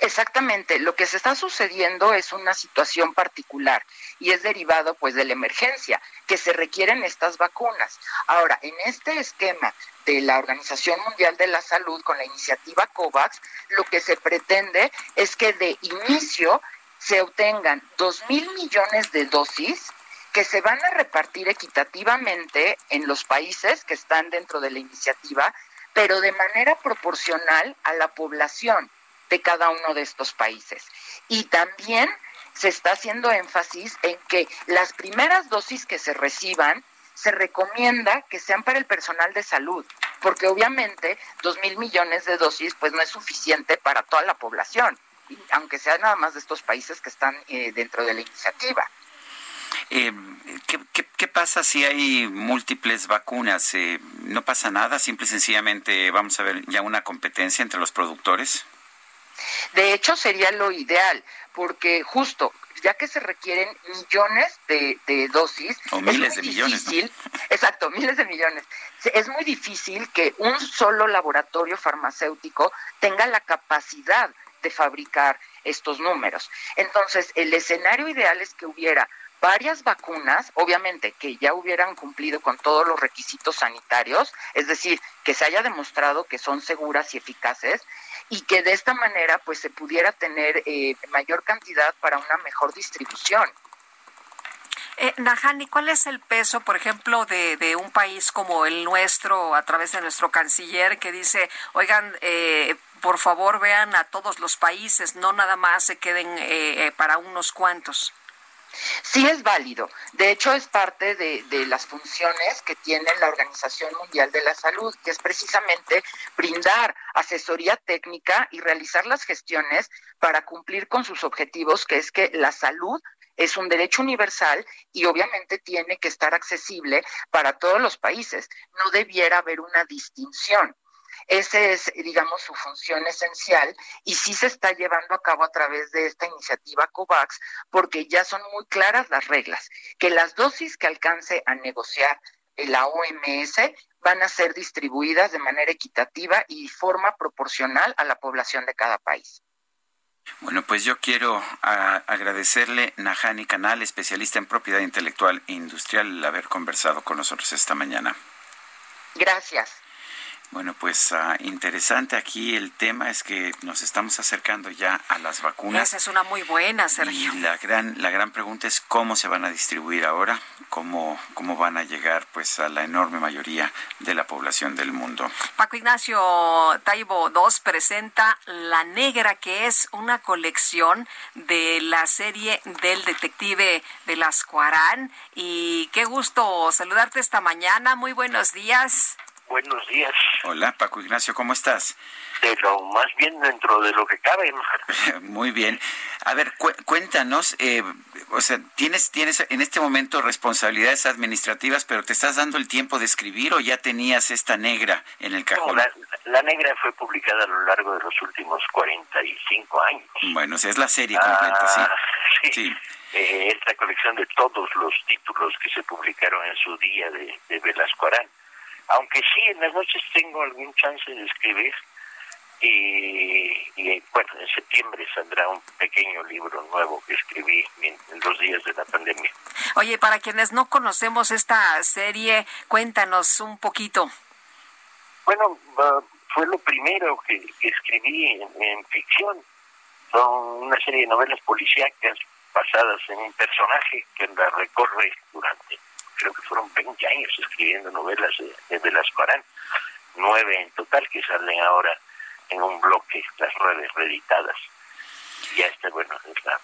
Exactamente, lo que se está sucediendo es una situación particular y es derivado pues de la emergencia que se requieren estas vacunas. Ahora, en este esquema de la Organización Mundial de la Salud con la iniciativa COVAX, lo que se pretende es que de inicio se obtengan dos mil millones de dosis que se van a repartir equitativamente en los países que están dentro de la iniciativa, pero de manera proporcional a la población de cada uno de estos países. Y también se está haciendo énfasis en que las primeras dosis que se reciban se recomienda que sean para el personal de salud, porque obviamente dos mil millones de dosis pues no es suficiente para toda la población, aunque sea nada más de estos países que están eh, dentro de la iniciativa. ¿qué, qué, qué, pasa si hay múltiples vacunas? Eh, ¿No pasa nada? Simple y sencillamente vamos a ver ya una competencia entre los productores. De hecho, sería lo ideal, porque justo ya que se requieren millones de, de dosis. O miles de millones. Difícil, ¿no? Exacto, miles de millones. Es muy difícil que un solo laboratorio farmacéutico tenga la capacidad de fabricar estos números. Entonces, el escenario ideal es que hubiera varias vacunas, obviamente que ya hubieran cumplido con todos los requisitos sanitarios, es decir, que se haya demostrado que son seguras y eficaces y que de esta manera pues se pudiera tener eh, mayor cantidad para una mejor distribución. Eh, Najani, ¿cuál es el peso, por ejemplo, de, de, un país como el nuestro, a través de nuestro canciller, que dice, oigan, eh, por favor vean a todos los países, no nada más se queden eh, eh para unos cuantos? Sí es válido. De hecho, es parte de, de, las funciones que tiene la Organización Mundial de la Salud, que es precisamente brindar asesoría técnica y realizar las gestiones para cumplir con sus objetivos, que es que la salud es un derecho universal y obviamente tiene que estar accesible para todos los países. No debiera haber una distinción. Esa es, digamos, su función esencial y sí se está llevando a cabo a través de esta iniciativa COVAX porque ya son muy claras las reglas, que las dosis que alcance a negociar la OMS van a ser distribuidas de manera equitativa y forma proporcional a la población de cada país. Bueno, pues yo quiero a, agradecerle Najani Canal, especialista en propiedad intelectual e industrial, el haber conversado con nosotros esta mañana. Gracias. Bueno, pues uh, interesante aquí el tema es que nos estamos acercando ya a las vacunas. Esa es una muy buena, Sergio. Y la gran, la gran pregunta es cómo se van a distribuir ahora, cómo, cómo van a llegar pues a la enorme mayoría de la población del mundo. Paco Ignacio Taibo II presenta La Negra, que es una colección de la serie del detective Velasco Arán. Y qué gusto saludarte esta mañana. Muy buenos días. Buenos días. Hola, Paco Ignacio, ¿cómo estás? De lo más bien dentro de lo que cabe. Muy bien. A ver, cu cuéntanos, eh, o sea, ¿tienes, tienes en este momento responsabilidades administrativas, pero te estás dando el tiempo de escribir o ya tenías esta negra en el cajón? No, la, la, negra fue publicada a lo largo de los últimos 45 años. Bueno, o sea, es la serie completa, ah, sí. sí. Eh, es la colección de todos los títulos que se publicaron en su día de, de Velasco Arán aunque sí en las noches tengo algún chance de escribir y, y, bueno, en septiembre saldrá un pequeño libro nuevo que escribí en, en, los días de la pandemia. Oye, para quienes no conocemos esta serie, cuéntanos un poquito. Bueno, uh, fue lo primero que, que escribí en, en, ficción. Son una serie de novelas policíacas basadas en un personaje que la recorre durante creo que fueron 20 años escribiendo novelas de, de Velasco Arán, nueve en total que salen ahora en un bloque, las redes reeditadas. Y esta, bueno, es la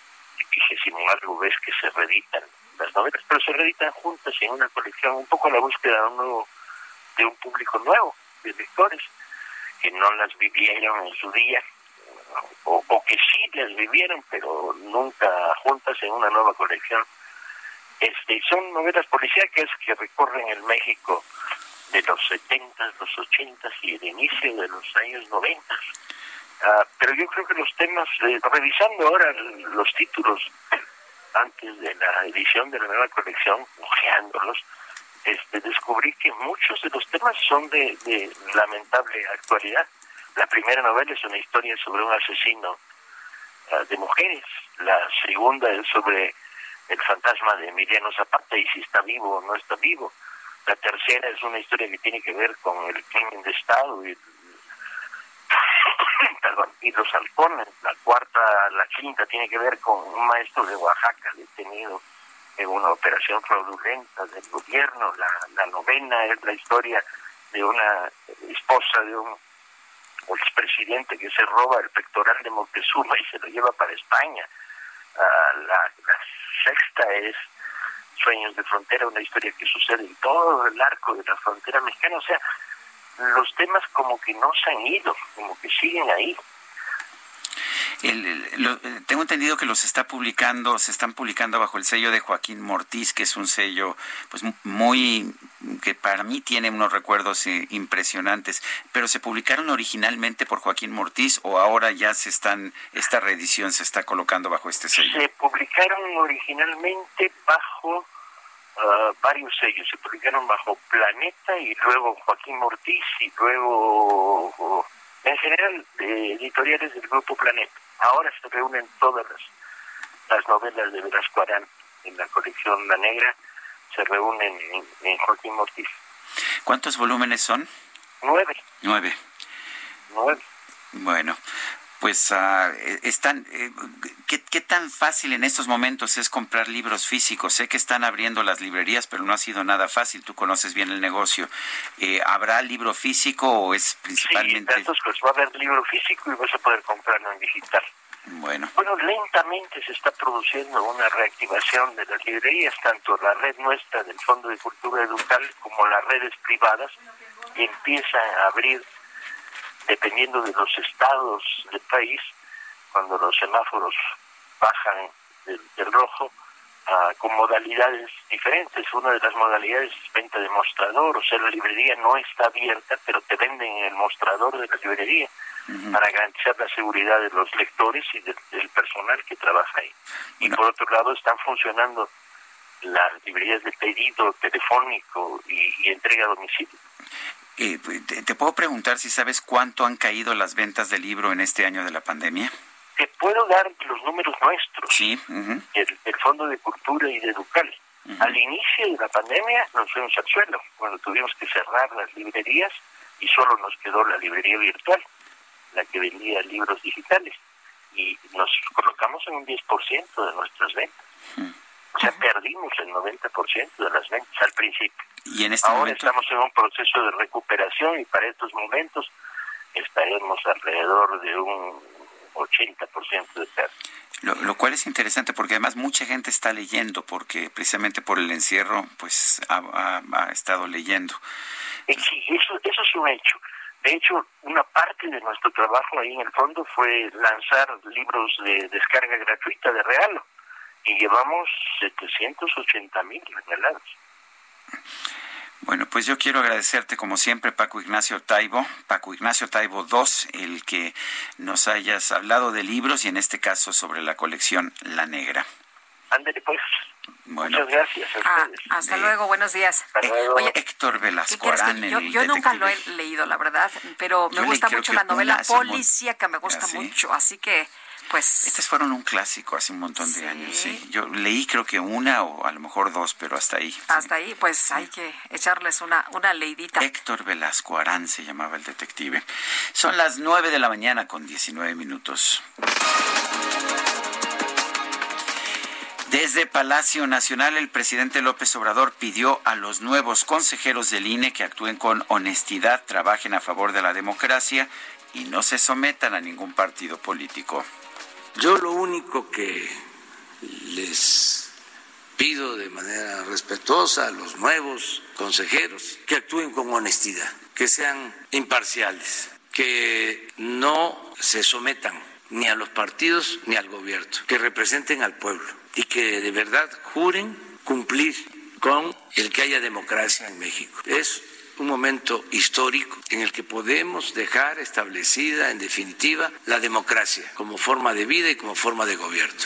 vigésimo algo vez que se reeditan las novelas, pero se reeditan juntas en una colección, un poco a la búsqueda de un, nuevo, de un público nuevo, de lectores, que no las vivieron en su día, o, o que sí las vivieron, pero nunca juntas en una nueva colección este, son novelas policíacas que recorren el México de los 70, los 80 y el inicio de los años 90. Uh, ah, pero yo creo que los temas, eh, revisando ahora los títulos antes de la edición de la nueva colección, ojeándolos, este, descubrí que muchos de los temas son de, lamentable actualidad. La primera novela es una historia sobre un asesino uh, de mujeres. La segunda es sobre el fantasma de Emiliano Zapata y si está vivo o no está vivo. La tercera es una historia que tiene que ver con el crimen de Estado y, perdón, y los halcones. La cuarta, la quinta tiene que ver con un maestro de Oaxaca detenido en una operación fraudulenta del gobierno. La, novena es la historia de una esposa de un expresidente que se roba el pectoral de Moctezuma y se lo lleva para España. Uh, la, sexta es Sueños de Frontera, una historia que sucede en todo el arco de la frontera mexicana. O sea, los temas como que no se han ido, como que siguen ahí. El, lo, tengo entendido que los está publicando, se están publicando bajo el sello de Joaquín Mortiz, que es un sello pues muy que para mí tiene unos recuerdos eh, impresionantes, pero se publicaron originalmente por Joaquín Mortiz o ahora ya se están esta reedición se está colocando bajo este sello. Se publicaron originalmente bajo uh, varios sellos, se publicaron bajo Planeta y luego Joaquín Mortiz y luego en general eh, editoriales del grupo Planeta. Ahora se reúnen todas las, las novelas de Velasco Arán en la colección La Negra, se reúnen en, en Joaquín Ortiz. ¿Cuántos volúmenes son? Nueve. Nueve. Nueve. Bueno, pues uh, están, eh, ¿qué, ¿qué, tan fácil en estos momentos es comprar libros físicos? Sé que están abriendo las librerías, pero no ha sido nada fácil. Tú conoces bien el negocio. Eh, ¿Habrá libro físico o es principalmente...? Sí, entonces pues va a haber libro físico y vas a poder comprarlo en digital. Bueno. Bueno, lentamente se está produciendo una reactivación de las librerías, tanto la red nuestra del Fondo de Cultura Educal como las redes privadas empiezan a abrir dependiendo de los estados del país, cuando los semáforos bajan del, rojo, con modalidades diferentes. Una de las modalidades es venta de mostrador, o sea, la librería no está abierta, pero te venden en el mostrador de la librería uh -huh. para garantizar la seguridad de los lectores y de, del personal que trabaja ahí. Y por otro lado, están funcionando las librerías de pedido telefónico y, y entrega a domicilio. Eh, te, te, puedo preguntar si sabes cuánto han caído las ventas de libro en este año de la pandemia? Te puedo dar los números nuestros. Sí. Uh -huh. el, el, Fondo de Cultura y de Educal. Uh -huh. Al inicio de la pandemia nos fuimos al suelo, cuando tuvimos que cerrar las librerías y solo nos quedó la librería virtual, la que vendía libros digitales. Y nos colocamos en un 10% de nuestras ventas. O sea, perdimos el 90% de las ventas al principio. Y en este Ahora momento... estamos en un proceso de recuperación y para estos momentos estaremos alrededor de un 80% de pérdida. Lo, lo, cual es interesante porque además mucha gente está leyendo porque precisamente por el encierro pues ha, ha, ha estado leyendo. Sí, eso, eso es un hecho. De hecho, una parte de nuestro trabajo ahí en el fondo fue lanzar libros de descarga gratuita de regalo y llevamos 780 mil regalados. Bueno, pues yo quiero agradecerte como siempre, Paco Ignacio Taibo, Paco Ignacio Taibo II, el que nos hayas hablado de libros y en este caso sobre la colección La Negra. Ándale pues. Bueno, Muchas gracias ah, hasta eh, luego, buenos días. Hasta luego. Oye, Héctor Velasco Arán, Yo, yo nunca lo he leído, la verdad, pero me yo gusta mucho la novela policíaca, me gusta ¿sí? mucho, así que pues estas fueron un clásico hace un montón de sí. años sí yo leí creo que una o a lo mejor dos pero hasta ahí hasta sí. ahí pues sí. hay que echarles una una leidita Héctor Velasco Arán se llamaba el detective son las nueve de la mañana con 19 minutos Desde Palacio Nacional, el presidente López Obrador pidió a los nuevos consejeros del INE que actúen con honestidad, trabajen a favor de la democracia y no se sometan a ningún partido político. Yo lo único que les pido de manera respetuosa a los nuevos consejeros que actúen con honestidad, que sean imparciales, que no se sometan ni a los partidos ni al gobierno, que representen al pueblo y que de verdad juren cumplir con el que haya democracia en México. Es un momento histórico en el que podemos dejar establecida, en definitiva, la democracia como forma de vida y como forma de gobierno.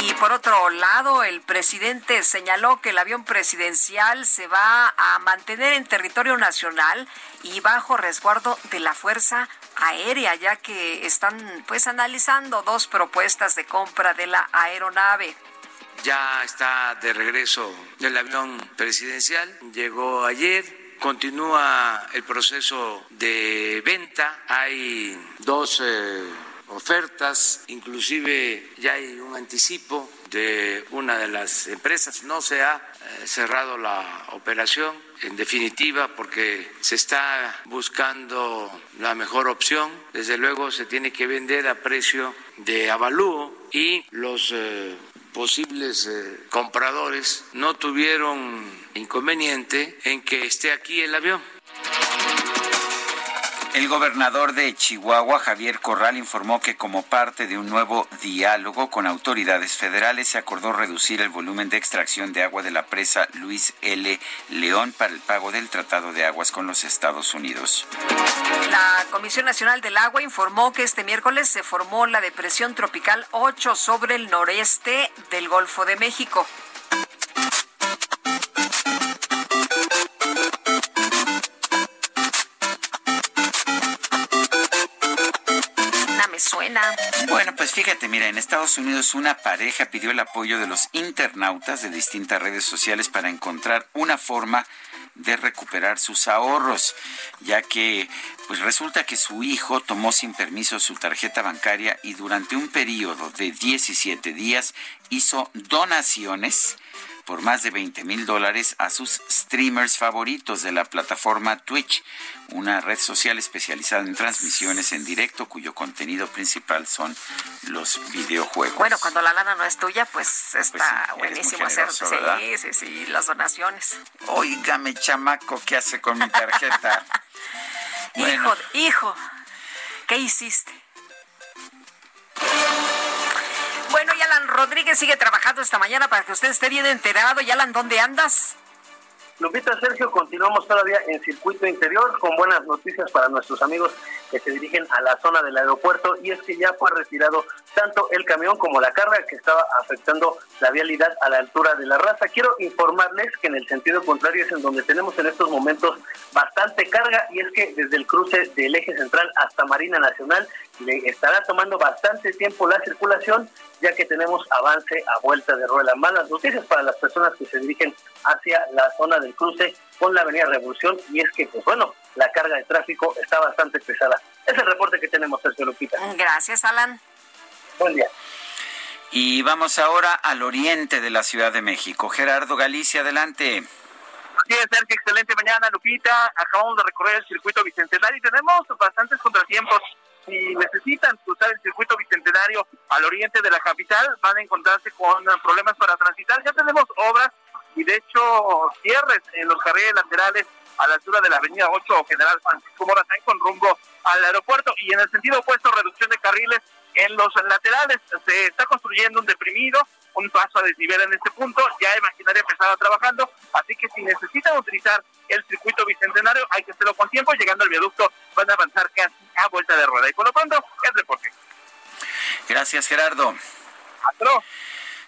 Y por otro lado, el presidente señaló que el avión presidencial se va a mantener en territorio nacional y bajo resguardo de la Fuerza Aérea, ya que están pues analizando dos propuestas de compra de la aeronave. Ya está de regreso el avión presidencial, llegó ayer, continúa el proceso de venta, hay dos eh, ofertas, inclusive ya hay un anticipo de una de las empresas, no se ha eh, cerrado la operación, en definitiva, porque se está buscando la mejor opción, desde luego se tiene que vender a precio de avalúo y los eh, posibles eh, compradores no tuvieron inconveniente en que esté aquí el avión. El gobernador de Chihuahua, Javier Corral, informó que como parte de un nuevo diálogo con autoridades federales se acordó reducir el volumen de extracción de agua de la presa Luis L. León para el pago del Tratado de Aguas con los Estados Unidos. La Comisión Nacional del Agua informó que este miércoles se formó la depresión tropical 8 sobre el noreste del Golfo de México. Suena. fíjate, mira, en Estados Unidos una pareja pidió el apoyo de los internautas de distintas redes sociales para encontrar una forma de recuperar sus ahorros, ya que pues resulta que su hijo tomó sin permiso su tarjeta bancaria y durante un periodo de 17 días hizo donaciones por más de 20 mil dólares a sus streamers favoritos de la plataforma Twitch, una red social especializada en transmisiones en directo cuyo contenido principal son los videojuegos. Bueno, cuando la lana no es tuya, pues está pues buenísimo hacer sí, sí, sí, las donaciones. Óigame, chamaco, ¿qué hace con mi tarjeta? Hijo, hijo, ¿qué hiciste? Rodríguez sigue trabajando esta mañana para que usted esté bien enterado. Y Alan, ¿dónde andas? Lupita Sergio, continuamos todavía en circuito interior con buenas noticias para nuestros amigos que se dirigen a la zona del aeropuerto y es que ya fue retirado tanto el camión como la carga que estaba afectando la vialidad a la altura de la raza. Quiero informarles que en el sentido contrario es en donde tenemos en estos momentos bastante carga y es que desde el cruce del eje central hasta Marina Nacional le estará tomando bastante tiempo la circulación ya que tenemos avance a vuelta de rueda. Malas noticias para las personas que se dirigen hacia la zona del cruce con la avenida Revolución y es que, pues bueno, la carga de tráfico está bastante pesada. Es el reporte que tenemos, Sergio Lupita. Gracias, Alan. Buen día. Y vamos ahora al oriente de la Ciudad de México. Gerardo Galicia, adelante. Sí, Sergio, excelente mañana, Lupita. Acabamos de recorrer el circuito bicentenario y tenemos bastantes contratiempos si necesitan cruzar el circuito bicentenario al oriente de la capital, van a encontrarse con problemas para transitar. Ya tenemos obras y de hecho cierres en los carriles laterales a la altura de la avenida 8 General Francisco Morazán con rumbo al aeropuerto y en el sentido opuesto reducción de carriles en los laterales. Se está construyendo un deprimido un paso a desnivel en este punto, ya hay maquinaria pesada trabajando, así que si necesitan utilizar el circuito bicentenario, hay que hacerlo con tiempo, llegando al viaducto van a avanzar casi a vuelta de rueda. Y por lo pronto, el reporte. Gracias, Gerardo.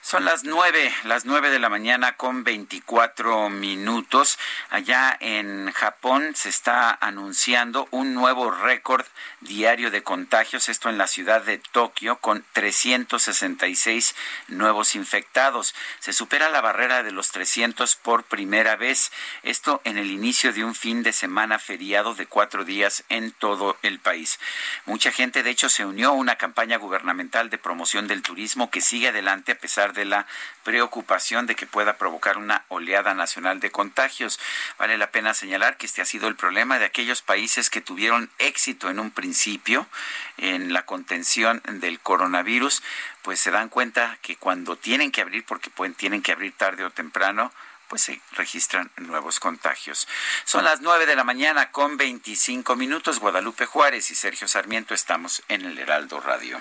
Son las nueve, las nueve de la mañana con veinticuatro minutos. Allá en Japón se está anunciando un nuevo récord diario de contagios, esto en la ciudad de Tokio, con 366 nuevos infectados. Se supera la barrera de los 300 por primera vez, esto en el inicio de un fin de semana feriado de cuatro días en todo el país. Mucha gente, de hecho, se unió a una campaña gubernamental de promoción del turismo que sigue adelante a pesar de la preocupación de que pueda provocar una oleada nacional de contagios. Vale la pena señalar que este ha sido el problema de aquellos países que tuvieron éxito en un principio en la contención del coronavirus, pues se dan cuenta que cuando tienen que abrir, porque pueden, tienen que abrir tarde o temprano, pues se registran nuevos contagios. Son las nueve de la mañana con 25 minutos. Guadalupe Juárez y Sergio Sarmiento estamos en el Heraldo Radio.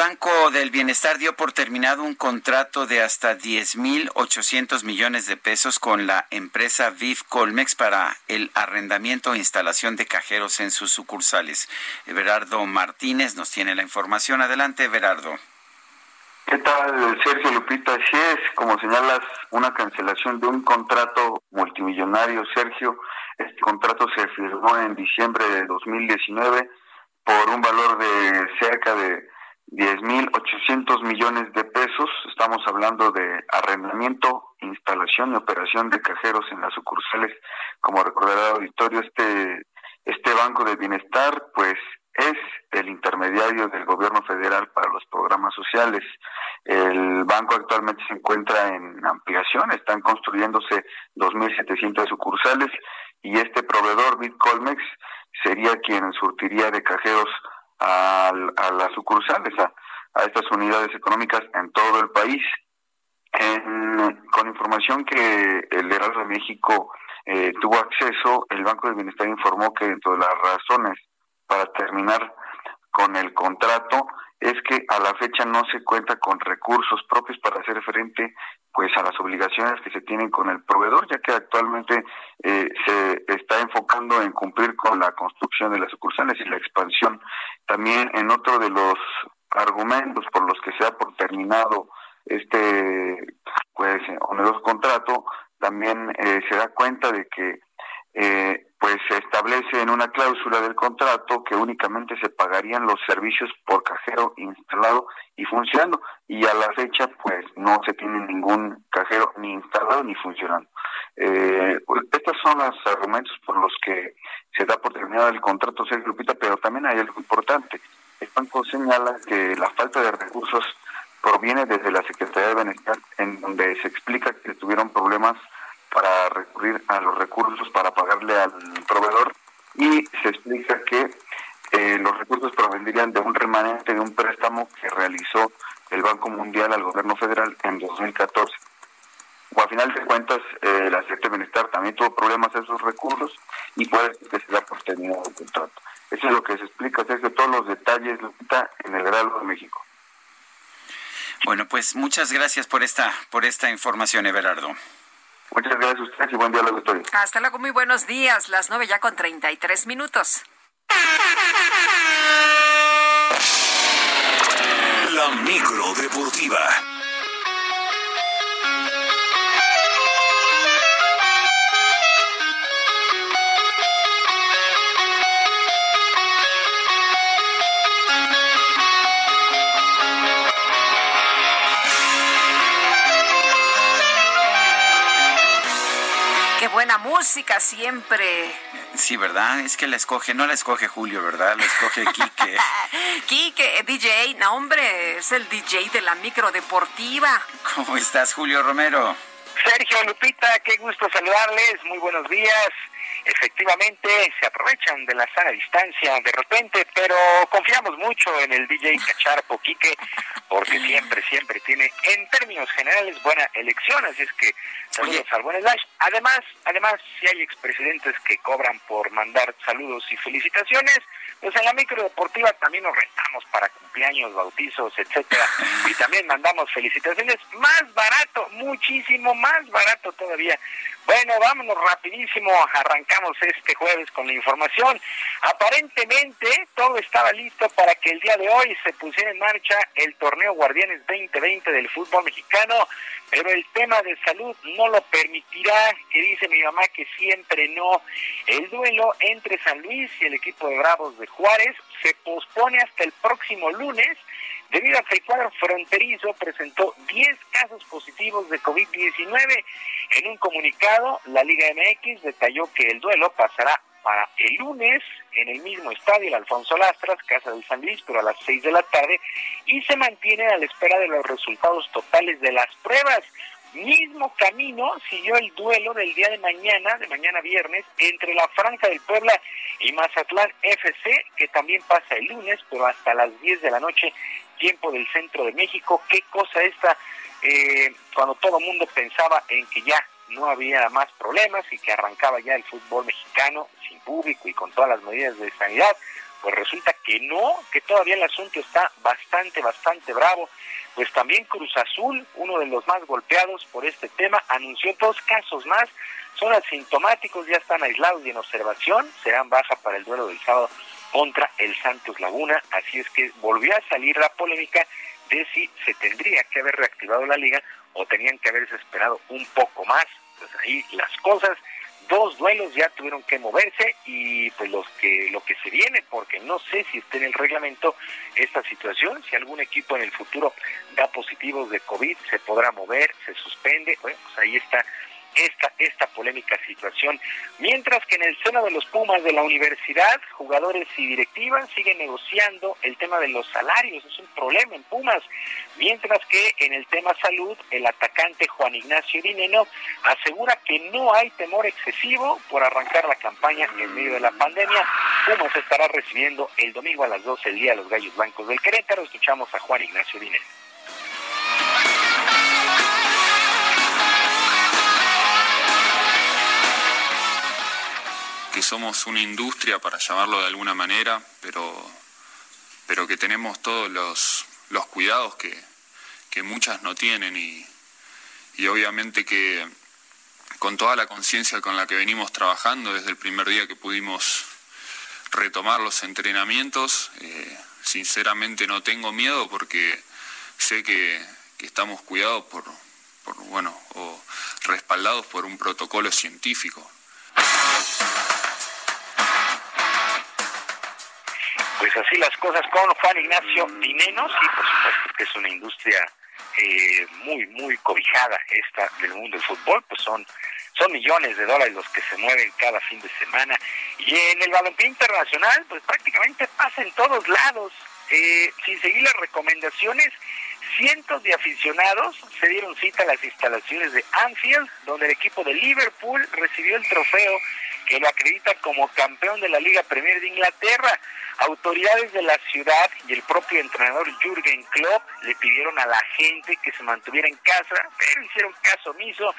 Banco del Bienestar dio por terminado un contrato de hasta 10.800 millones de pesos con la empresa Viv Colmex para el arrendamiento e instalación de cajeros en sus sucursales. Everardo Martínez nos tiene la información. Adelante, Everardo. ¿Qué tal, Sergio Lupita? Así es, como señalas, una cancelación de un contrato multimillonario, Sergio. Este contrato se firmó en diciembre de 2019 por un valor de cerca de 10.800 millones de pesos. Estamos hablando de arrendamiento, instalación y operación de cajeros en las sucursales. Como recordará el auditorio, este, este Banco de Bienestar, pues es el intermediario del gobierno federal para los programas sociales. El banco actualmente se encuentra en ampliación, están construyéndose 2.700 sucursales y este proveedor, Bitcolmex, sería quien surtiría de cajeros a, las sucursales, a, a estas unidades económicas en todo el país. con información que el Heraldo de México eh, tuvo acceso, el Banco del Bienestar informó que dentro de las razones para terminar con el contrato es que a la fecha no se cuenta con recursos propios para hacer frente pues a las obligaciones que se tienen con el proveedor ya que actualmente eh, se está enfocando en cumplir con la construcción de las sucursales y la expansión. También en otro de los argumentos por los que se ha por terminado este pues oneroso contrato también eh, se da cuenta de que eh, pues se establece en una cláusula del contrato que únicamente se pagarían los servicios por cajero instalado y funcionando y a la fecha pues no se tiene ningún cajero ni instalado ni funcionando. Eh, pues, estos son los argumentos por los que se da por terminado el contrato Sergio Lupita, pero también hay algo importante. El banco señala que la falta de recursos proviene desde la Secretaría de Bienestar, en donde se explica que tuvieron problemas para recurrir a los recursos para pagarle al proveedor y se explica que eh, los recursos provendrían de un remanente de un préstamo que realizó el Banco Mundial al gobierno federal en 2014. O a final de cuentas, eh, la Secretaría de Bienestar también tuvo problemas en esos recursos y puede que se da por terminado el contrato. Eso es lo que se explica, de todos los detalles, está en el Heraldo de México. Bueno, pues muchas gracias por esta, por esta información, Everardo. Muchas gracias a ustedes y buen día a los Hasta luego, muy buenos días. Las nueve ya con 33 minutos. La micro deportiva. Música siempre. Sí, ¿verdad? Es que la escoge, no la escoge Julio, ¿verdad? La escoge Quique. Quique, DJ, no hombre, es el DJ de la micro deportiva. ¿Cómo estás, Julio Romero? Sergio Lupita, qué gusto saludarles, muy buenos días. Efectivamente, se aprovechan de la sana distancia de repente, pero confiamos mucho en el DJ Cacharpo Quique, porque siempre, siempre tiene, en términos generales, buena elección, así es que saludos al buen slash. Además, además, si hay expresidentes que cobran por mandar saludos y felicitaciones, pues en la micro deportiva también nos rentamos para cumpleaños, bautizos, etcétera, y también mandamos felicitaciones más barato, muchísimo más barato todavía. Bueno, vámonos rapidísimo, arrancamos este jueves con la información. Aparentemente todo estaba listo para que el día de hoy se pusiera en marcha el torneo Guardianes 2020 del fútbol mexicano, pero el tema de salud no lo permitirá, que dice mi mamá que siempre no. El duelo entre San Luis y el equipo de Bravos de Juárez se pospone hasta el próximo lunes debido a que el cuadro fronterizo presentó 10 casos positivos de COVID-19. En un comunicado, la Liga MX detalló que el duelo pasará para el lunes en el mismo estadio, el Alfonso Lastras, Casa del San Luis, pero a las 6 de la tarde, y se mantiene a la espera de los resultados totales de las pruebas. Mismo camino siguió el duelo del día de mañana, de mañana viernes, entre la Franja del Puebla y Mazatlán FC, que también pasa el lunes, pero hasta las 10 de la noche, tiempo del centro de México. Qué cosa esta, eh, cuando todo el mundo pensaba en que ya no había más problemas y que arrancaba ya el fútbol mexicano sin público y con todas las medidas de sanidad, pues resulta que no, que todavía el asunto está bastante, bastante bravo. Pues también Cruz Azul, uno de los más golpeados por este tema, anunció dos casos más, son asintomáticos, ya están aislados y en observación, serán baja para el duelo del sábado contra el Santos Laguna, así es que volvió a salir la polémica de si se tendría que haber reactivado la liga o tenían que haberse esperado un poco más. Pues ahí las cosas dos duelos ya tuvieron que moverse y pues los que lo que se viene porque no sé si está en el reglamento esta situación si algún equipo en el futuro da positivos de covid se podrá mover se suspende bueno pues ahí está esta, esta polémica situación. Mientras que en el seno de los Pumas de la universidad, jugadores y directivas siguen negociando el tema de los salarios, es un problema en Pumas. Mientras que en el tema salud, el atacante Juan Ignacio Dineno asegura que no hay temor excesivo por arrancar la campaña en medio de la pandemia. Pumas estará recibiendo el domingo a las 12 del día a los Gallos Blancos del Querétaro. Escuchamos a Juan Ignacio Dineno. Que somos una industria, para llamarlo de alguna manera, pero, pero que tenemos todos los, los cuidados que, que muchas no tienen y, y obviamente que con toda la conciencia con la que venimos trabajando desde el primer día que pudimos retomar los entrenamientos, eh, sinceramente no tengo miedo porque sé que, que estamos cuidados por, por, bueno, o respaldados por un protocolo científico. Pues así las cosas con Juan Ignacio Dinenos y por supuesto que es una industria eh, muy, muy cobijada esta del mundo del fútbol, pues son son millones de dólares los que se mueven cada fin de semana. Y en el balompié internacional, pues prácticamente pasa en todos lados. Eh, sin seguir las recomendaciones, cientos de aficionados se dieron cita a las instalaciones de Anfield, donde el equipo de Liverpool recibió el trofeo que lo acredita como campeón de la Liga Premier de Inglaterra. Autoridades de la ciudad y el propio entrenador Jürgen Klopp le pidieron a la gente que se mantuviera en casa, pero hicieron caso omiso,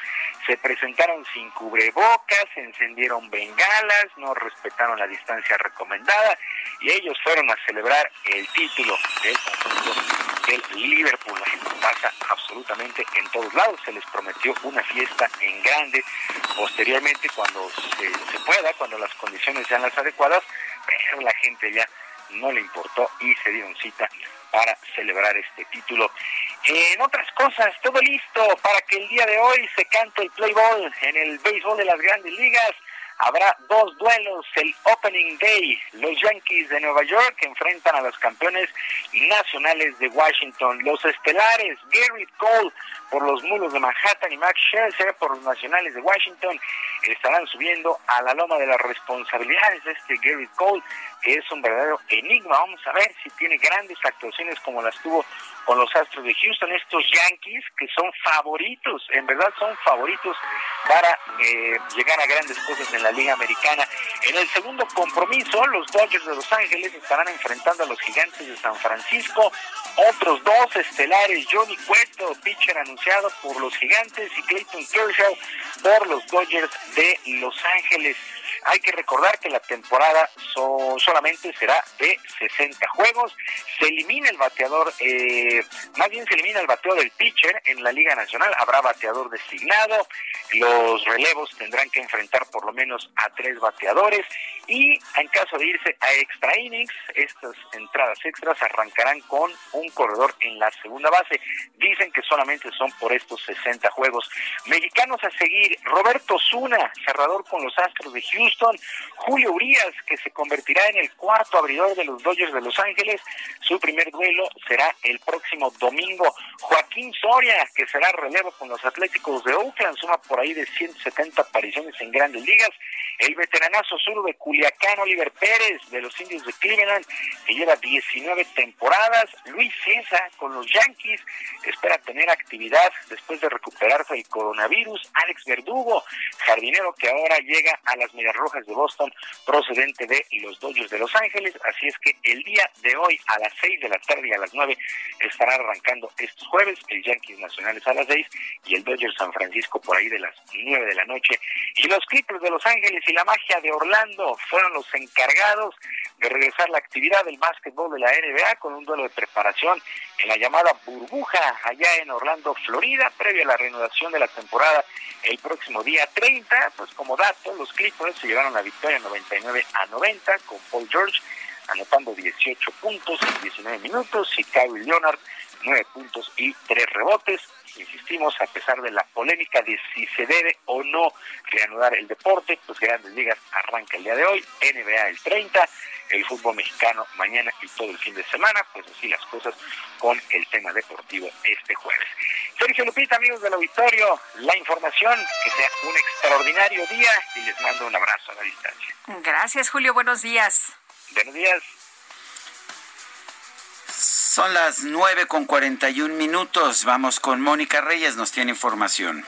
se presentaron sin cubrebocas, encendieron bengalas, no respetaron la distancia recomendada y ellos fueron a celebrar el título del conjunto del Liverpool. Pasa absolutamente en todos lados, se les prometió una fiesta en grande posteriormente cuando se, se pueda, cuando las condiciones sean las adecuadas, pero la gente ya no le importó y se dieron cita para celebrar este título. En otras cosas, todo listo para que el día de hoy se cante el play ball en el béisbol de las grandes ligas. Habrá dos duelos el Opening Day. Los Yankees de Nueva York enfrentan a los campeones nacionales de Washington. Los estelares, Garrett Cole por los mulos de Manhattan y Max Scherzer por los nacionales de Washington estarán subiendo a la loma de las responsabilidades de este Garrett Cole, que es un verdadero enigma. Vamos a ver si tiene grandes actuaciones como las tuvo con los Astros de Houston, estos Yankees que son favoritos, en verdad son favoritos para eh, llegar a grandes cosas en la Liga Americana. En el segundo compromiso, los Dodgers de Los Ángeles estarán enfrentando a los Gigantes de San Francisco. Otros dos estelares, Johnny Cueto, pitcher anunciado por los Gigantes, y Clayton Kershaw por los Dodgers de Los Ángeles. Hay que recordar que la temporada solamente será de 60 juegos. Se elimina el bateador, eh, más bien se elimina el bateo del pitcher en la Liga Nacional. Habrá bateador designado. Los relevos tendrán que enfrentar por lo menos a tres bateadores. Y en caso de irse a extra innings, estas entradas extras arrancarán con un corredor en la segunda base. Dicen que solamente son por estos 60 juegos. Mexicanos a seguir, Roberto Zuna, cerrador con los Astros de Houston, Julio Urias, que se convertirá en el cuarto abridor de los Dodgers de Los Ángeles. Su primer duelo será el próximo domingo. Joaquín Soria, que será relevo con los Atléticos de Oakland, suma por ahí de 170 apariciones en grandes ligas. El veteranazo sur de Culiacán, Oliver Pérez, de los Indios de Cleveland, que lleva 19 temporadas. Luis César, con los Yankees, espera tener actividad después de recuperarse del coronavirus. Alex Verdugo, jardinero que ahora llega a las Medias Rojas de Boston, procedente de los Dodgers de Los Ángeles. Así es que el día de hoy, a las 6 de la tarde y a las 9, estará arrancando estos jueves, el Yankees Nacionales a las 6 y el Dodgers San Francisco por ahí de las 9 de la noche. Y los Clippers de Los Ángeles y la magia de Orlando fueron los encargados de regresar la actividad del básquetbol de la NBA con un duelo de preparación en la llamada burbuja allá en Orlando, Florida, previo a la reanudación de la temporada el próximo día 30. Pues como dato, los Clippers se llevaron la victoria 99 a 90 con Paul George anotando 18 puntos en 19 minutos y Kyle Leonard 9 puntos y 3 rebotes. Insistimos, a pesar de la polémica de si se debe o no reanudar el deporte, pues Grandes Ligas arranca el día de hoy, NBA el 30, el fútbol mexicano mañana y todo el fin de semana, pues así las cosas con el tema deportivo este jueves. Sergio Lupita, amigos del auditorio, la información, que sea un extraordinario día y les mando un abrazo a la distancia. Gracias, Julio, buenos días. Buenos días. Son las nueve con cuarenta y un minutos. Vamos con Mónica Reyes, nos tiene información.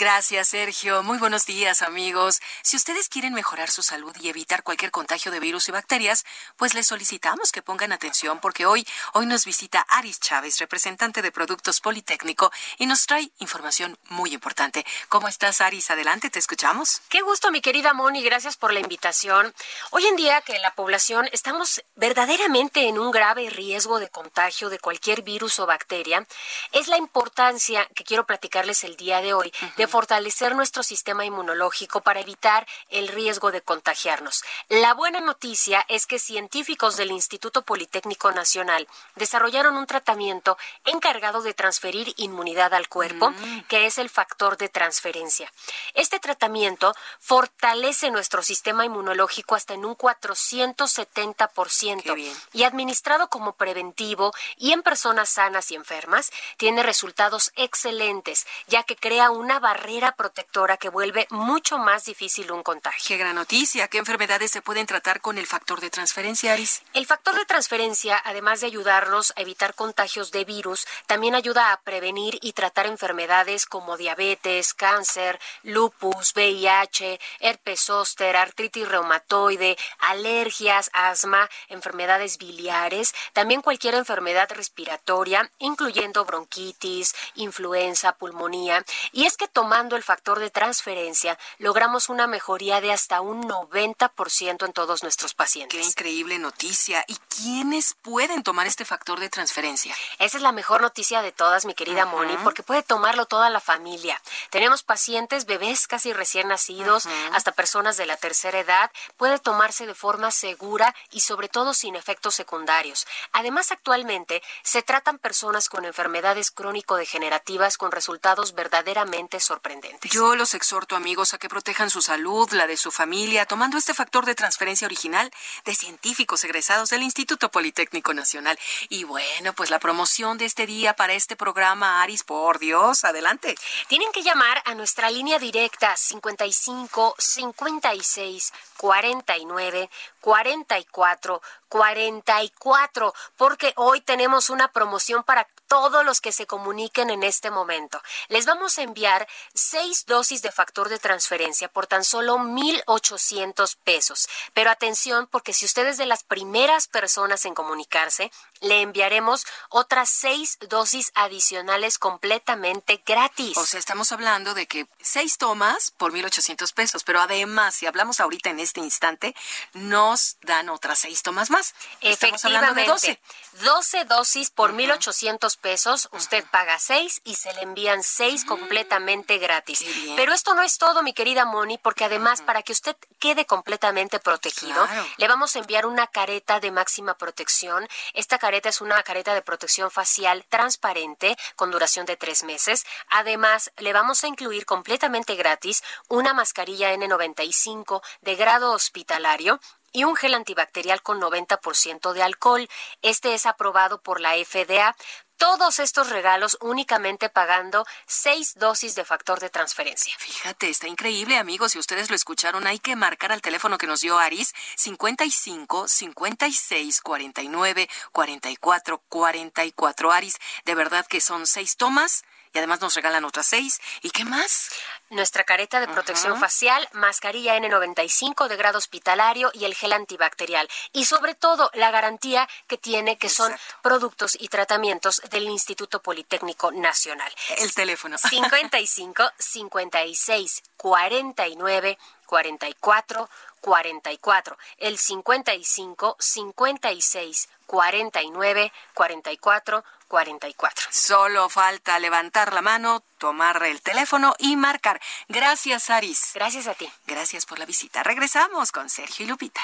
Gracias, Sergio. Muy buenos días, amigos. Si ustedes quieren mejorar su salud y evitar cualquier contagio de virus y bacterias, pues les solicitamos que pongan atención porque hoy, hoy nos visita Aris Chávez, representante de Productos Politécnico, y nos trae información muy importante. ¿Cómo estás, Aris? Adelante, te escuchamos. Qué gusto, mi querida Moni. Gracias por la invitación. Hoy en día que la población estamos verdaderamente en un grave riesgo de contagio de cualquier virus o bacteria, es la importancia que quiero platicarles el día de hoy de fortalecer nuestro sistema inmunológico para evitar el riesgo de contagiarnos. La buena noticia es que científicos del Instituto Politécnico Nacional desarrollaron un tratamiento encargado de transferir inmunidad al cuerpo, que es el factor de transferencia. Este tratamiento fortalece nuestro sistema inmunológico hasta en un 470% y administrado como preventivo y en personas sanas y enfermas, tiene resultados excelentes, ya que crea una barrera protectora que vuelve mucho más difícil un contagio. Qué gran noticia. ¿Qué enfermedades se pueden tratar con el factor de transferencia, Aris? El factor de transferencia, además de ayudarnos a evitar contagios de virus, también ayuda a prevenir y tratar enfermedades como diabetes, cáncer, lupus, VIH, herpes zóster, artritis reumatoide, alergias, asma, enfermedades biliares, también cualquier enfermedad respiratoria, incluyendo bronquitis, influenza, pulmonía. Y es que tomando el factor de transferencia, logramos una mejoría de hasta un 90% en todos nuestros pacientes. Qué increíble noticia. ¿Y quiénes pueden tomar este factor de transferencia? Esa es la mejor noticia de todas, mi querida Moni, porque puede tomarlo toda la familia. Tenemos pacientes, bebés casi recién nacidos, hasta personas de la tercera edad. Puede tomarse de forma segura y sobre todo sin efectos secundarios. Además, actualmente se tratan personas con enfermedades crónico-degenerativas con resultados verdaderamente sorprendentes. Yo los exhorto, amigos, a que protejan su salud, la de su familia, tomando este factor de transferencia original de científicos egresados del Instituto Politécnico Nacional. Y bueno, pues la promoción de este día para este programa, Aris, por Dios, adelante. Tienen que llamar a nuestra línea directa 55 56 49 44 44, porque hoy tenemos una promoción para todos los que se comuniquen en este momento. Les vamos a enviar seis dosis de factor de transferencia por tan solo 1.800 pesos. Pero atención, porque si usted es de las primeras personas en comunicarse, le enviaremos otras seis dosis adicionales completamente gratis. O sea, estamos hablando de que seis tomas por 1.800 pesos, pero además, si hablamos ahorita en este instante, nos dan otras seis tomas más. Estamos hablando de 12. 12 dosis por 1.800 pesos. Usted paga 6 y se le envían 6 completamente gratis. Pero esto no es todo, mi querida Moni, porque además, para que usted quede completamente protegido, le vamos a enviar una careta de máxima protección. Esta careta es una careta de protección facial transparente con duración de tres meses. Además, le vamos a incluir completamente gratis una mascarilla N95 de grado hospitalario y un gel antibacterial con 90% de alcohol. Este es aprobado por la FDA. Todos estos regalos únicamente pagando seis dosis de factor de transferencia. Fíjate, está increíble, amigos. Si ustedes lo escucharon, hay que marcar al teléfono que nos dio Aris, 55 56 49 44 44. Aris, de verdad que son seis tomas y además nos regalan otras seis. ¿Y qué más? Nuestra careta de protección facial, mascarilla N95 de grado hospitalario y el gel antibacterial. Y sobre todo la garantía que tiene que son productos y tratamientos del Instituto Politécnico Nacional. El teléfono. 55 56 49 44 44. El 55 56 49 44 44. Solo falta levantar la mano, tomar el teléfono y marcar. Gracias, Aris. Gracias a ti. Gracias por la visita. Regresamos con Sergio y Lupita.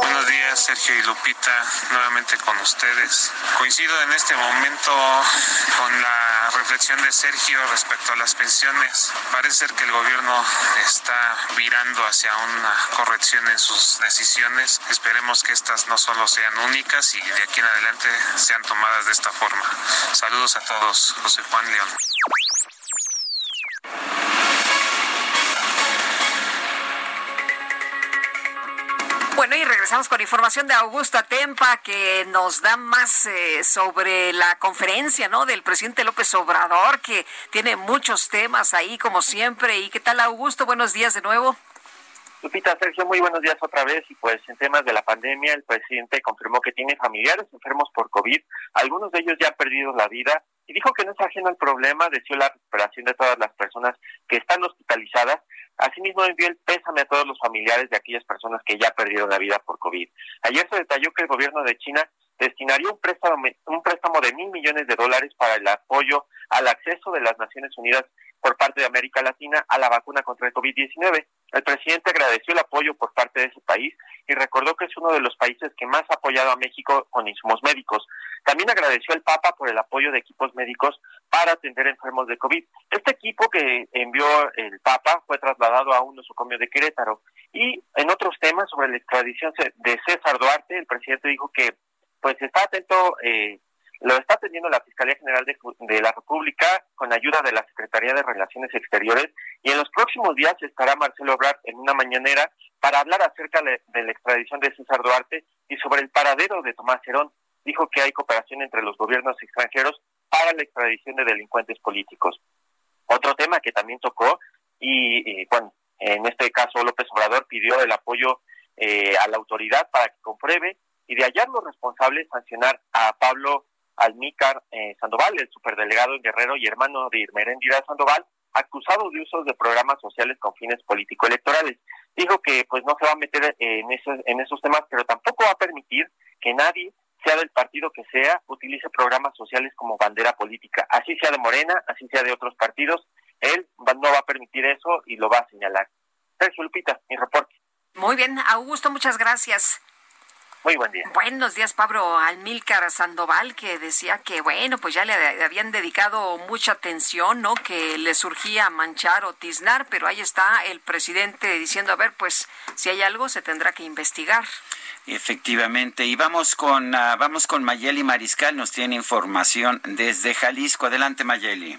Buenos días, Sergio y Lupita, nuevamente con ustedes. Coincido en este momento con la reflexión de Sergio respecto a las pensiones. Parece ser que el gobierno está virando hacia una corrección en sus decisiones. Esperemos que estas no solo sean únicas y de aquí en adelante sean tomadas de esta forma. Saludos a todos. José Juan León. Bueno, y regresamos con información de Augusta Tempa que nos da más eh, sobre la conferencia, ¿no? Del presidente López Obrador, que tiene muchos temas ahí, como siempre. ¿Y qué tal, Augusto? Buenos días de nuevo. Lupita, Sergio, muy buenos días otra vez. Y pues en temas de la pandemia, el presidente confirmó que tiene familiares enfermos por COVID. Algunos de ellos ya han perdido la vida y dijo que no es ajeno al problema, deseó la recuperación de todas las personas que están hospitalizadas. Asimismo, envió el pésame a todos los familiares de aquellas personas que ya perdieron la vida por COVID. Ayer se detalló que el gobierno de China destinaría un préstamo, un préstamo de mil millones de dólares para el apoyo al acceso de las Naciones Unidas por parte de América Latina a la vacuna contra el COVID-19. El presidente agradeció el apoyo por parte de ese país y recordó que es uno de los países que más ha apoyado a México con insumos médicos. También agradeció al Papa por el apoyo de equipos médicos para atender enfermos de COVID. Este equipo que envió el Papa fue trasladado a un nosocomio de Querétaro. Y en otros temas sobre la extradición de César Duarte, el presidente dijo que pues está atento eh, lo está atendiendo la Fiscalía General de, la República con ayuda de la Secretaría de Relaciones Exteriores y en los próximos días estará Marcelo Ebrard en una mañanera para hablar acerca de, la extradición de César Duarte y sobre el paradero de Tomás Herón. Dijo que hay cooperación entre los gobiernos extranjeros para la extradición de delincuentes políticos. Otro tema que también tocó y, bueno, en este caso López Obrador pidió el apoyo eh, a la autoridad para que compruebe y de hallar los responsables sancionar a Pablo Almícar eh, Sandoval, el superdelegado en Guerrero y hermano de Irmerendira Sandoval, acusado de usos de programas sociales con fines político-electorales. Dijo que pues no se va a meter en esos, en esos temas, pero tampoco va a permitir que nadie, sea del partido que sea, utilice programas sociales como bandera política. Así sea de Morena, así sea de otros partidos, él no va a permitir eso y lo va a señalar. Sergio Lupita, mi reporte. Muy bien, Augusto, muchas gracias. Muy buen día. Buenos días, Pablo Almílcar Sandoval, que decía que, bueno, pues ya le habían dedicado mucha atención, ¿no? Que le surgía manchar o tiznar, pero ahí está el presidente diciendo, a ver, pues si hay algo se tendrá que investigar. Efectivamente, y vamos con, uh, vamos con Mayeli Mariscal, nos tiene información desde Jalisco. Adelante, Mayeli.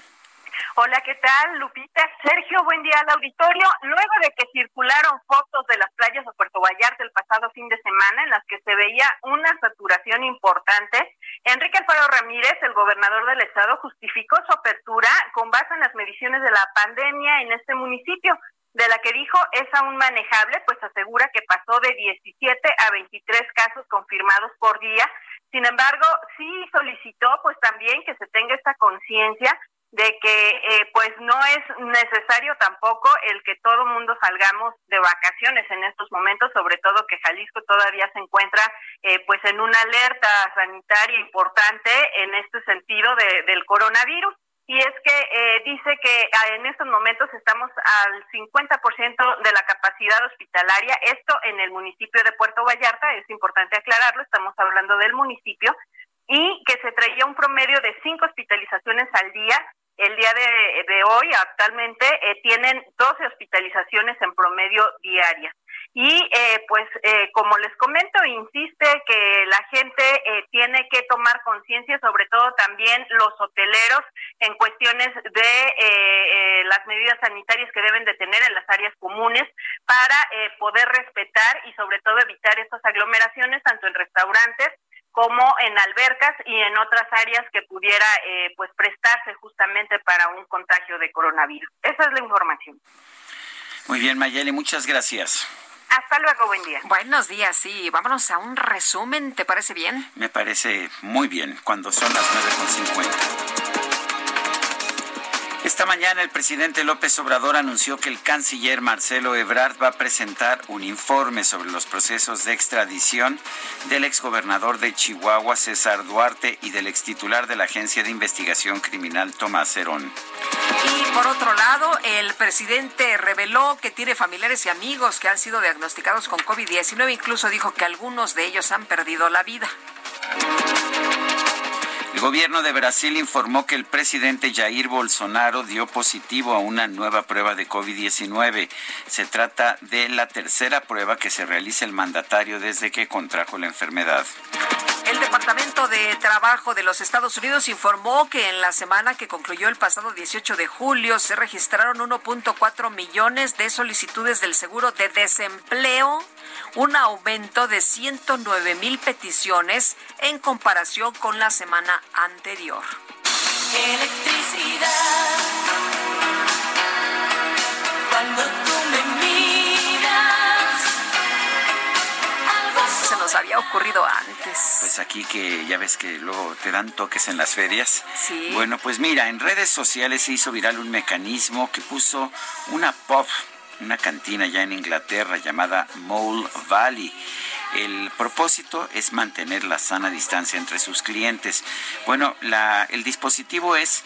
Hola, ¿qué tal? Lupita, Sergio, buen día al auditorio. Luego de que circularon fotos de las playas de Puerto Vallarta el pasado fin de semana en las que se veía una saturación importante, Enrique Alfaro Ramírez, el gobernador del estado, justificó su apertura con base en las mediciones de la pandemia en este municipio de la que dijo es aún manejable, pues asegura que pasó de 17 a 23 casos confirmados por día. Sin embargo, sí solicitó pues también que se tenga esta conciencia de que eh, pues no es necesario tampoco el que todo mundo salgamos de vacaciones en estos momentos, sobre todo que Jalisco todavía se encuentra eh, pues en una alerta sanitaria importante en este sentido de, del coronavirus. Y es que eh, dice que ah, en estos momentos estamos al 50% de la capacidad hospitalaria, esto en el municipio de Puerto Vallarta, es importante aclararlo, estamos hablando del municipio, y que se traía un promedio de cinco hospitalizaciones al día el día de, hoy actualmente eh, tienen 12 hospitalizaciones en promedio diaria. Y eh, pues eh, como les comento, insiste que la gente tiene que tomar conciencia, sobre todo también los hoteleros, en cuestiones de las medidas sanitarias que deben de tener en las áreas comunes para poder respetar y sobre todo evitar estas aglomeraciones, tanto en restaurantes como en albercas y en otras áreas que pudiera eh, pues prestarse justamente para un contagio de coronavirus. Esa es la información. Muy bien, Mayeli, muchas gracias. Hasta luego, buen día. Buenos días, sí. Vámonos a un resumen, ¿te parece bien? Me parece muy bien, cuando son las 9.50. Esta mañana el presidente López Obrador anunció que el canciller Marcelo Ebrard va a presentar un informe sobre los procesos de extradición del exgobernador de Chihuahua, César Duarte, y del extitular de la Agencia de Investigación Criminal, Tomás Herón. Y por otro lado, el presidente reveló que tiene familiares y amigos que han sido diagnosticados con COVID-19, incluso dijo que algunos de ellos han perdido la vida. El gobierno de Brasil informó que el presidente Jair Bolsonaro dio positivo a una nueva prueba de COVID-19. Se trata de la tercera prueba que se realiza el mandatario desde que contrajo la enfermedad. El Departamento de Trabajo de los Estados Unidos informó que en la semana que concluyó el pasado 18 de julio se registraron 1.4 millones de solicitudes del seguro de desempleo, un aumento de 109 mil peticiones en comparación con la semana anterior. Electricidad. Cuando tú me miras, algo Se nos había ocurrido antes. Pues aquí que ya ves que luego te dan toques en las ferias. Sí. Bueno, pues mira, en redes sociales se hizo viral un mecanismo que puso una pub, una cantina ya en Inglaterra llamada Mole Valley. El propósito es mantener la sana distancia entre sus clientes. Bueno, la- el dispositivo es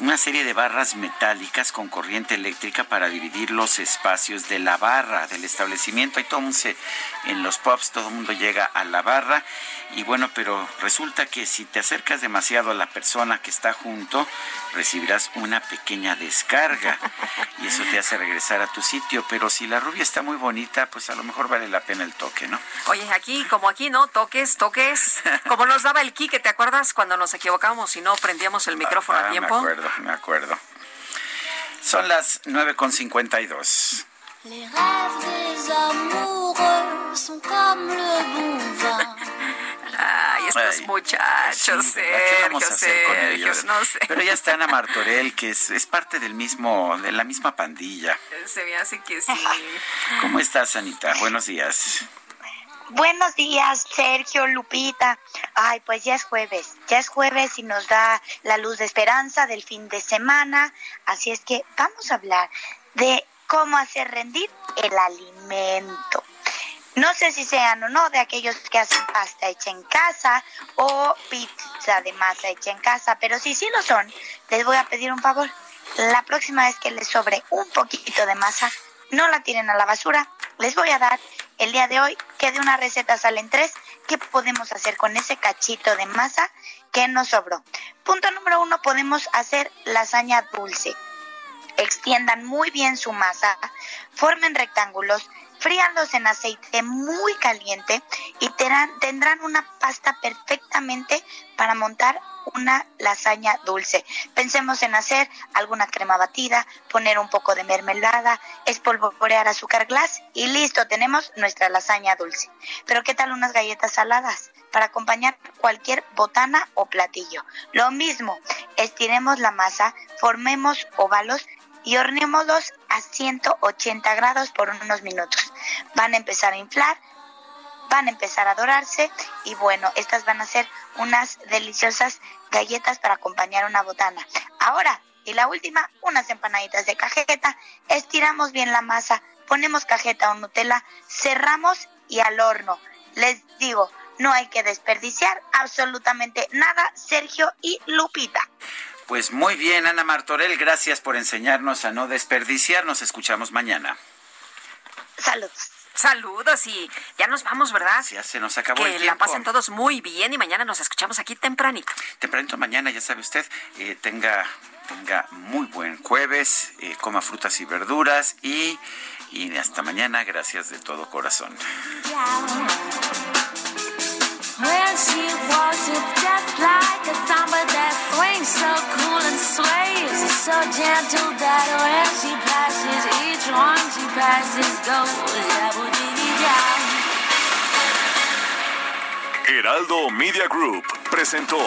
una serie de barras metálicas con corriente eléctrica para dividir los espacios de la barra del establecimiento. Hay todo mundo se- en los pubs, todo el mundo llega a la barra y bueno, pero resulta que si te acercas demasiado a la persona que está junto, recibirás una pequeña descarga y eso te hace regresar a tu sitio. Pero si la rubia está muy bonita, pues a lo mejor vale la pena el toque, ¿no? Oye, aquí, como aquí, ¿no? Toques, toques. Como nos daba el Quique, ¿te acuerdas cuando nos equivocábamos y no prendíamos el micrófono Ah, a tiempo? Me acuerdo, me acuerdo. Son las 9.52. Les rêves des amoureux sont comme le bon vin. Ay, estos Ay, muchachos, sí, ¿verdad? ¿Qué vamos a Sergio, hacer con ellos? no sé. Pero ya está Ana Martorell, que es, es parte del mismo, de la misma pandilla. Se me hace que sí. ¿Cómo estás, Anita? Buenos días. Buenos días, Sergio, Lupita. Ay, pues ya es jueves, ya es jueves y nos da la luz de esperanza del fin de semana. Así es que vamos a hablar de cómo hacer rendir el alimento. No sé si sean o no de aquellos que hacen pasta hecha en casa o pizza de masa hecha en casa, pero si sí lo son, les voy a pedir un favor. La próxima vez que les sobre un poquito de masa, no la tiren a la basura. Les voy a dar el día de hoy que de una receta salen tres. ¿Qué podemos hacer con ese cachito de masa que nos sobró? Punto número uno, podemos hacer lasaña dulce. Extiendan muy bien su masa, formen rectángulos, fríanlos en aceite muy caliente y tendrán una pasta perfectamente para montar una lasaña dulce. Pensemos en hacer alguna crema batida, poner un poco de mermelada, espolvorear azúcar glass y listo, tenemos nuestra lasaña dulce. Pero ¿qué tal unas galletas saladas? Para acompañar cualquier botana o platillo. Lo mismo, estiremos la masa, formemos óvalos y horneémoslos a 180 grados por unos minutos. Van a empezar a inflar, van a empezar a dorarse y bueno, estas van a ser unas deliciosas galletas para acompañar una botana. Ahora, y la última, unas empanaditas de cajeta. Estiramos bien la masa, ponemos cajeta o Nutella, cerramos y al horno. Les digo, no hay que desperdiciar absolutamente nada, Sergio y Lupita. Pues muy bien, Ana Martorell, gracias por enseñarnos a no desperdiciar. Nos escuchamos mañana. Saludos. Saludos y ya nos vamos, ¿verdad? Ya se nos acabó el Que la tiempo. pasen todos muy bien y mañana nos escuchamos aquí tempranito. Tempranito mañana, ya sabe usted, eh, tenga, tenga muy buen jueves, eh, coma frutas y verduras y, y hasta mañana, gracias de todo corazón. When swings so cool and sways. So gentle that when she passes, each one she passes goes. Heraldo Media Group presentó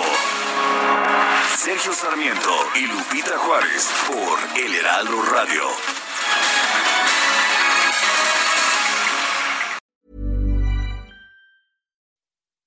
Sergio Sarmiento y Lupita Juárez por El Heraldo Radio.